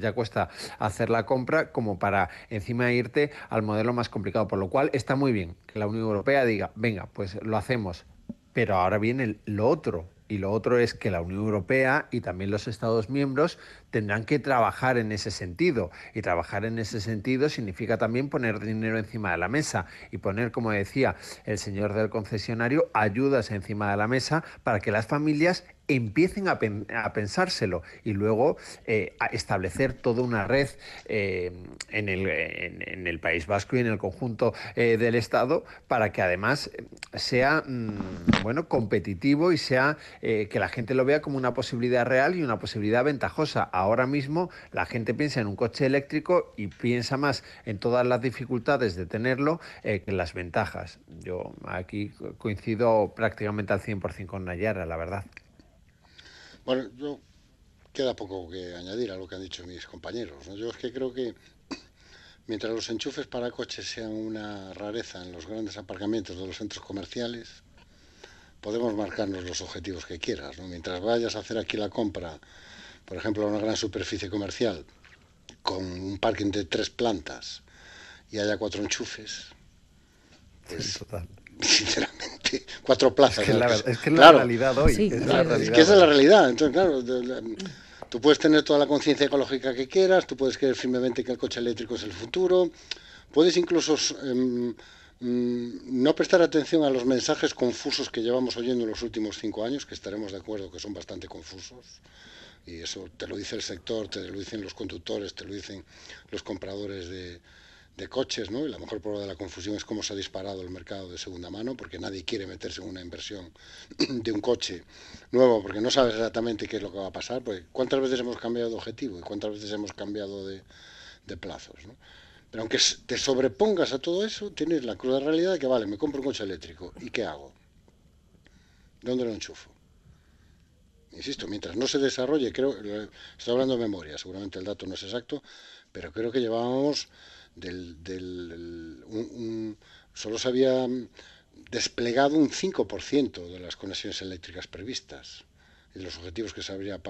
ya cuesta hacer la compra como para encima irte al modelo más complicado, por lo cual está muy bien que la Unión Europea diga, venga, pues lo hacemos, pero ahora viene lo otro, y lo otro es que la Unión Europea y también los Estados miembros tendrán que trabajar en ese sentido. Y trabajar en ese sentido significa también poner dinero encima de la mesa y poner, como decía el señor del concesionario, ayudas encima de la mesa para que las familias empiecen a, pensárselo y luego eh, a establecer toda una red eh, en, el, País Vasco y en el conjunto eh, del Estado para que además sea mm, bueno competitivo y sea que la gente lo vea como una posibilidad real y una posibilidad ventajosa. Ahora mismo la gente piensa en un coche eléctrico y piensa más en todas las dificultades de tenerlo que en las ventajas. Yo aquí coincido prácticamente al 100% con Nayara, la verdad.
Bueno, yo queda poco que añadir a lo que han dicho mis compañeros. Yo es que creo que mientras los enchufes para coches sean una rareza en los grandes aparcamientos de los centros comerciales, podemos marcarnos los objetivos que quieras. Mientras vayas a hacer aquí la compra, por ejemplo, a una gran superficie comercial, con un parking de tres plantas y haya cuatro enchufes, pues, Total. Sinceramente, cuatro plazas.
Es que, es, la, realidad hoy.
es, la realidad. es que esa es la realidad. Entonces, claro, tú puedes tener toda la conciencia ecológica que quieras, tú puedes creer firmemente que el coche eléctrico es el futuro, puedes incluso em, mm, no prestar atención a los mensajes confusos que llevamos oyendo en los últimos cinco años, que estaremos de acuerdo que son bastante confusos. Y eso te lo dice el sector, te lo dicen los conductores, te lo dicen los compradores de, de coches, ¿no? Y la mejor prueba de la confusión es cómo se ha disparado el mercado de segunda mano, porque nadie quiere meterse en una inversión de un coche nuevo, porque no sabes exactamente qué es lo que va a pasar. Pues, ¿Cuántas veces hemos cambiado de objetivo y cuántas veces hemos cambiado de, plazos? Pero aunque te sobrepongas a todo eso, tienes la cruda realidad de que, vale, me compro un coche eléctrico, ¿y qué hago? ¿Dónde lo enchufo? Insisto, mientras no se desarrolle, creo, estoy hablando de memoria, seguramente el dato no es exacto, pero creo que llevábamos del, solo se había desplegado un 5% de las conexiones eléctricas previstas y los objetivos que se habría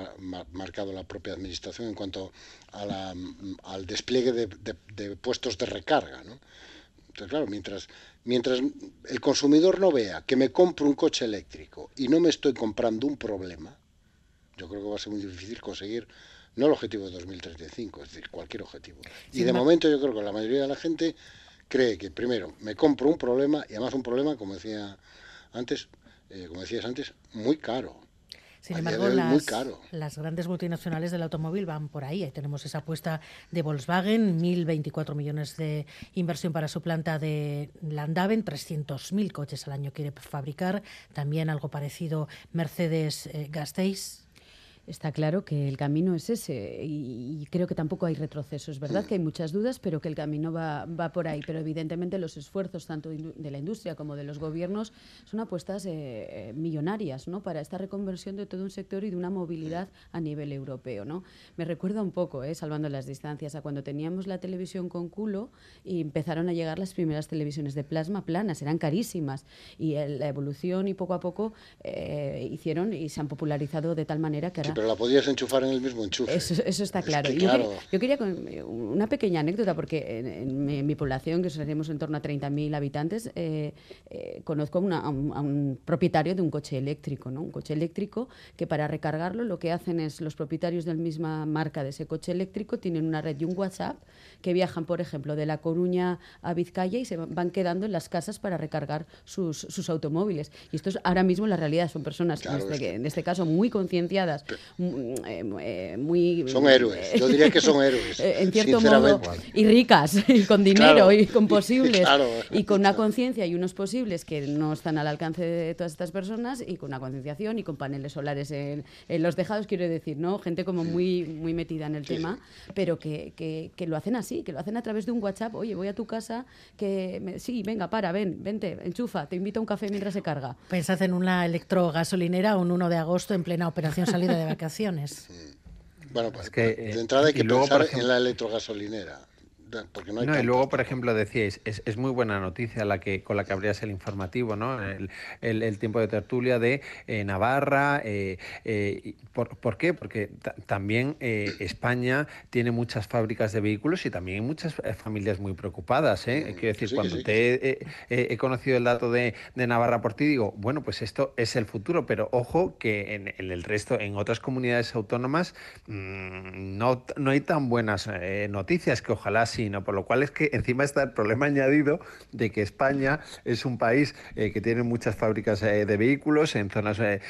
marcado la propia administración en cuanto al despliegue de, puestos de recarga. Entonces, claro, mientras, mientras el consumidor no vea que me compro un coche eléctrico y no me estoy comprando un problema, yo creo que va a ser muy difícil conseguir no el objetivo de 2035, es decir, cualquier objetivo. y de momento yo creo que la mayoría de la gente cree que primero me compro un problema y además un problema, como decía antes, eh, como decías antes, muy caro.
Sin embargo, las, las, grandes multinacionales del automóvil van por ahí. Ahí tenemos esa apuesta de Volkswagen, 1.024 millones de inversión para su planta de Landaven, 300.000 coches al año quiere fabricar. También algo parecido Mercedes eh, Gasteiz.
Está claro que el camino es ese y, creo que tampoco hay retroceso. Es verdad que hay muchas dudas, pero que el camino va, va por ahí. Pero evidentemente los esfuerzos tanto de la industria como de los gobiernos son apuestas eh, eh, millonarias ¿no? para esta reconversión de todo un sector y de una movilidad a nivel europeo. ¿no? Me recuerda un poco, eh, salvando las distancias, a cuando teníamos la televisión con culo y empezaron a llegar las primeras televisiones de plasma planas, eran carísimas y la evolución y poco a poco eh, hicieron y se han popularizado de tal manera que ahora...
Pero la podías enchufar en el mismo enchufe.
Eso, está claro. yo, quería, una pequeña anécdota, porque en, mi, población, que seremos en torno a 30.000 habitantes, eh, eh, conozco a, un, propietario de un coche eléctrico, ¿no? un coche eléctrico que para recargarlo lo que hacen es los propietarios de la misma marca de ese coche eléctrico tienen una red y un WhatsApp que viajan, por ejemplo, de La Coruña a Vizcaya y se van quedando en las casas para recargar sus, sus automóviles. Y esto es ahora mismo la realidad. Son personas, en, este, en, este, caso, muy concienciadas, eh, muy...
Son héroes. Yo diría que son héroes.
en cierto modo. Y ricas, y con dinero, y con posibles. Y con una conciencia y unos posibles que no están al alcance de todas estas personas y con una concienciación y con paneles solares en, los tejados, quiero decir, ¿no? Gente como muy, muy metida en el tema, pero que, que, que lo hacen así sí, que lo hacen a través de un WhatsApp. Oye, voy a tu casa, que sí, venga, para, ven, vente, enchufa, te invito a un café mientras se carga.
Pensad en una electrogasolinera un 1 de agosto en plena operación salida de vacaciones.
Bueno, pues que, de entrada hay que pensar en la electrogasolinera
no, y luego, por ejemplo, decíais, es, es, muy buena noticia la que con la que abrías el informativo, ¿no? El, el, tiempo de tertulia de eh, Navarra. Eh, eh, por, por, qué? Porque también España tiene muchas fábricas de vehículos y también hay muchas familias muy preocupadas. ¿eh? Quiero decir, cuando te he, conocido el dato de, de, Navarra por ti, digo, bueno, pues esto es el futuro, pero ojo que en, el resto, en otras comunidades autónomas, mmm, no, no hay tan buenas noticias que ojalá sí por lo cual es que encima está el problema añadido de que España es un país eh, que tiene muchas fábricas eh, de vehículos en zonas, eh,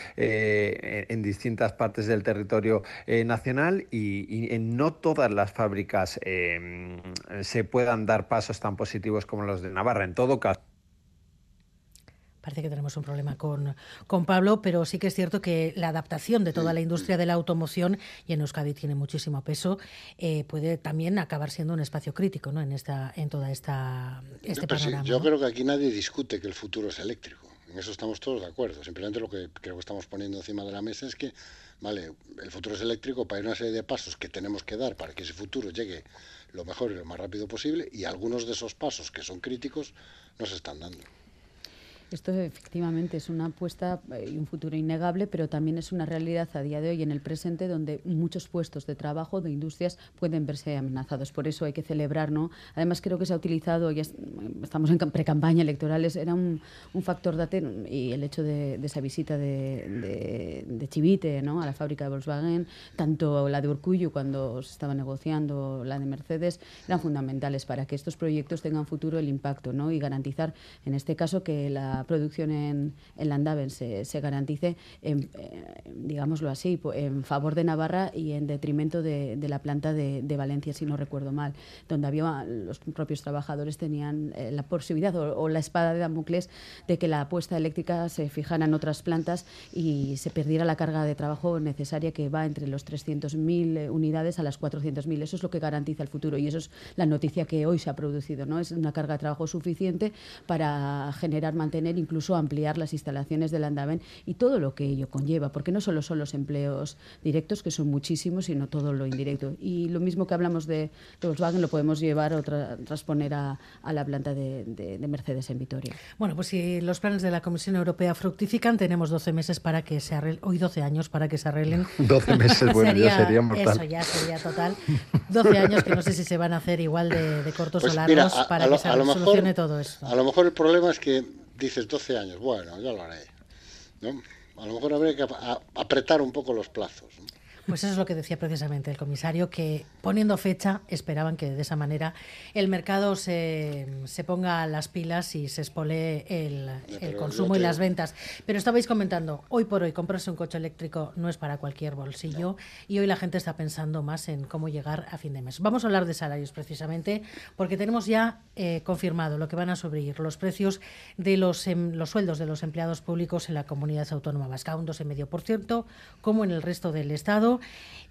en distintas partes del territorio nacional y, en no todas las fábricas se puedan dar pasos tan positivos como los de Navarra. En todo caso.
Parece que tenemos un problema con, con Pablo, pero sí que es cierto que la adaptación de toda la industria de la automoción, y en Euskadi tiene muchísimo peso, eh, puede también acabar siendo un espacio crítico ¿no? en, esta, en toda esta este panorama.
yo creo que aquí nadie discute que el futuro es eléctrico. En eso estamos todos de acuerdo. Simplemente lo que creo que estamos poniendo encima de la mesa es que, vale, el futuro es eléctrico, para hay una serie de pasos que tenemos que dar para que ese futuro llegue lo mejor y lo más rápido posible, y algunos de esos pasos que son críticos no se están dando.
Esto efectivamente es una apuesta eh, y un futuro innegable, pero también es una realidad a día de hoy en el presente donde muchos puestos de trabajo de industrias pueden verse amenazados. Por eso hay que celebrar, ¿no? Además creo que se ha utilizado, ya estamos en pre-campaña electorales, era un, factor de y el hecho de, esa visita de, Chivite ¿no? a la fábrica de Volkswagen, tanto la de Urcuyo cuando se estaba negociando la de Mercedes, eran fundamentales para que estos proyectos tengan futuro el impacto ¿no? y garantizar, en este caso, que la producción en, en Landaven se, se garantice, en, eh, digámoslo así, en favor de Navarra y en detrimento de, de la planta de, de, Valencia, si no recuerdo mal, donde había los propios trabajadores tenían eh, la posibilidad o, la espada de Damocles de que la apuesta eléctrica se fijara en otras plantas y se perdiera la carga de trabajo necesaria que va entre los 300.000 eh, unidades a las 400.000. Eso es lo que garantiza el futuro y eso es la noticia que hoy se ha producido. ¿no? Es una carga de trabajo suficiente para generar, mantener incluso ampliar las instalaciones del Andaven y todo lo que ello conlleva, porque no solo son los empleos directos, que son muchísimos, sino todo lo indirecto. Y lo mismo que hablamos de Volkswagen lo podemos llevar o transponer a, la planta de, Mercedes en Vitoria.
Bueno, pues si los planes de la Comisión Europea fructifican, tenemos 12 meses para que se arreglen, hoy 12 años para que se arreglen.
12 meses, bueno,
sería,
ya sería mortal.
Eso ya sería total. 12 años que no sé si se van a hacer igual de, cortos pues o largos para que se solucione todo esto.
A lo mejor el problema es que dices 12 años, bueno, ya lo haré. ¿no? A lo mejor habría que apretar un poco los plazos.
Pues eso es lo que decía precisamente el comisario, que poniendo fecha esperaban que de esa manera el mercado se, se ponga las pilas y se espole el, el consumo y las ventas. Pero estabais comentando, hoy por hoy comprarse un coche eléctrico no es para cualquier bolsillo y hoy la gente está pensando más en cómo llegar a fin de mes. Vamos a hablar de salarios precisamente porque tenemos ya eh, confirmado lo que van a subir los precios de los, em, los sueldos de los empleados públicos en la comunidad autónoma vasca, un 2,5%, como en el resto del Estado.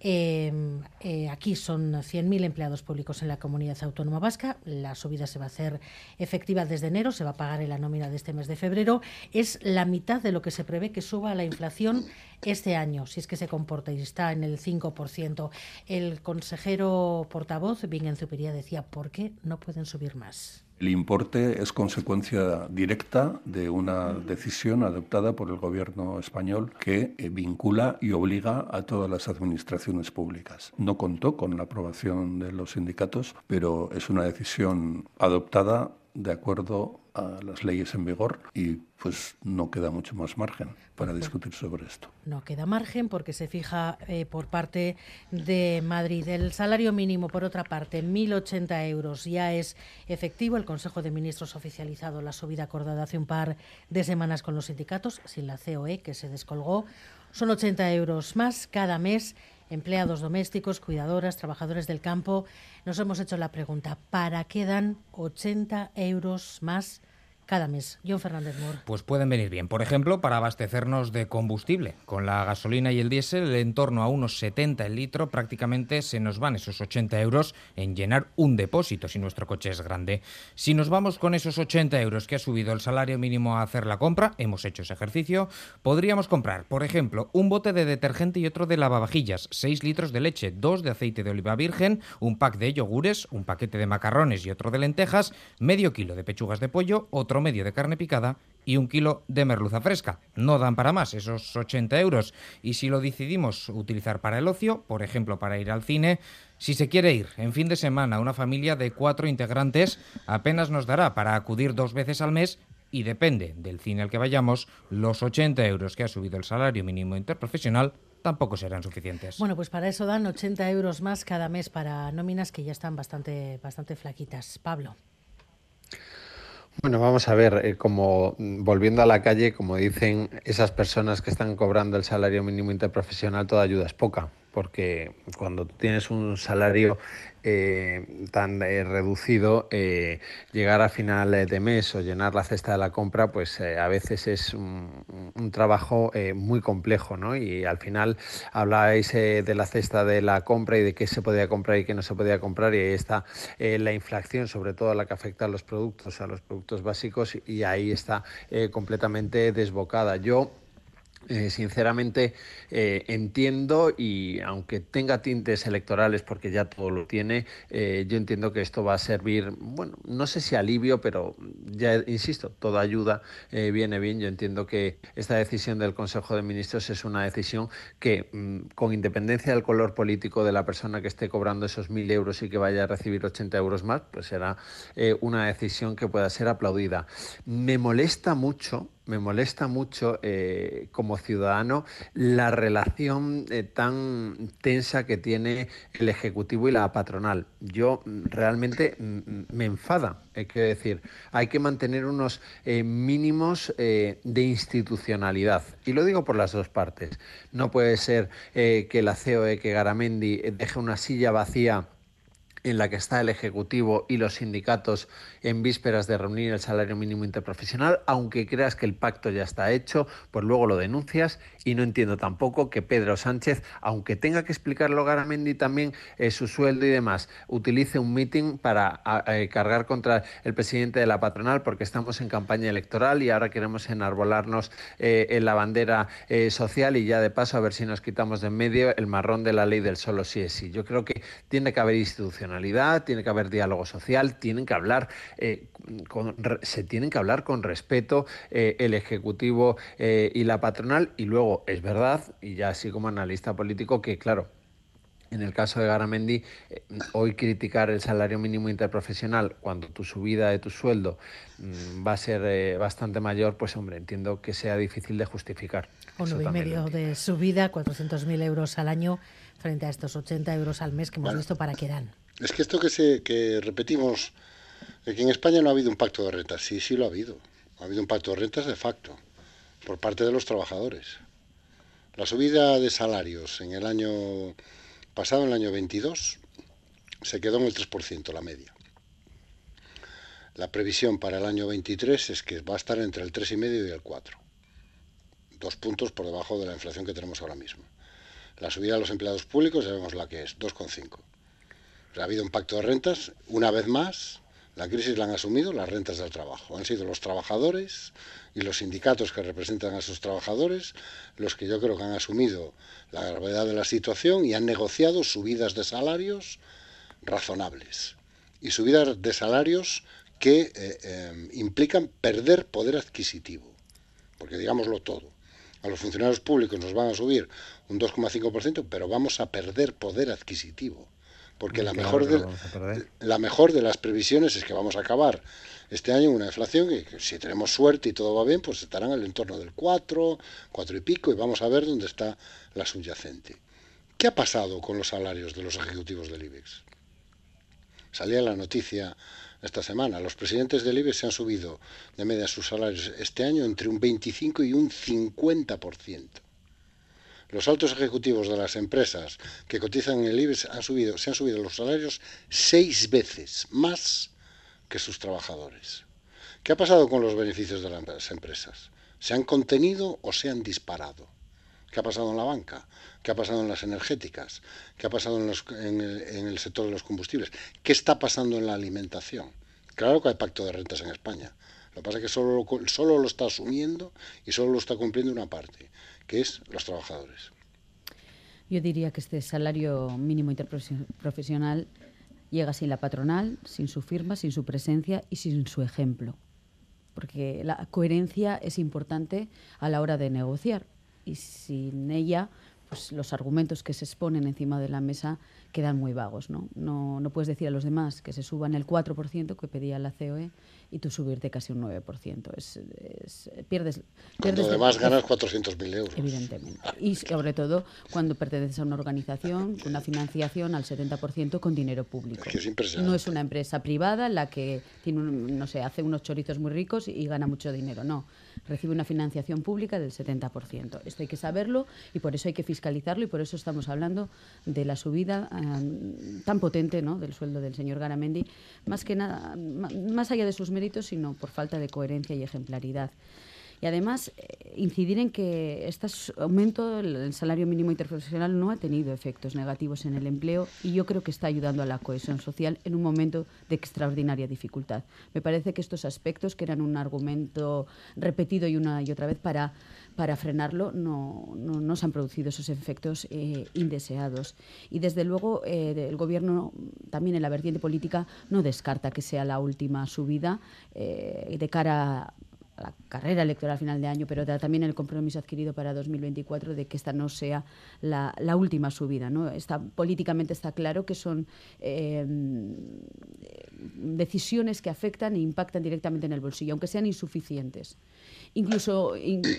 Em, eh, aquí son 100.000 empleados públicos en la comunidad autónoma vasca. La subida se va a hacer efectiva desde enero, se va a pagar en la nómina de este mes de febrero. Es la mitad de lo que se prevé que suba la inflación este año, si es que se comporta y está en el 5%. El consejero portavoz, Bingen Zupiría, decía, ¿por qué no pueden subir más?
El importe es consecuencia directa de una decisión adoptada por el Gobierno español que eh, vincula y obliga a todas las administraciones públicas. No contó con la aprobación de los sindicatos, pero es una decisión adoptada de acuerdo a las leyes en vigor y pues no queda mucho más margen para discutir sobre esto.
No queda margen porque se fija eh, por parte de Madrid. El salario mínimo, por otra parte, 1.080 euros ya es efectivo. El Consejo de Ministros ha oficializado la subida acordada hace un par de semanas con los sindicatos, sin la COE, que se descolgó. Son 80 euros más cada mes empleados domésticos, cuidadoras, trabajadores del campo, nos hemos hecho la pregunta, ¿para qué dan 80 euros más cada mes. John Fernández Moore.
Pues pueden venir bien. Por ejemplo, para abastecernos de combustible. Con la gasolina y el diésel, en torno a unos 70 el litro, prácticamente se nos van esos 80 euros en llenar un depósito si nuestro coche es grande. Si nos vamos con esos 80 euros que ha subido el salario mínimo a hacer la compra, hemos hecho ese ejercicio, podríamos comprar, por ejemplo, un bote de detergente y otro de lavavajillas, 6 litros de leche, 2 de aceite de oliva virgen, un pack de yogures, un paquete de macarrones y otro de lentejas, medio kilo de pechugas de pollo, otro medio de carne picada y un kilo de merluza fresca. No dan para más esos 80 euros. Y si lo decidimos utilizar para el ocio, por ejemplo para ir al cine, si se quiere ir en fin de semana una familia de cuatro integrantes, apenas nos dará para acudir dos veces al mes y depende del cine al que vayamos, los 80 euros que ha subido el salario mínimo interprofesional tampoco serán suficientes.
Bueno, pues para eso dan 80 euros más cada mes para nóminas que ya están bastante, bastante flaquitas. Pablo.
Bueno, vamos a ver, eh, como mm, volviendo a la calle, como dicen esas personas que están cobrando el salario mínimo interprofesional, toda ayuda es poca porque cuando tienes un salario eh, tan eh, reducido, eh, llegar a final de mes o llenar la cesta de la compra, pues a veces es un, trabajo muy complejo, ¿no? Y al final habláis de la cesta de la compra y de qué se podía comprar y qué no se podía comprar, y ahí está la inflación, sobre todo la que afecta a los productos, a los productos básicos, y ahí está completamente desbocada. Yo eh, sinceramente eh, entiendo y aunque tenga tintes electorales porque ya todo lo tiene, eh, yo entiendo que esto va a servir, bueno, no sé si alivio, pero ya insisto, toda ayuda viene bien. Yo entiendo que esta decisión del Consejo de Ministros es una decisión que, mm, con independencia del color político de la persona que esté cobrando esos mil euros y que vaya a recibir 80 euros más, pues será una decisión que pueda ser aplaudida. Me molesta mucho me molesta mucho eh, como ciudadano la relación eh, tan tensa que tiene el Ejecutivo y la patronal. Yo mm, realmente mm, mm, me enfada, hay que decir, hay que mantener unos eh, mínimos de institucionalidad. Y lo digo por las dos partes. No puede ser que la COE, que Garamendi deje una silla vacía en la que está el Ejecutivo y los sindicatos en vísperas de reunir el salario mínimo interprofesional, aunque creas que el pacto ya está hecho, pues luego lo denuncias y no entiendo tampoco que Pedro Sánchez, aunque tenga que explicarlo Garamendi también eh, su sueldo y demás, utilice un meeting para eh, cargar contra el presidente de la patronal porque estamos en campaña electoral y ahora queremos enarbolarnos eh, en la bandera social y ya de paso a ver si nos quitamos de en medio el marrón de la ley del solo sí es sí. Yo creo que tiene que haber tiene que haber diálogo social, tienen que hablar se tienen que hablar con respeto el Ejecutivo y la patronal y luego es verdad, y ya así como analista político, que claro, en el caso de Garamendi, eh, hoy criticar el salario mínimo interprofesional cuando tu subida de tu sueldo mm, va a ser eh, bastante mayor, pues hombre, entiendo que sea difícil de justificar.
Un y medio de subida, 400.000 euros al año frente a estos 80 euros al mes que hemos visto para qué dan.
Es que esto que, que repetimos, que en España no ha habido un pacto de rentas, sí, sí lo ha habido. Ha habido un pacto de rentas de facto por parte de los trabajadores. La subida de salarios en el año pasado, en el año 22, se quedó en el 3%, la media. La previsión para el año 23 es que va a estar entre el 3,5 y el 4. Dos puntos por debajo de la inflación que tenemos ahora mismo. La subida de los empleados públicos ya vemos la que es, 2,5. Ha habido un pacto de rentas, una vez más, la crisis la han asumido las rentas del trabajo. Han sido los trabajadores y los sindicatos que representan a esos trabajadores los que yo creo que han asumido la gravedad de la situación y han negociado subidas de salarios razonables. Y subidas de salarios que eh, em, implican perder poder adquisitivo. Porque digámoslo todo. A los funcionarios públicos nos van a subir un 2,5%, pero vamos a perder poder adquisitivo. Porque la mejor, de, la mejor de las previsiones es que vamos a acabar este año una inflación y que si tenemos suerte y todo va bien, pues estarán en el entorno del 4, 4 y pico, y vamos a ver dónde está la subyacente. ¿Qué ha pasado con los salarios de los ejecutivos del IBEX? Salía la noticia esta semana. Los presidentes del IBEX se han subido de media sus salarios este año entre un 25 y un 50%. Los altos ejecutivos de las empresas que cotizan en el IBEX han subido, se han subido los salarios seis veces más que sus trabajadores. ¿Qué ha pasado con los beneficios de las empresas? ¿Se han contenido o se han disparado? ¿Qué ha pasado en la banca? ¿Qué ha pasado en las energéticas? ¿Qué ha pasado en, el, sector de los combustibles? ¿Qué está pasando en la alimentación? Claro que hay pacto de rentas en España. Lo que pasa es que solo, solo lo está asumiendo y solo lo está cumpliendo una parte, que es los trabajadores.
Yo diría que este salario mínimo interprofesional llega sin la patronal, sin su firma, sin su presencia y sin su ejemplo. Porque la coherencia es importante a la hora de negociar y sin ella pues los argumentos que se exponen encima de la mesa quedan muy vagos. ¿no? No, no puedes decir a los demás que se suban el 4% que pedía la COE y tú subirte casi un 9%. Es, es, pierdes,
además ganas 400.000 euros.
Evidentemente. Y sobre todo cuando perteneces a una organización con una financiación al 70% con dinero público.
Es que es impresionante.
No es una empresa privada la que tiene no sé, hace unos chorizos muy ricos y gana mucho dinero. No recibe una financiación pública del 70%. Esto hay que saberlo y por eso hay que fiscalizarlo y por eso estamos hablando de la subida eh, tan potente ¿no? del sueldo del señor Garamendi, más que nada, más allá de sus méritos, sino por falta de coherencia y ejemplaridad. Y además, eh, incidir en que este aumento del salario mínimo interprofesional no ha tenido efectos negativos en el empleo y yo creo que está ayudando a la cohesión social en un momento de extraordinaria dificultad. Me parece que estos aspectos, que eran un argumento repetido y una y otra vez para para frenarlo no, no, se han producido esos efectos eh, indeseados. Y desde luego eh, el Gobierno, también en la vertiente política, no descarta que sea la última subida de cara la carrera electoral final de año, pero también el compromiso adquirido para 2024 de que esta no sea la, última subida. ¿no? Está, políticamente está claro que son eh, decisiones que afectan e impactan directamente en el bolsillo, aunque sean insuficientes incluso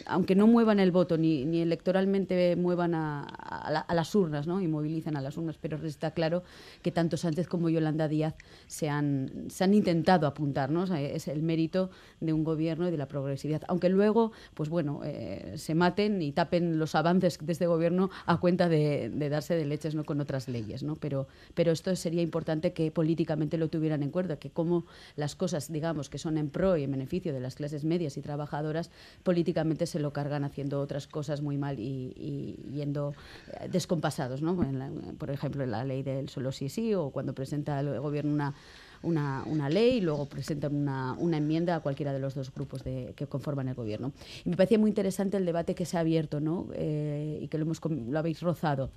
aunque no muevan el voto ni, ni electoralmente muevan a, las urnas ¿no? y movilicen a las urnas, pero está claro que tanto Sánchez como Yolanda Díaz se han, se han intentado apuntar, ¿no? es el mérito de un gobierno y de la progresividad, aunque luego, pues bueno, eh, se maten y tapen los avances de este gobierno a cuenta de, darse de leches ¿no? con otras leyes, ¿no? pero, pero esto sería importante que políticamente lo tuvieran en cuenta, que como las cosas, digamos, que son en pro y en beneficio de las clases medias y trabajadoras, políticamente se lo cargan haciendo otras cosas muy mal y, yendo eh, descompasados, ¿no? por ejemplo, en la ley del solo sí sí o cuando presenta el gobierno una una, una, ley y luego presentan una, una, enmienda a cualquiera de los dos grupos de, que conforman el gobierno. Y me parecía muy interesante el debate que se ha abierto ¿no? Eh, y que lo, hemos, lo habéis rozado.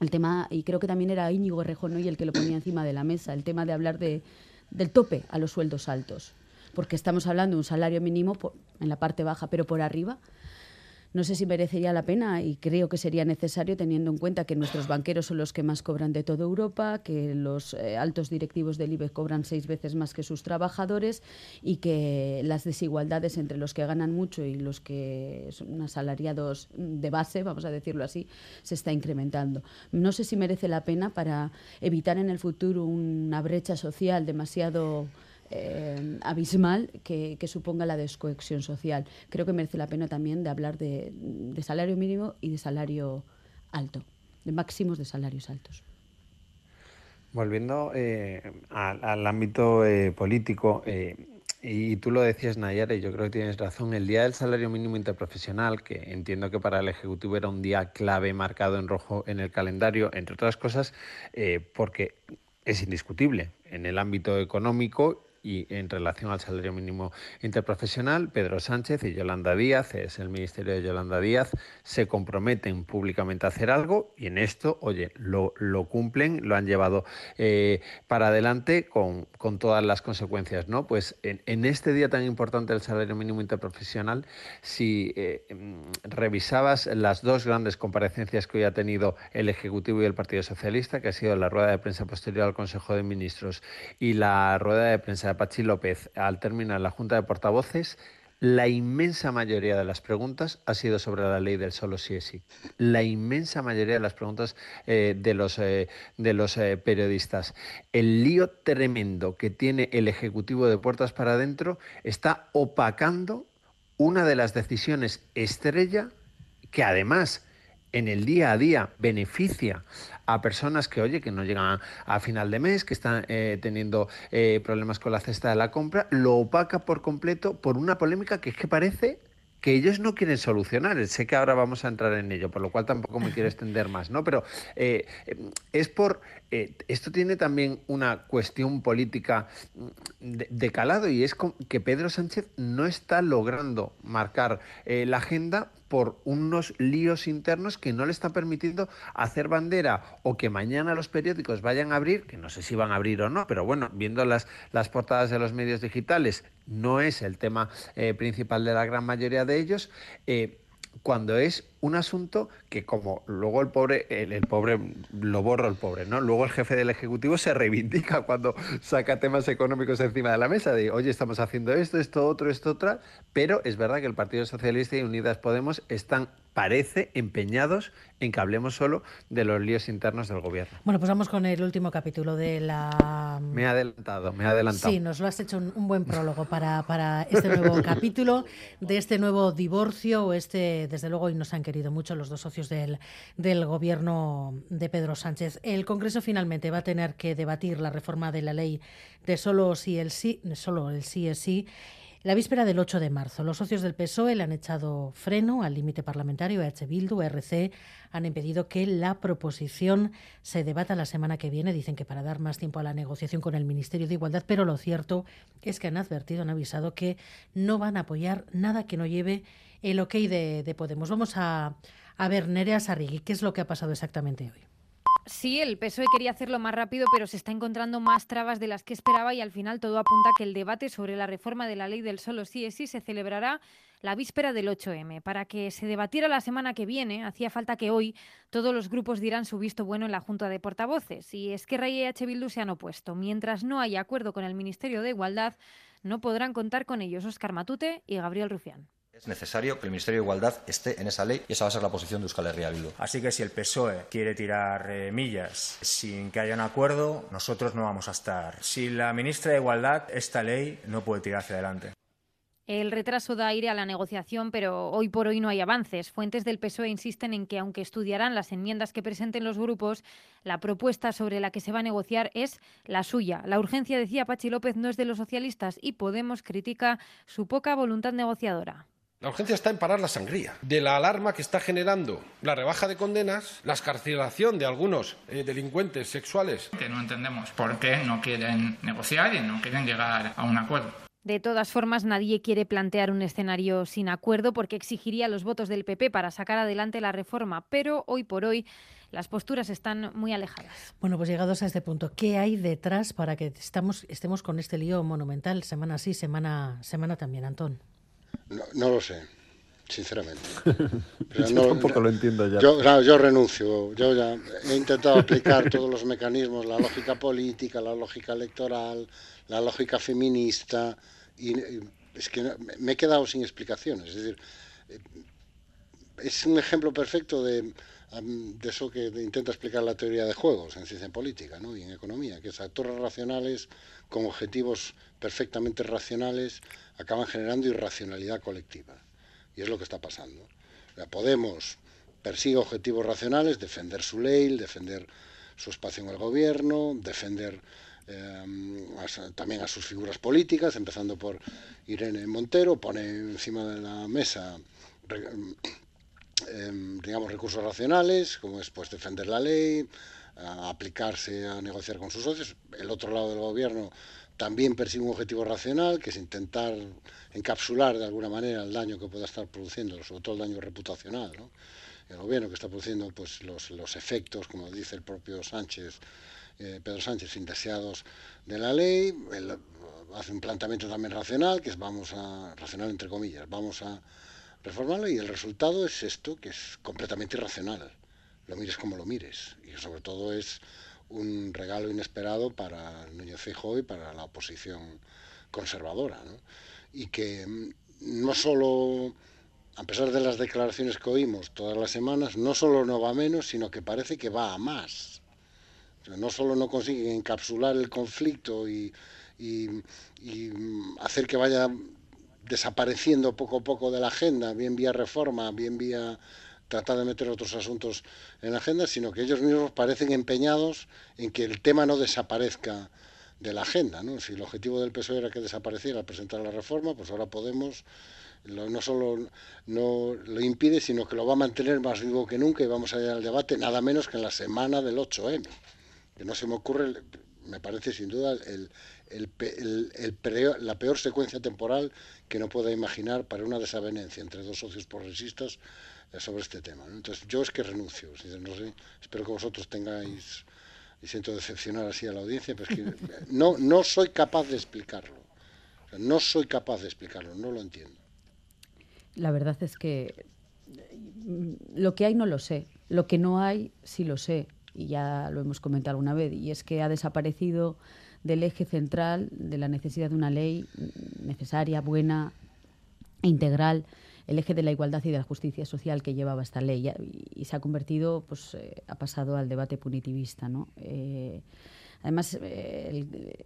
El tema, y creo que también era Íñigo Rejón y el que lo ponía encima de la mesa, el tema de hablar de, del tope a los sueldos altos porque estamos hablando de un salario mínimo en la parte baja, pero por arriba No sé si merecería la pena y creo que sería necesario teniendo en cuenta que nuestros banqueros son los que más cobran de toda Europa, que los eh, altos directivos del IBE cobran seis veces más que sus trabajadores y que las desigualdades entre los que ganan mucho y los que son asalariados de base, vamos a decirlo así, se está incrementando. No sé si merece la pena para evitar en el futuro una brecha social demasiado eh, abismal que, suponga la desconexión social. Creo que merece la pena también de hablar de, salario mínimo y de salario alto, de máximos de salarios altos.
Volviendo eh, al, ámbito eh, político, y tú lo decías, Nayara, y yo creo que tienes razón, el Día del Salario Mínimo Interprofesional, que entiendo que para el Ejecutivo era un día clave marcado en rojo en el calendario, entre otras cosas, porque es indiscutible en el ámbito económico y en relación al salario mínimo interprofesional, Pedro Sánchez y Yolanda Díaz, es el ministerio de Yolanda Díaz, se comprometen públicamente a hacer algo y en esto, oye, lo, lo cumplen, lo han llevado eh, para adelante con, con, todas las consecuencias, ¿no? Pues en, este día tan importante del salario mínimo interprofesional, si eh, mm, revisabas las dos grandes comparecencias que hoy ha tenido el Ejecutivo y el Partido Socialista, que ha sido la rueda de prensa posterior al Consejo de Ministros y la rueda de prensa Pachi López al terminar la Junta de Portavoces, la inmensa mayoría de las preguntas ha sido sobre la ley del solo sí es sí. La inmensa mayoría de las preguntas eh, de los, eh, de los eh, periodistas. El lío tremendo que tiene el Ejecutivo de puertas para adentro está opacando una de las decisiones estrella que además en el día a día beneficia a personas que, oye, que no llegan a, final de mes, que están eh, teniendo eh, problemas con la cesta de la compra, lo opaca por completo por una polémica que es que parece que ellos no quieren solucionar. Sé que ahora vamos a entrar en ello, por lo cual tampoco me quiero extender más, ¿no? Pero eh, es por. Esto tiene también una cuestión política de, de, calado y es que Pedro Sánchez no está logrando marcar la agenda por unos líos internos que no le están permitiendo hacer bandera o que mañana los periódicos vayan a abrir, que no sé si van a abrir o no, pero bueno, viendo las, portadas de los medios digitales, no es el tema eh, principal de la gran mayoría de ellos. Eh, cuando es un asunto que como luego el pobre, el, pobre lo borra el pobre, ¿no? Luego el jefe del Ejecutivo se reivindica cuando saca temas económicos encima de la mesa, de oye, estamos haciendo esto, esto, otro, esto, otra, pero es verdad que el Partido Socialista y Unidas Podemos están parece empeñados en que hablemos solo de los líos internos del gobierno.
Bueno, pues vamos con el último capítulo de la...
Me he adelantado, me he adelantado.
Sí, nos lo has hecho un, buen prólogo para, para este nuevo capítulo, de este nuevo divorcio, o este, desde luego, y nos han querido mucho los dos socios del, del gobierno de Pedro Sánchez. El Congreso finalmente va a tener que debatir la reforma de la ley de solo si el sí, solo el sí es sí la víspera del 8 de marzo, los socios del PSOE le han echado freno al límite parlamentario. Bildu, RC, han impedido que la proposición se debata la semana que viene. Dicen que para dar más tiempo a la negociación con el Ministerio de Igualdad, pero lo cierto es que han advertido, han avisado que no van a apoyar nada que no lleve el ok de, Podemos. Vamos a, ver, Nerea Sarrigui, ¿qué es lo que ha pasado exactamente hoy?
Sí, el PSOE quería hacerlo más rápido, pero se está encontrando más trabas de las que esperaba y al final todo apunta que el debate sobre la reforma de la ley del solo sí es sí se celebrará la víspera del 8M. Para que se debatiera la semana que viene, hacía falta que hoy todos los grupos dieran su visto bueno en la Junta de Portavoces. Y es que Rey y H. Bildu se han opuesto. Mientras no haya acuerdo con el Ministerio de Igualdad, no podrán contar con ellos Oscar Matute y Gabriel Rufián.
Es necesario que el Ministerio de Igualdad esté en esa ley y esa va a ser la posición de Euskal Herria Bildu.
Así que si el PSOE quiere tirar eh, millas sin que haya un acuerdo, nosotros no vamos a estar. Si la ministra de Igualdad, esta ley no puede tirar hacia adelante.
El retraso da aire a la negociación, pero hoy por hoy no hay avances. Fuentes del PSOE insisten en que, aunque estudiarán las enmiendas que presenten los grupos, la propuesta sobre la que se va a negociar es la suya. La urgencia, decía Pachi López, no es de los socialistas y Podemos critica su poca voluntad negociadora.
La urgencia está en parar la sangría, de la alarma que está generando la rebaja de condenas, la escarcelación de algunos eh, delincuentes sexuales.
Que no entendemos por qué no quieren negociar y no quieren llegar a un acuerdo.
De todas formas, nadie quiere plantear un escenario sin acuerdo porque exigiría los votos del PP para sacar adelante la reforma, pero hoy por hoy las posturas están muy alejadas.
Bueno, pues llegados a este punto, ¿qué hay detrás para que estamos, estemos con este lío monumental, semana sí, semana, semana también, Antón?
No, lo sé. sinceramente.
yo tampoco lo entiendo ya.
Yo, yo renuncio. Yo ya he intentado aplicar todos los mecanismos, la lógica política, la lógica electoral, la lógica feminista, y es que me he quedado sin explicaciones. Es decir, eh, es un ejemplo perfecto de, de eso que intenta explicar la teoría de juegos en ciencia política ¿no? y en economía, que es actores racionales con objetivos perfectamente racionales acaban generando irracionalidad colectiva. Y es lo que está pasando. Podemos persigue objetivos racionales, defender su ley, defender su espacio en el gobierno, defender eh, también a sus figuras políticas, empezando por Irene Montero, pone encima de la mesa em, digamos recursos racionales, como es pues defender la ley, aplicarse a negociar con sus socios. El otro lado del gobierno también persigue un objetivo racional, que es intentar encapsular de alguna manera el daño que pueda estar produciendo, sobre todo el daño reputacional, el gobierno que está produciendo pues los, los efectos, como dice el propio Sánchez, eh, Pedro Sánchez, indeseados de la ley, hace un planteamiento también racional, que es vamos a, racional entre comillas, vamos a reformarlo y el resultado es esto, que es completamente irracional, lo mires como lo mires, y sobre todo es un regalo inesperado para Núñez Feijóo y para la oposición conservadora, y que mm, no solo, a pesar de las declaraciones que oímos todas las semanas, no solo no va menos, sino que parece que va a más. no solo no consigue encapsular el conflicto y, hacer que vaya desapareciendo poco a poco de la agenda, bien vía reforma, bien vía tratar de meter otros asuntos en la agenda, sino que ellos mismos parecen empeñados en que el tema no desaparezca de la agenda. Si el objetivo del PSOE era que desapareciera presentar la reforma, pues ahora Podemos no solo no lo impide, sino que lo va a mantener más vivo que nunca y vamos a ir al debate nada menos que en la semana del 8M. Que no se me ocurre, me parece sin duda el, la peor secuencia temporal que no pueda imaginar para una desavenencia entre dos socios progresistas sobre este tema. Entonces, yo es que renuncio. No sé, espero que vosotros tengáis, y siento decepcionar así a la audiencia, pero es que no, no soy capaz de explicarlo. no soy capaz de explicarlo, no lo entiendo.
La verdad es que lo que hay no lo sé. Lo que no hay sí lo sé. Y ya lo hemos comentado alguna vez. Y es que ha desaparecido del eje central de la necesidad de una ley necesaria, buena, integral, el eje de la igualdad y de la justicia social que llevaba esta ley y, se ha convertido, pues eh, ha pasado al debate punitivista, ¿no? Eh, además, eh,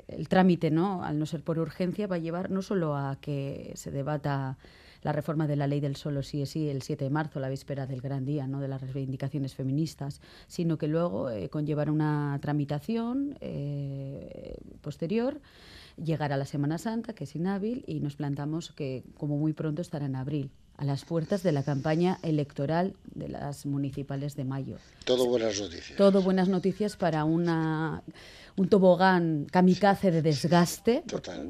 el, trámite, ¿no? al no ser por urgencia, va a llevar no solo a que se debata la reforma de la ley del solo sí es sí el 7 de marzo, la víspera del gran día ¿no? de las reivindicaciones feministas, sino que luego conllevará una tramitación posterior llegar a la Semana Santa, que es inhábil, y nos plantamos que como muy pronto estará en abril a las puertas de la campaña electoral de las municipales de mayo.
Todo buenas noticias.
Todo buenas noticias para una, un tobogán kamikaze de desgaste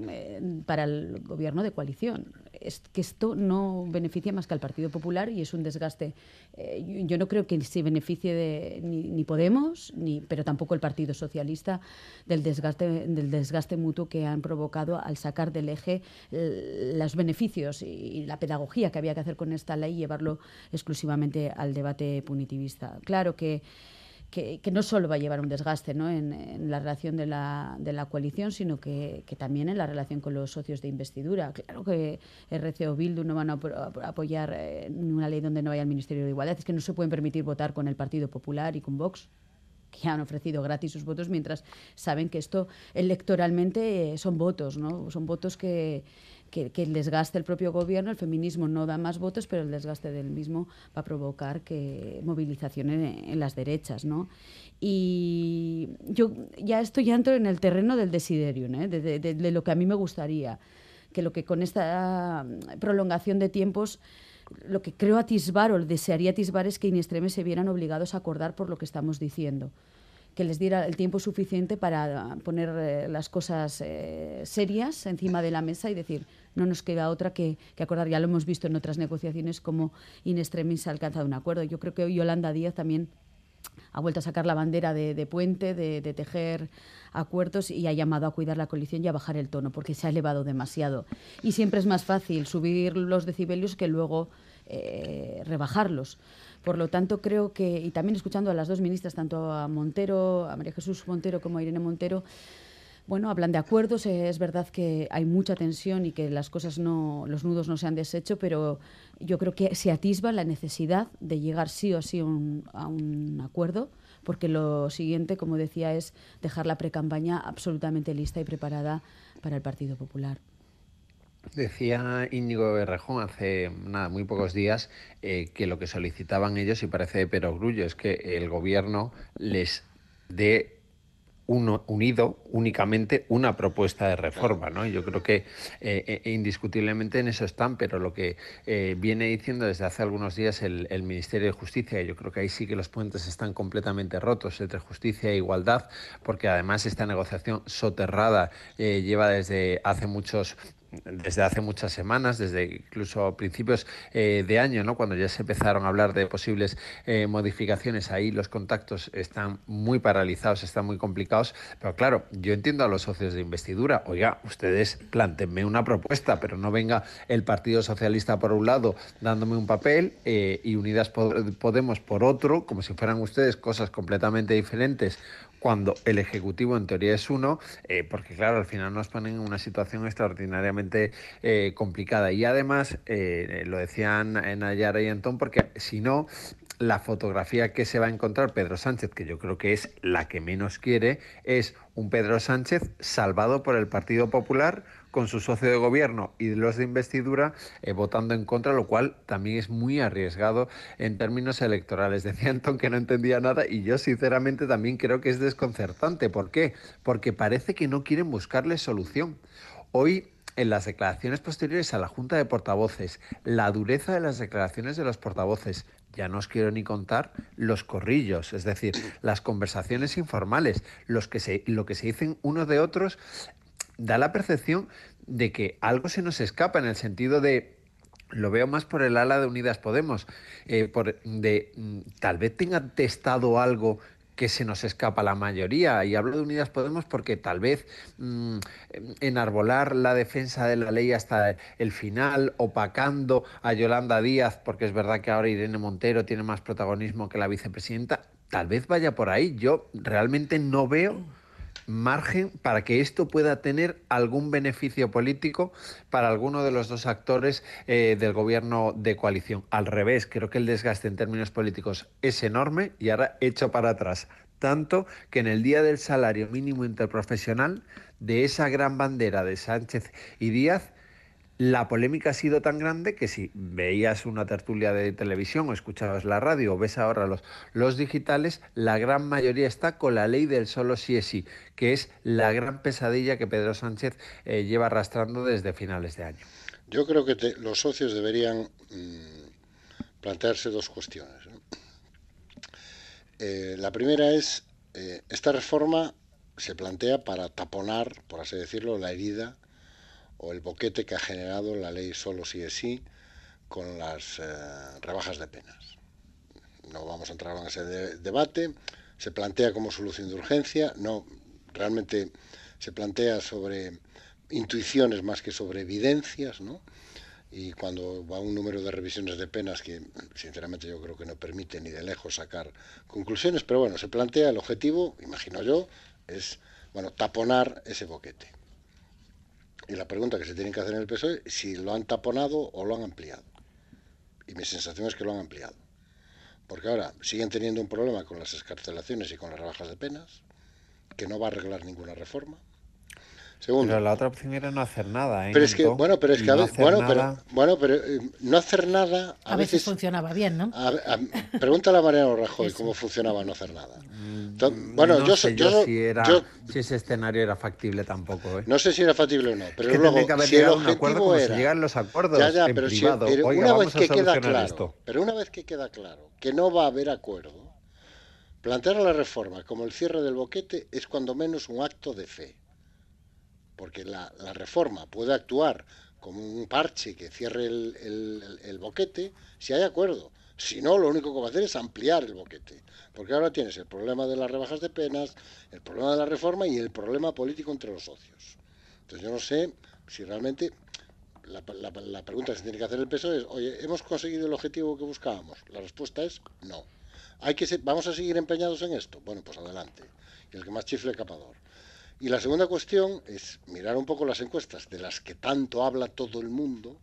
eh, para el gobierno de coalición es que esto no beneficia más que al Partido Popular y es un desgaste. Eh, yo no creo que se beneficie de, ni, Podemos, ni, pero tampoco el Partido Socialista del desgaste, del desgaste mutuo que han provocado al sacar del eje eh, los beneficios y, la pedagogía que había que hacer con esta ley y llevarlo exclusivamente al debate punitivista. Claro que que, no solo va a llevar un desgaste ¿no? en, la relación de la, de la coalición, sino que, también en la relación con los socios de investidura. Claro que RC o Bildu no van a apoyar eh, una ley donde no vaya el Ministerio de Igualdad, es que no se pueden permitir votar con el Partido Popular y con Vox que han ofrecido gratis sus votos mientras saben que esto electoralmente eh, son votos, ¿no? Son votos que, que, el desgaste del propio gobierno, el feminismo no da más votos, pero el desgaste del mismo va a provocar que movilización en, las derechas, ¿no? Y yo ya esto ya entro en el terreno del desiderio, ¿eh? de, lo que a mí me gustaría, que lo que con esta prolongación de tiempos lo que creo atisbar o desearía atisbar es que in se vieran obligados a acordar por lo que estamos diciendo que les diera el tiempo suficiente para poner eh, las cosas eh, serias encima de la mesa y decir, no nos queda otra que, acordar. Ya lo hemos visto en otras negociaciones como in extremis ha alcanzado un acuerdo. Yo creo que Yolanda Díaz también ha vuelto a sacar la bandera de, puente, de, tejer acuerdos y ha llamado a cuidar la coalición y a bajar el tono, porque se ha elevado demasiado. Y siempre es más fácil subir los decibelios que luego eh, rebajarlos. Por lo tanto, creo que, y también escuchando a las dos ministras, tanto a Montero, a María Jesús Montero como a Irene Montero, bueno, hablan de acuerdos, eh, es verdad que hay mucha tensión y que las cosas no, los nudos no se han deshecho, pero yo creo que se atisba la necesidad de llegar sí o sí a un acuerdo, porque lo siguiente, como decía, es dejar la precampaña absolutamente lista y preparada para el Partido Popular.
Decía Íñigo Errejón hace nada, muy pocos días eh, que lo que solicitaban ellos, y parece de perogrullo, es que el gobierno les dé uno, unido únicamente una propuesta de reforma. ¿no? Yo creo que eh, eh, indiscutiblemente en eso están, pero lo que viene diciendo desde hace algunos días el, Ministerio de Justicia, yo creo que ahí sí que los puentes están completamente rotos entre justicia e igualdad, porque además esta negociación soterrada lleva desde hace muchos desde hace muchas semanas, desde incluso principios eh, de año, ¿no? cuando ya se empezaron a hablar de posibles eh, modificaciones, ahí los contactos están muy paralizados, están muy complicados. Pero claro, yo entiendo a los socios de investidura, oiga, ustedes plantenme una propuesta, pero no venga el Partido Socialista por un lado dándome un papel eh, y Unidas Podemos por otro, como si fueran ustedes cosas completamente diferentes cuando el Ejecutivo en teoría es uno, eh, porque claro, al final nos ponen en una situación extraordinariamente eh, complicada. Y además, eh, lo decían Nayara y Antón, porque si no, la fotografía que se va a encontrar Pedro Sánchez, que yo creo que es la que menos quiere, es un Pedro Sánchez salvado por el Partido Popular con su socio de gobierno y los de investidura eh, votando en contra, lo cual también es muy arriesgado en términos electorales. Decía Anton que no entendía nada y yo sinceramente también creo que es desconcertante. ¿Por qué? Porque parece que no quieren buscarle solución. Hoy en las declaraciones posteriores a la Junta de Portavoces, la dureza de las declaraciones de los portavoces, ya no os quiero ni contar los corrillos, es decir, las conversaciones informales, los que se, lo que se dicen unos de otros da la percepción de que algo se nos escapa en el sentido de lo veo más por el ala de Unidas Podemos, eh, por, de mm, tal vez tenga testado algo que se nos escapa la mayoría. Y hablo de Unidas Podemos porque tal vez mm, enarbolar la defensa de la ley hasta el final, opacando a Yolanda Díaz, porque es verdad que ahora Irene Montero tiene más protagonismo que la vicepresidenta, tal vez vaya por ahí. Yo realmente no veo margen para que esto pueda tener algún beneficio político para alguno de los dos actores eh, del gobierno de coalición. Al revés, creo que el desgaste en términos políticos es enorme y ahora hecho para atrás. Tanto que en el día del salario mínimo interprofesional, de esa gran bandera de Sánchez y Díaz, la polémica ha sido tan grande que si veías una tertulia de televisión o escuchabas la radio o ves ahora los, los digitales, la gran mayoría está con la ley del solo sí es sí, que es la gran pesadilla que Pedro Sánchez eh, lleva arrastrando desde finales de año.
Yo creo que los socios deberían mm, plantearse dos cuestiones. Eh, la primera es, eh, esta reforma se plantea para taponar, por así decirlo, la herida o el boquete que ha generado la ley solo sí es sí con las eh, rebajas de penas. No vamos a entrar en ese debate. Se plantea como solución de urgencia, no, realmente se plantea sobre intuiciones más que sobre evidencias, ¿no? Y cuando va un número de revisiones de penas que, sinceramente, yo creo que no permite ni de lejos sacar conclusiones, pero bueno, se plantea el objetivo, imagino yo, es, bueno, taponar ese boquete. Y la pregunta que se tiene que hacer en el PSOE es si lo han taponado o lo han ampliado. Y mi sensación es que lo han ampliado. Porque ahora siguen teniendo un problema con las escarcelaciones y con las rebajas de penas, que no va a arreglar ninguna reforma.
Pero la otra opción era no hacer nada, ¿eh?
Pero es que, bueno, pero es que a veces, bueno, pero, bueno, pero eh, no hacer nada.
A, veces, funcionaba bien, ¿no?
pregúntale a Mariano Rajoy cómo funcionaba no hacer nada.
Mm, bueno, yo, sé yo, si, era, si ese escenario era factible tampoco. ¿eh?
No sé si era factible o no, pero luego, si el objetivo era.
Se llegan los acuerdos ya, ya, pero privado.
pero una vez que queda claro, pero una vez que queda claro que no va a haber acuerdo, plantear la reforma como el cierre del boquete es cuando menos un acto de fe porque la, reforma puede actuar como un parche que cierre el, boquete si hay acuerdo. Si no, lo único que va a hacer es ampliar el boquete. Porque ahora tienes el problema de las rebajas de penas, el problema de la reforma y el problema político entre los socios. Entonces yo no sé si realmente la, pregunta que se tiene que hacer el PSOE es, oye, ¿hemos conseguido el objetivo que buscábamos? La respuesta es no. ¿Hay que ¿Vamos a seguir empeñados en esto? Bueno, pues adelante. Y el que más chifle capador. Y la segunda cuestión es mirar un poco las encuestas de las que tanto habla todo el mundo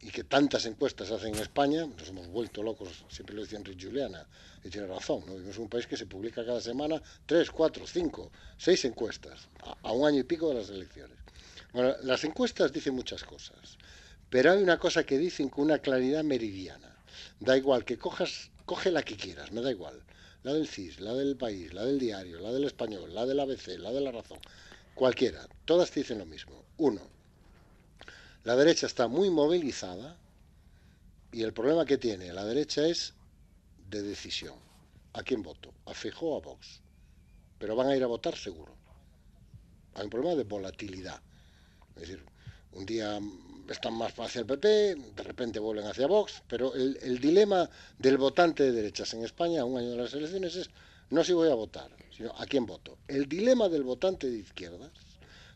y que tantas encuestas hacen en España, nos hemos vuelto locos, siempre lo decía Enrique Juliana, y tiene razón, ¿no? vivimos un país que se publica cada semana tres, cuatro, cinco, seis encuestas, a, un año y pico de las elecciones. Bueno, las encuestas dicen muchas cosas, pero hay una cosa que dicen con una claridad meridiana. Da igual que cojas, coge la que quieras, me da igual. La del CIS, la del país, la del diario, la del español, la del ABC, la de la razón, cualquiera, todas te dicen lo mismo. Uno, la derecha está muy movilizada y el problema que tiene la derecha es de decisión. ¿A quién voto? ¿A Feijóo o a Vox? Pero van a ir a votar seguro. Hay un problema de volatilidad. Es decir, un día están más hacia el PP, de repente vuelven hacia Vox, pero el, dilema del votante de derechas en España un año de las elecciones es no si voy a votar, sino a quién voto. El dilema del votante de izquierdas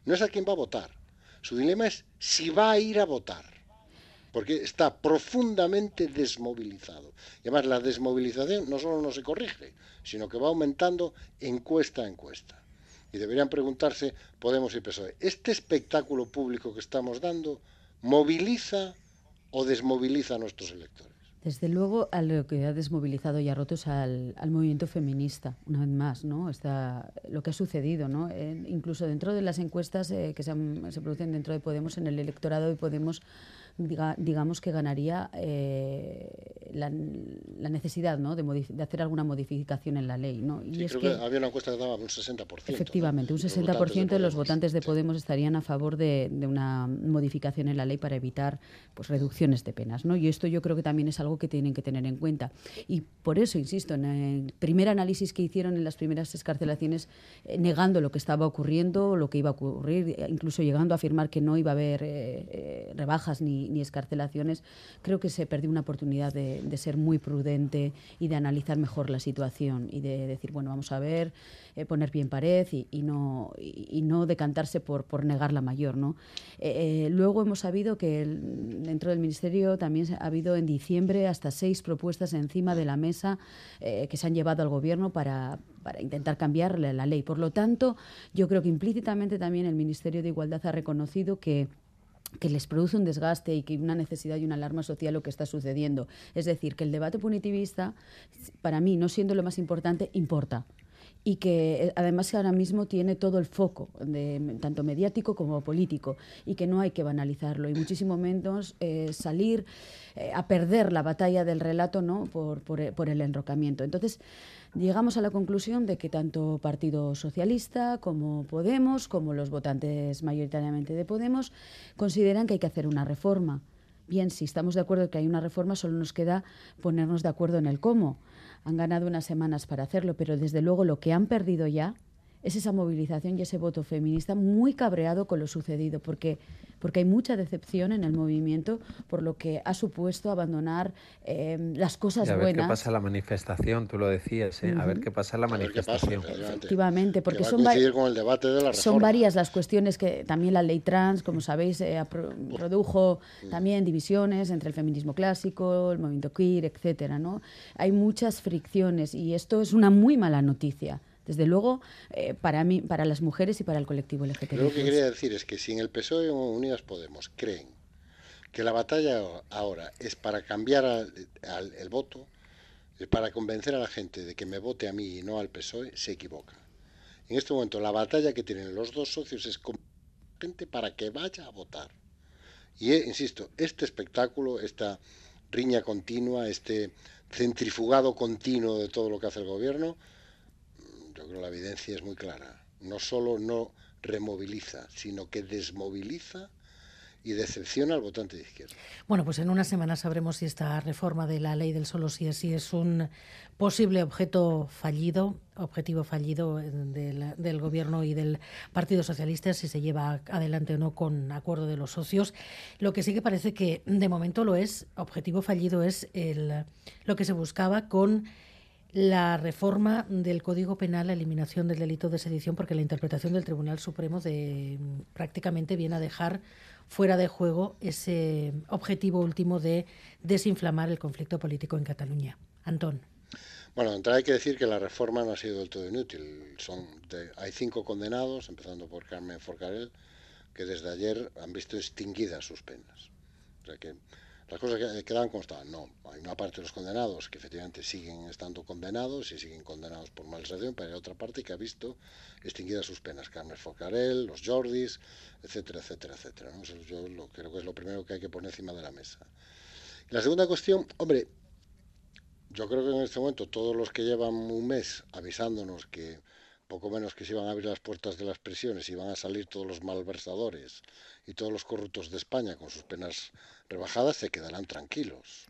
no es a quién va a votar, su dilema es si va a ir a votar, porque está profundamente desmovilizado. Y además la desmovilización no solo no se corrige, sino que va aumentando encuesta a encuesta. Y deberían preguntarse Podemos y PSOE, ¿este espectáculo público que estamos dando moviliza o desmoviliza a nuestros electores?
Desde luego, a lo que ha desmovilizado y ha roto es al, movimiento feminista, una vez más, ¿no? Está lo que ha sucedido, ¿no? incluso dentro de las encuestas eh, que se, se, producen dentro de Podemos, en el electorado de Podemos digamos que ganaría eh, la, necesidad ¿no? de, de, hacer alguna modificación en la ley. ¿no?
Y sí, creo que, había una encuesta que daba un 60%.
Efectivamente, un 60% de, los votantes de Podemos estarían a favor de, una modificación en la ley para evitar pues, reducciones de penas. ¿no? Y esto yo creo que también es algo que tienen que tener en cuenta. Y por eso, insisto, en el primer análisis que hicieron en las primeras escarcelaciones, eh, negando lo que estaba ocurriendo, lo que iba a ocurrir, incluso llegando a afirmar que no iba a haber eh, rebajas ni ni, escarcelaciones, creo que se perdió una oportunidad de, ser muy prudente y de analizar mejor la situación y de decir, bueno, vamos a ver, eh, poner pie en pared y, no, y, no decantarse por, por negar la mayor. ¿no? Eh, eh, luego hemos sabido que dentro del Ministerio también ha habido en diciembre hasta seis propuestas encima de la mesa que se han llevado al Gobierno para, para intentar cambiar la ley. Por lo tanto, yo creo que implícitamente también el Ministerio de Igualdad ha reconocido que que les produce un desgaste y que una necesidad y una alarma social lo que está sucediendo. Es decir, que el debate punitivista, para mí, no siendo lo más importante, importa y que eh, además ahora mismo tiene todo el foco, de, tanto mediático como político, y que no hay que banalizarlo, y muchísimo menos eh, salir eh, a perder la batalla del relato ¿no? por, por, por el enrocamiento. Entonces, llegamos a la conclusión de que tanto Partido Socialista como Podemos, como los votantes mayoritariamente de Podemos, consideran que hay que hacer una reforma. Bien, si estamos de acuerdo que hay una reforma, solo nos queda ponernos de acuerdo en el cómo. Han ganado unas semanas para hacerlo, pero desde luego lo que han perdido ya es esa movilización y ese voto feminista muy cabreado con lo sucedido, porque porque hay mucha decepción en el movimiento por lo que ha supuesto abandonar eh, las cosas
y
a ver
qué pasa la manifestación, tú lo decías, ¿eh? a ver qué pasa la manifestación.
Efectivamente, porque son,
son
varias las cuestiones que también la ley trans, como sabéis, eh, produjo también divisiones entre el feminismo clásico, el movimiento queer, etcétera, ¿no? Hay muchas fricciones y esto es una muy mala noticia desde luego, eh, para mí, para las mujeres y para el colectivo LGTB.
lo que quería decir es que si en el PSOE o Unidas Podemos creen que la batalla ahora es para cambiar el voto, para convencer a la gente de que me vote a mí y no al PSOE, se equivoca. En este momento la batalla que tienen los dos socios es gente para que vaya a votar. Y eh, insisto, este espectáculo, esta riña continua, este centrifugado continuo de todo lo que hace el gobierno, yo creo que la evidencia es muy clara. No solo no removiliza, sino que desmoviliza y decepciona al votante de izquierda.
Bueno, pues en una semana sabremos si esta reforma de la ley del solo sí es sí es un posible objeto fallido, objetivo fallido del, del, gobierno y del Partido Socialista, si se lleva adelante o no con acuerdo de los socios. Lo que sí que parece que de momento lo es, objetivo fallido es el, lo que se buscaba con la reforma del Código Penal, la eliminación del delito de sedición, porque la interpretación del Tribunal Supremo de, prácticamente viene a dejar fuera de juego ese objetivo último de desinflamar el conflicto político en Cataluña. Antón.
Bueno, entrada hay que decir que la reforma no ha sido del todo inútil. Hay cinco condenados, empezando por Carmen Forcarel, que desde ayer han visto extinguidas sus penas. O sea que las cosas quedan como estaban. No, hay una parte de los condenados que efectivamente siguen estando condenados y siguen condenados por malversación, pero hay otra parte que ha visto extinguidas sus penas. Carmen Focarel, los Jordis, etcétera, etcétera, etcétera. Eso yo lo, creo que es lo primero que hay que poner encima de la mesa. la segunda cuestión, hombre, yo creo que en este momento todos los que llevan un mes avisándonos que poco menos que se iban a abrir las puertas de las prisiones y van a salir todos los malversadores y todos los corruptos de España con sus penas rebajadas, se quedarán tranquilos.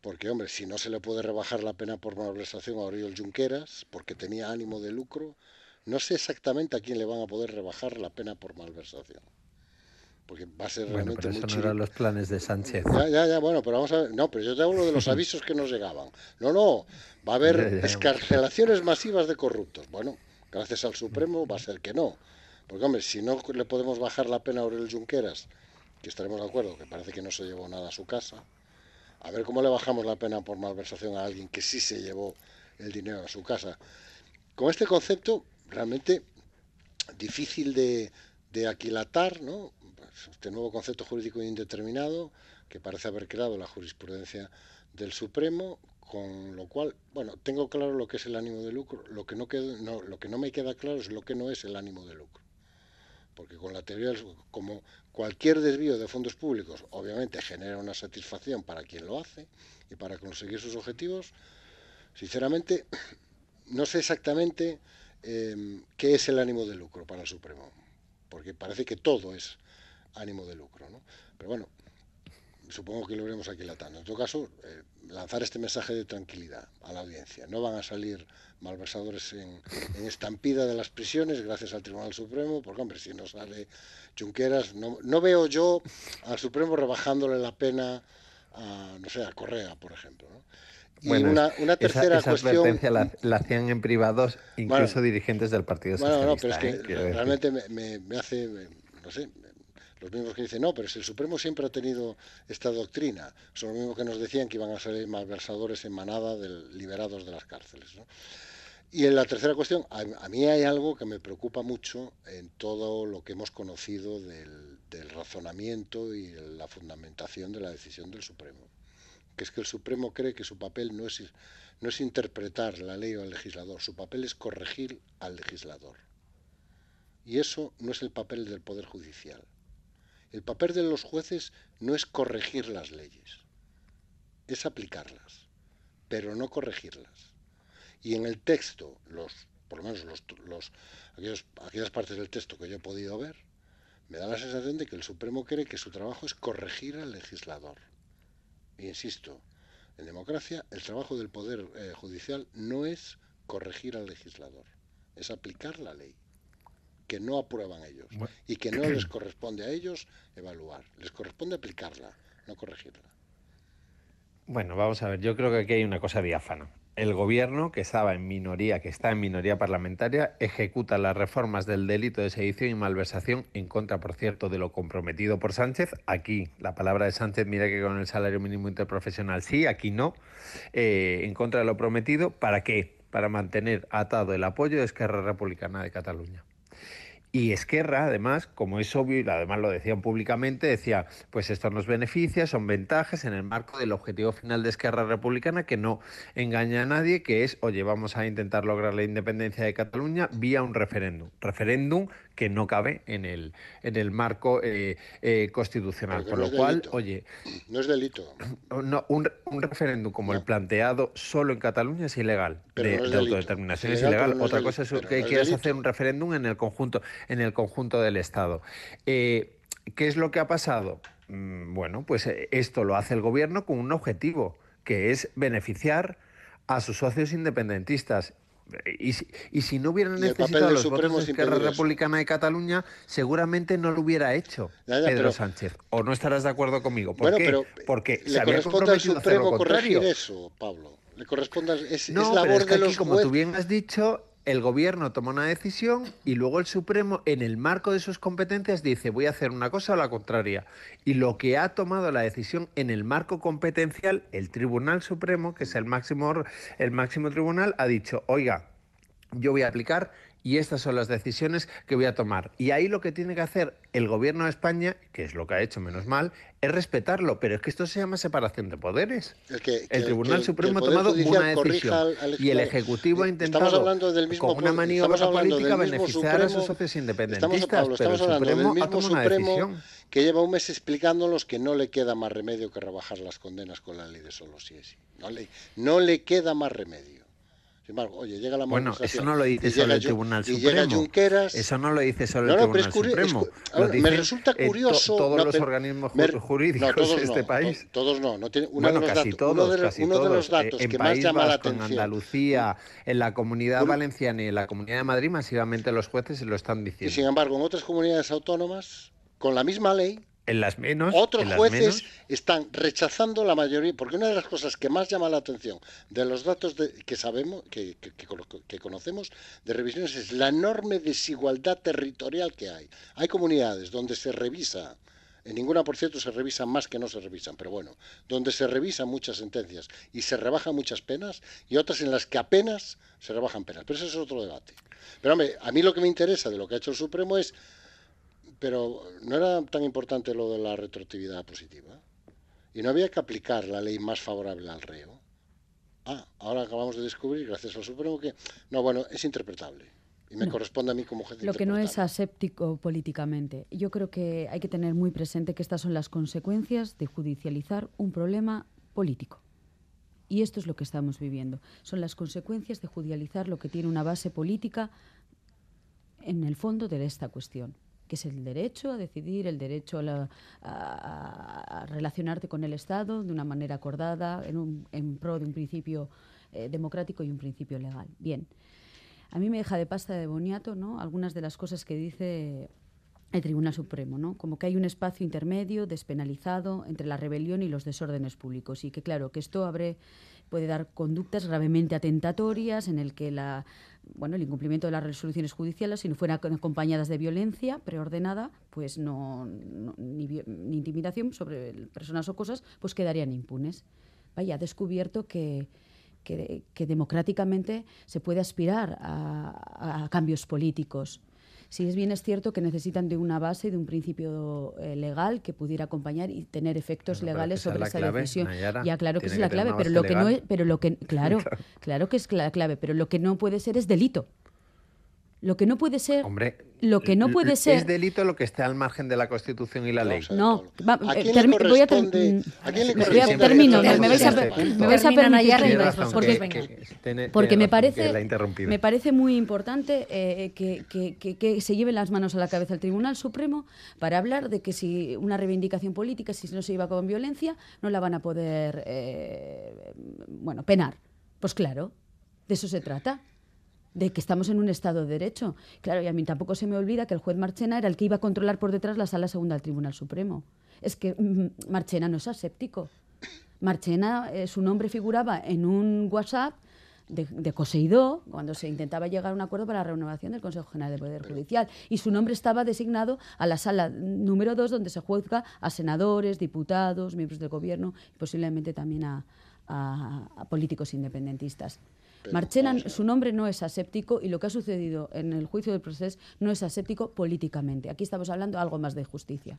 Porque, hombre, si no se le puede rebajar la pena por malversación a Oriol Junqueras, porque tenía ánimo de lucro, no sé exactamente a quién le van a poder rebajar la pena por malversación. Porque va a ser
bueno,
realmente
pero eso no eran los planes de Sánchez.
Ya, ya, ya, bueno, pero vamos a ver. No, pero yo te hablo de los avisos que nos llegaban. No, no, va a haber escarcelaciones masivas de corruptos. Bueno, gracias al Supremo va a ser que no. Porque, hombre, si no le podemos bajar la pena a Aurel Junqueras, que estaremos de acuerdo, que parece que no se llevó nada a su casa, a ver cómo le bajamos la pena por malversación a alguien que sí se llevó el dinero a su casa. Con este concepto, realmente difícil de, de aquilatar, ¿no? Este nuevo concepto jurídico indeterminado que parece haber creado la jurisprudencia del Supremo, con lo cual, bueno, tengo claro lo que es el ánimo de lucro, lo que no, no, lo que no me queda claro es lo que no es el ánimo de lucro. Porque con la teoría, como cualquier desvío de fondos públicos, obviamente genera una satisfacción para quien lo hace y para conseguir sus objetivos, sinceramente no sé exactamente em, qué es el ánimo de lucro para el Supremo, porque parece que todo es ánimo de lucro, ¿no? Pero bueno, supongo que lo veremos aquí latando. En todo caso, eh, lanzar este mensaje de tranquilidad a la audiencia. No van a salir malversadores en, estampida de las prisiones gracias al Tribunal Supremo, porque hombre, si no sale Junqueras, no, no veo yo al Supremo rebajándole la pena a, no sé, a Correa, por ejemplo.
Y una, una, tercera esa, cuestión. La, la, hacían en privados incluso dirigentes del Partido Socialista.
Bueno, no, pero es
que
¿eh? realmente me, me, hace, no sé, los mismos que dicen, no, pero si el Supremo siempre ha tenido esta doctrina, son los mismos que nos decían que iban a salir malversadores en manada liberados de las cárceles. Y en la tercera cuestión, a, mí hay algo que me preocupa mucho en todo lo que hemos conocido del, razonamiento y la fundamentación de la decisión del Supremo, que es que el Supremo cree que su papel no es, no es interpretar la ley o el legislador, su papel es corregir al legislador. Y eso no es el papel del Poder Judicial. El papel de los jueces no es corregir las leyes, es aplicarlas, pero no corregirlas. Y en el texto, los, por lo menos los, aquellas partes del texto que yo he podido ver, me da la sensación de que el Supremo cree que su trabajo es corregir al legislador. E insisto, en democracia el trabajo del Poder eh, Judicial no es corregir al legislador, es aplicar la ley que no aprueban ellos y que no les corresponde a ellos evaluar, les corresponde aplicarla, no corregirla.
Bueno, vamos a ver, yo creo que aquí hay una cosa diáfana. El gobierno, que estaba en minoría, que está en minoría parlamentaria, ejecuta las reformas del delito de sedición y malversación en contra, por cierto, de lo comprometido por Sánchez. Aquí, la palabra de Sánchez, mira que con el salario mínimo interprofesional sí, aquí no. Eh, en contra de lo prometido, ¿para qué? Para mantener atado el apoyo de Esquerra Republicana de Cataluña. Y Esquerra, además, como es obvio, y además lo decían públicamente, decía, pues esto nos beneficia, son ventajas en el marco del objetivo final de Esquerra Republicana, que no engaña a nadie, que es, oye, vamos a intentar lograr la independencia de Cataluña vía un referéndum. Referéndum que no cabe en el, en el marco eh, eh, constitucional. Por lo cual, oye...
No es delito.
No, un, un referéndum como el planteado solo en Cataluña es ilegal. de, autodeterminación es ilegal. Otra cosa es que quieras hacer un referéndum en el conjunto, en el conjunto del Estado. Eh, ¿Qué es lo que ha pasado? Mm, bueno, pues esto lo hace el gobierno con un objetivo, que es beneficiar a sus socios independentistas y si, y si no hubieran necesitado los votos de Esquerra Republicana de Cataluña, seguramente no lo hubiera hecho Pedro Sánchez. ¿O no estarás de acuerdo conmigo? ¿Por qué? Porque
le corresponde al Supremo corregir eso, Pablo. Le corresponde, es,
no,
es
pero
labor
es que
de
aquí,
los
como tú bien has dicho, el gobierno toma una decisión y luego el Supremo, en el marco de sus competencias, dice voy a hacer una cosa o la contraria. Y lo que ha tomado la decisión en el marco competencial, el Tribunal Supremo, que es el máximo, el máximo tribunal, ha dicho, oiga, yo voy a aplicar y estas son las decisiones que voy a tomar. Y ahí lo que tiene que hacer el gobierno de España, que es lo que ha hecho menos mal, es respetarlo. Pero es que esto se llama separación de poderes.
El, que- que-
El Tribunal
que-
Supremo
que
ha
el
tomado una decisión
al- al
y el. Ejecutivo ha intentado,
hablando del mismo
con una maniobra política, beneficiar a sus socios independentistas.
Pablo,
pero el
estamos hablando del
Supremo ha tomado una decisión.
que lleva un mes explicándonos que no le queda más remedio que rebajar las condenas con la ley de solo sí es. No le, no le queda más remedio. Sin embargo, oye, llega la
Bueno, eso no lo
y
dice solo el Tribunal
y llega
Supremo.
Junqueras.
Eso no lo dice solo
No,
el
no, pero
Tribunal
es curi- es
Supremo.
ahora, me resulta
eh, to-
curioso.
todos
no,
los
pero-
organismos
me-
ju- jurídicos de este país.
to- Todos no. no tiene, uno
bueno,
de los
casi
datos,
todos,
uno de,
casi
uno de los datos
Eh, en
que más llama la
Vasco, en
atención.
Andalucía, en la Comunidad Valenciana y en la Comunidad de Madrid, masivamente los jueces se lo están
Y
diciendo.
sin embargo, en otras comunidades autónomas, con la misma ley,
En las menos,
otros
en las
jueces
menos,
están rechazando la mayoría, porque una de las cosas que más llama la atención de los datos de- que sabemos, que, que- que conocemos de revisiones, es la enorme desigualdad territorial que hay. Hay comunidades donde se revisa, en ninguna, por cierto, se revisan más que no se revisan, pero bueno, donde se revisan muchas sentencias y se rebajan muchas penas, y otras en las que apenas se rebajan penas. Pero ese es otro debate. Pero hombre, a mí lo que me interesa de lo que ha hecho el Supremo es pero no era tan importante lo de la retroactividad positiva. Y no había que aplicar la ley más favorable al reo. Ah, ahora acabamos de descubrir, gracias al Supremo, que no, bueno, es interpretable. Y me
No.
corresponde a mí como juez
Lo que no es aséptico políticamente. Yo creo que hay que tener muy presente que estas son las consecuencias de judicializar un problema político. Y esto es lo que estamos viviendo. Son las consecuencias de judicializar lo que tiene una base política en el fondo de esta cuestión, que es el derecho a decidir, el derecho a, la- a- a relacionarte con el Estado de una manera acordada, en, un- en pro de un principio eh, democrático y un principio legal. Bien. A mí me deja de pasta de boniato, ¿no? Algunas de las cosas que dice el Tribunal Supremo, ¿no? Como que hay un espacio intermedio despenalizado entre la rebelión y los desórdenes públicos y que claro, que esto abre puede dar conductas gravemente atentatorias en el que la bueno, el incumplimiento de las resoluciones judiciales si no fueran acompañadas de violencia preordenada, pues no, ni, intimidación sobre personas o cosas, pues quedarían impunes. Vaya, ha descubierto que que, democráticamente se puede aspirar a cambios políticos. Si es bien es cierto que necesitan de una base, de un principio eh, legal que pudiera acompañar y tener efectos
Bueno,
legales
esa
sobre esa
clave,
decisión.
Nayara.
Ya claro que es la clave, pero lo que no es, pero lo que claro,
Claro.
claro que es la clave, pero lo que no puede ser es delito. Lo que no puede ser,
Hombre,
lo que no puede
es
ser
delito lo que esté al margen de la Constitución y la ley.
no, va-
¿A
eh,
quién le
voy a ter-
corresponde- a quién le
voy a-
corresponde
termino, me, vais a, me vais a permitir que- porque,
vosotros, venga.
tiene-
porque
tiene
me parece, me parece muy importante eh, que, que- que- que se lleven las manos a la cabeza el Tribunal Supremo para hablar de que si una reivindicación política, si no se lleva con violencia, no la van a poder, eh, bueno, penar. Pues claro, de eso se trata de que estamos en un Estado de Derecho. Claro, y a mí tampoco se me olvida que el juez Marchena era el que iba a controlar por detrás la Sala Segunda del Tribunal Supremo. Es que mm, Marchena no es aséptico. Marchena, eh, su nombre figuraba en un WhatsApp de, de Coseidó, cuando se intentaba llegar a un acuerdo para la renovación del Consejo General del Poder Judicial. Y su nombre estaba designado a la sala número 2, donde se juzga a senadores, diputados, miembros del gobierno y posiblemente también a, a- a políticos independentistas. Marchena, su nombre no es aséptico y lo que ha sucedido en el juicio del proceso no es aséptico políticamente. Aquí estamos hablando algo más de justicia.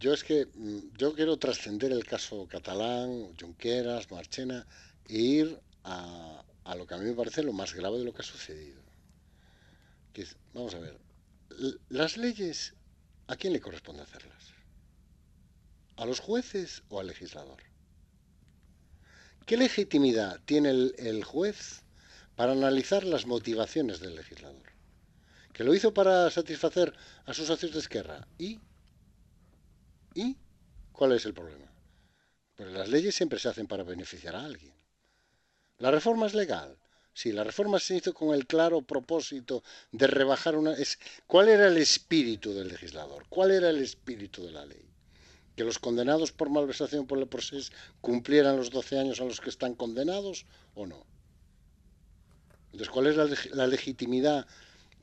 Yo es que mm, yo quiero trascender el caso catalán, Junqueras, Marchena, e ir a, a lo que a mí me parece lo más grave de lo que ha sucedido. Que es- vamos a ver, las leyes, ¿a quién le corresponde hacerlas? ¿A los jueces o al legislador? ¿Qué legitimidad tiene el, juez para analizar las motivaciones del legislador? Que lo hizo para satisfacer a sus socios de izquierda. ¿Y? ¿Y cuál es el problema? Pues las leyes siempre se hacen para beneficiar a alguien. ¿La reforma es legal? Sí, la reforma se hizo con el claro propósito de rebajar una... ¿Cuál era el espíritu del legislador? ¿Cuál era el espíritu de la ley? Que los condenados por malversación por el proceso cumplieran los 12 años a los que están condenados o no. Entonces, ¿cuál es la, legitimidad?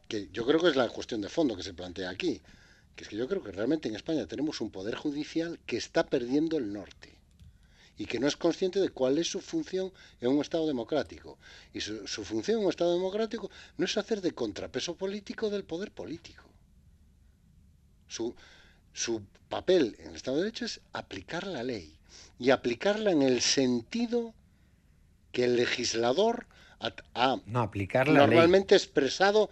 Que yo creo que es la cuestión de fondo que se plantea aquí. Que es que yo creo que realmente en España tenemos un poder judicial que está perdiendo el norte y que no es consciente de cuál es su función en un Estado democrático. Y su, su, función en un Estado democrático no es hacer de contrapeso político del poder político. Su, su papel en el Estado de Derecho es aplicar la ley y aplicarla en el sentido que el legislador ha,
no, aplicar la
normalmente
ley.
expresado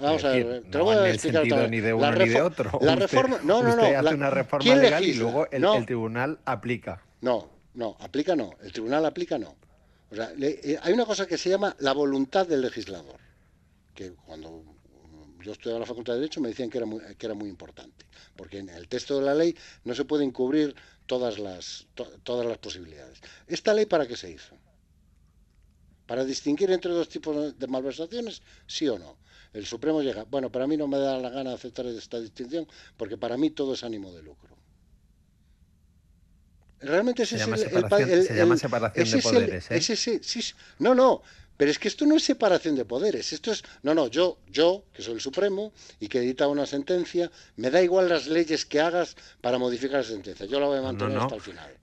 Vamos a ver, te
no
voy a explicar otra
ni de uno ni de otro.
La
Usted-
reforma, no, no, no.
usted hace
la-
una reforma
¿quién
legal y luego el,
No.
el tribunal aplica.
No, no, aplica no. El tribunal aplica no. O sea, le- eh, hay una cosa que se llama la voluntad del legislador, que cuando yo estudiaba en la Facultad de Derecho me decían que era muy, que era muy importante, porque en el texto de la ley no se pueden cubrir todas las, to- todas las posibilidades. ¿Esta ley para qué se hizo? ¿Para distinguir entre dos tipos de malversaciones? ¿Sí o no? El Supremo llega, bueno, para mí no me da la gana aceptar esta distinción, porque para mí todo es ánimo de lucro. Realmente ese
Se
es
llama
el, el pa-
separación-
el-
se llama separación
ese
de
es
poderes, ¿eh?
ese sí, sí. no, no, pero es que esto no es separación de poderes. Esto es, no, no, yo, yo, que soy el Supremo y que edita una sentencia, me da igual las leyes que hagas para modificar la sentencia. Yo la voy a mantener
no.
hasta el final.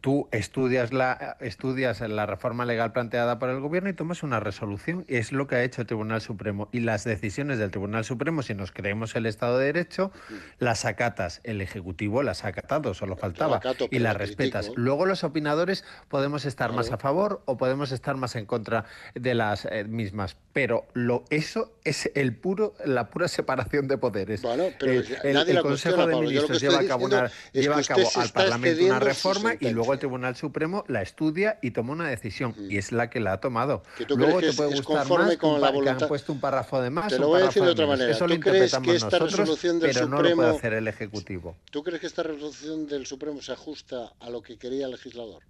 Tú estudias la, estudias la reforma legal planteada por el gobierno y tomas una resolución. Y es lo que ha hecho el Tribunal Supremo. Y las decisiones del Tribunal Supremo, si nos creemos el Estado de Derecho, las acatas. El Ejecutivo las ha acatado, solo faltaba.
acato,
y las
la
respetas.
critico.
Luego los opinadores podemos estar más a favor o podemos estar más en contra de las eh, mismas. Pero lo, eso es el puro, la pura separación de poderes.
Bueno, pero
el, el- Consejo de Ministros lleva a cabo, una, lleva a cabo al Parlamento una
excediendo
y luego el Tribunal Supremo la estudia y toma una decisión. Y es la que la ha tomado.
Que tú
Luego
crees
te puede
es- es
gustar
conforme
más
con
un
la
pa- que
voluntad-
han puesto un párrafo de más
Te lo voy a decir de otra manera.
Eso lo
¿Tú crees
interpretamos
que esta
nosotros,
resolución del
pero no lo puede
Supremo-
hacer el Ejecutivo.
¿Tú crees que esta resolución del Supremo se ajusta a lo que quería el legislador?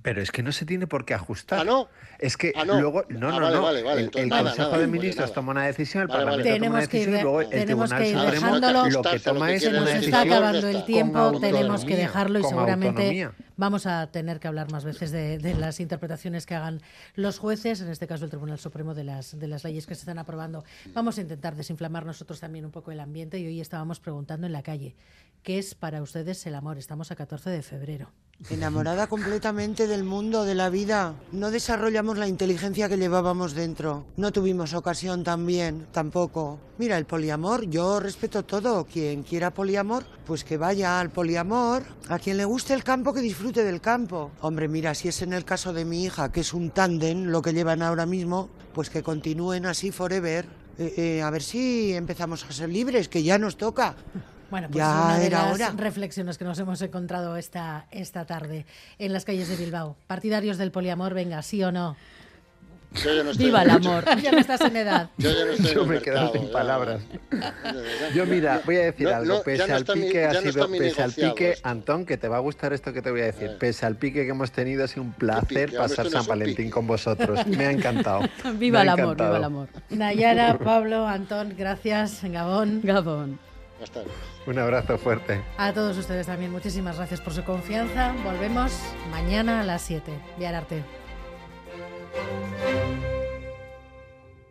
Pero es que no se tiene por qué ajustar.
Ah, no.
Es que
Ah, no.
luego, no,
Ah,
no,
vale,
no.
vale, vale.
El,
Entonces,
el
nada,
Consejo
nada,
de Ministros
nada.
toma una decisión, el
Vale, vale.
Parlamento toma
Tenemos
una
que ir
decisión y
de-
luego el
tenemos
Tribunal
que ir
Supremo lo que toma
que
es una
Se nos está acabando el tiempo, tenemos que dejarlo y seguramente
autonomía.
Vamos a tener que hablar más veces de, de las interpretaciones que hagan los jueces, en este caso el Tribunal Supremo, de las, de las leyes que se están aprobando. Vamos a intentar desinflamar nosotros también un poco el ambiente y hoy estábamos preguntando en la calle, ¿qué es para ustedes el amor? Estamos a 14 de febrero.
Enamorada completamente del mundo, de la vida. No desarrollamos la inteligencia que llevábamos dentro. No tuvimos ocasión también, tampoco. Mira, el poliamor, yo respeto todo. Quien quiera poliamor, pues que vaya al poliamor. A quien le guste el campo, que disfrute del campo. Hombre, mira, si es en el caso de mi hija, que es un tándem, lo que llevan ahora mismo, pues que continúen así forever. Eh, eh, a ver si empezamos a ser libres, que ya nos toca.
Bueno, pues
Ya
una de
era
las
hora.
reflexiones que nos hemos encontrado esta, esta tarde en las calles de Bilbao. Partidarios del poliamor, venga, sí o no.
Yo ya no estoy
Viva
en
el
mucho.
amor. Ya no estás en edad.
Yo ya no estoy en
Yo
el
me he quedado sin palabras. Yo mira, voy a decir
No,
algo, pese
no
al
mi-
pique
ya
ha sido,
mi
pese al pique,
esto.
Antón, que te va a gustar esto que te voy a decir, pese al pique que hemos tenido, ha sido un
pique?
placer
Hombre,
pasar San Valentín
pique.
con vosotros. Me ha encantado.
Viva
Me
el
ha
amor,
encantado.
viva el amor. Nayara, Pablo, Antón, gracias. Gabón.
Gabón.
Hasta luego.
Un abrazo fuerte.
A todos ustedes también, muchísimas gracias por su confianza. Volvemos mañana a las 7. Arte. Música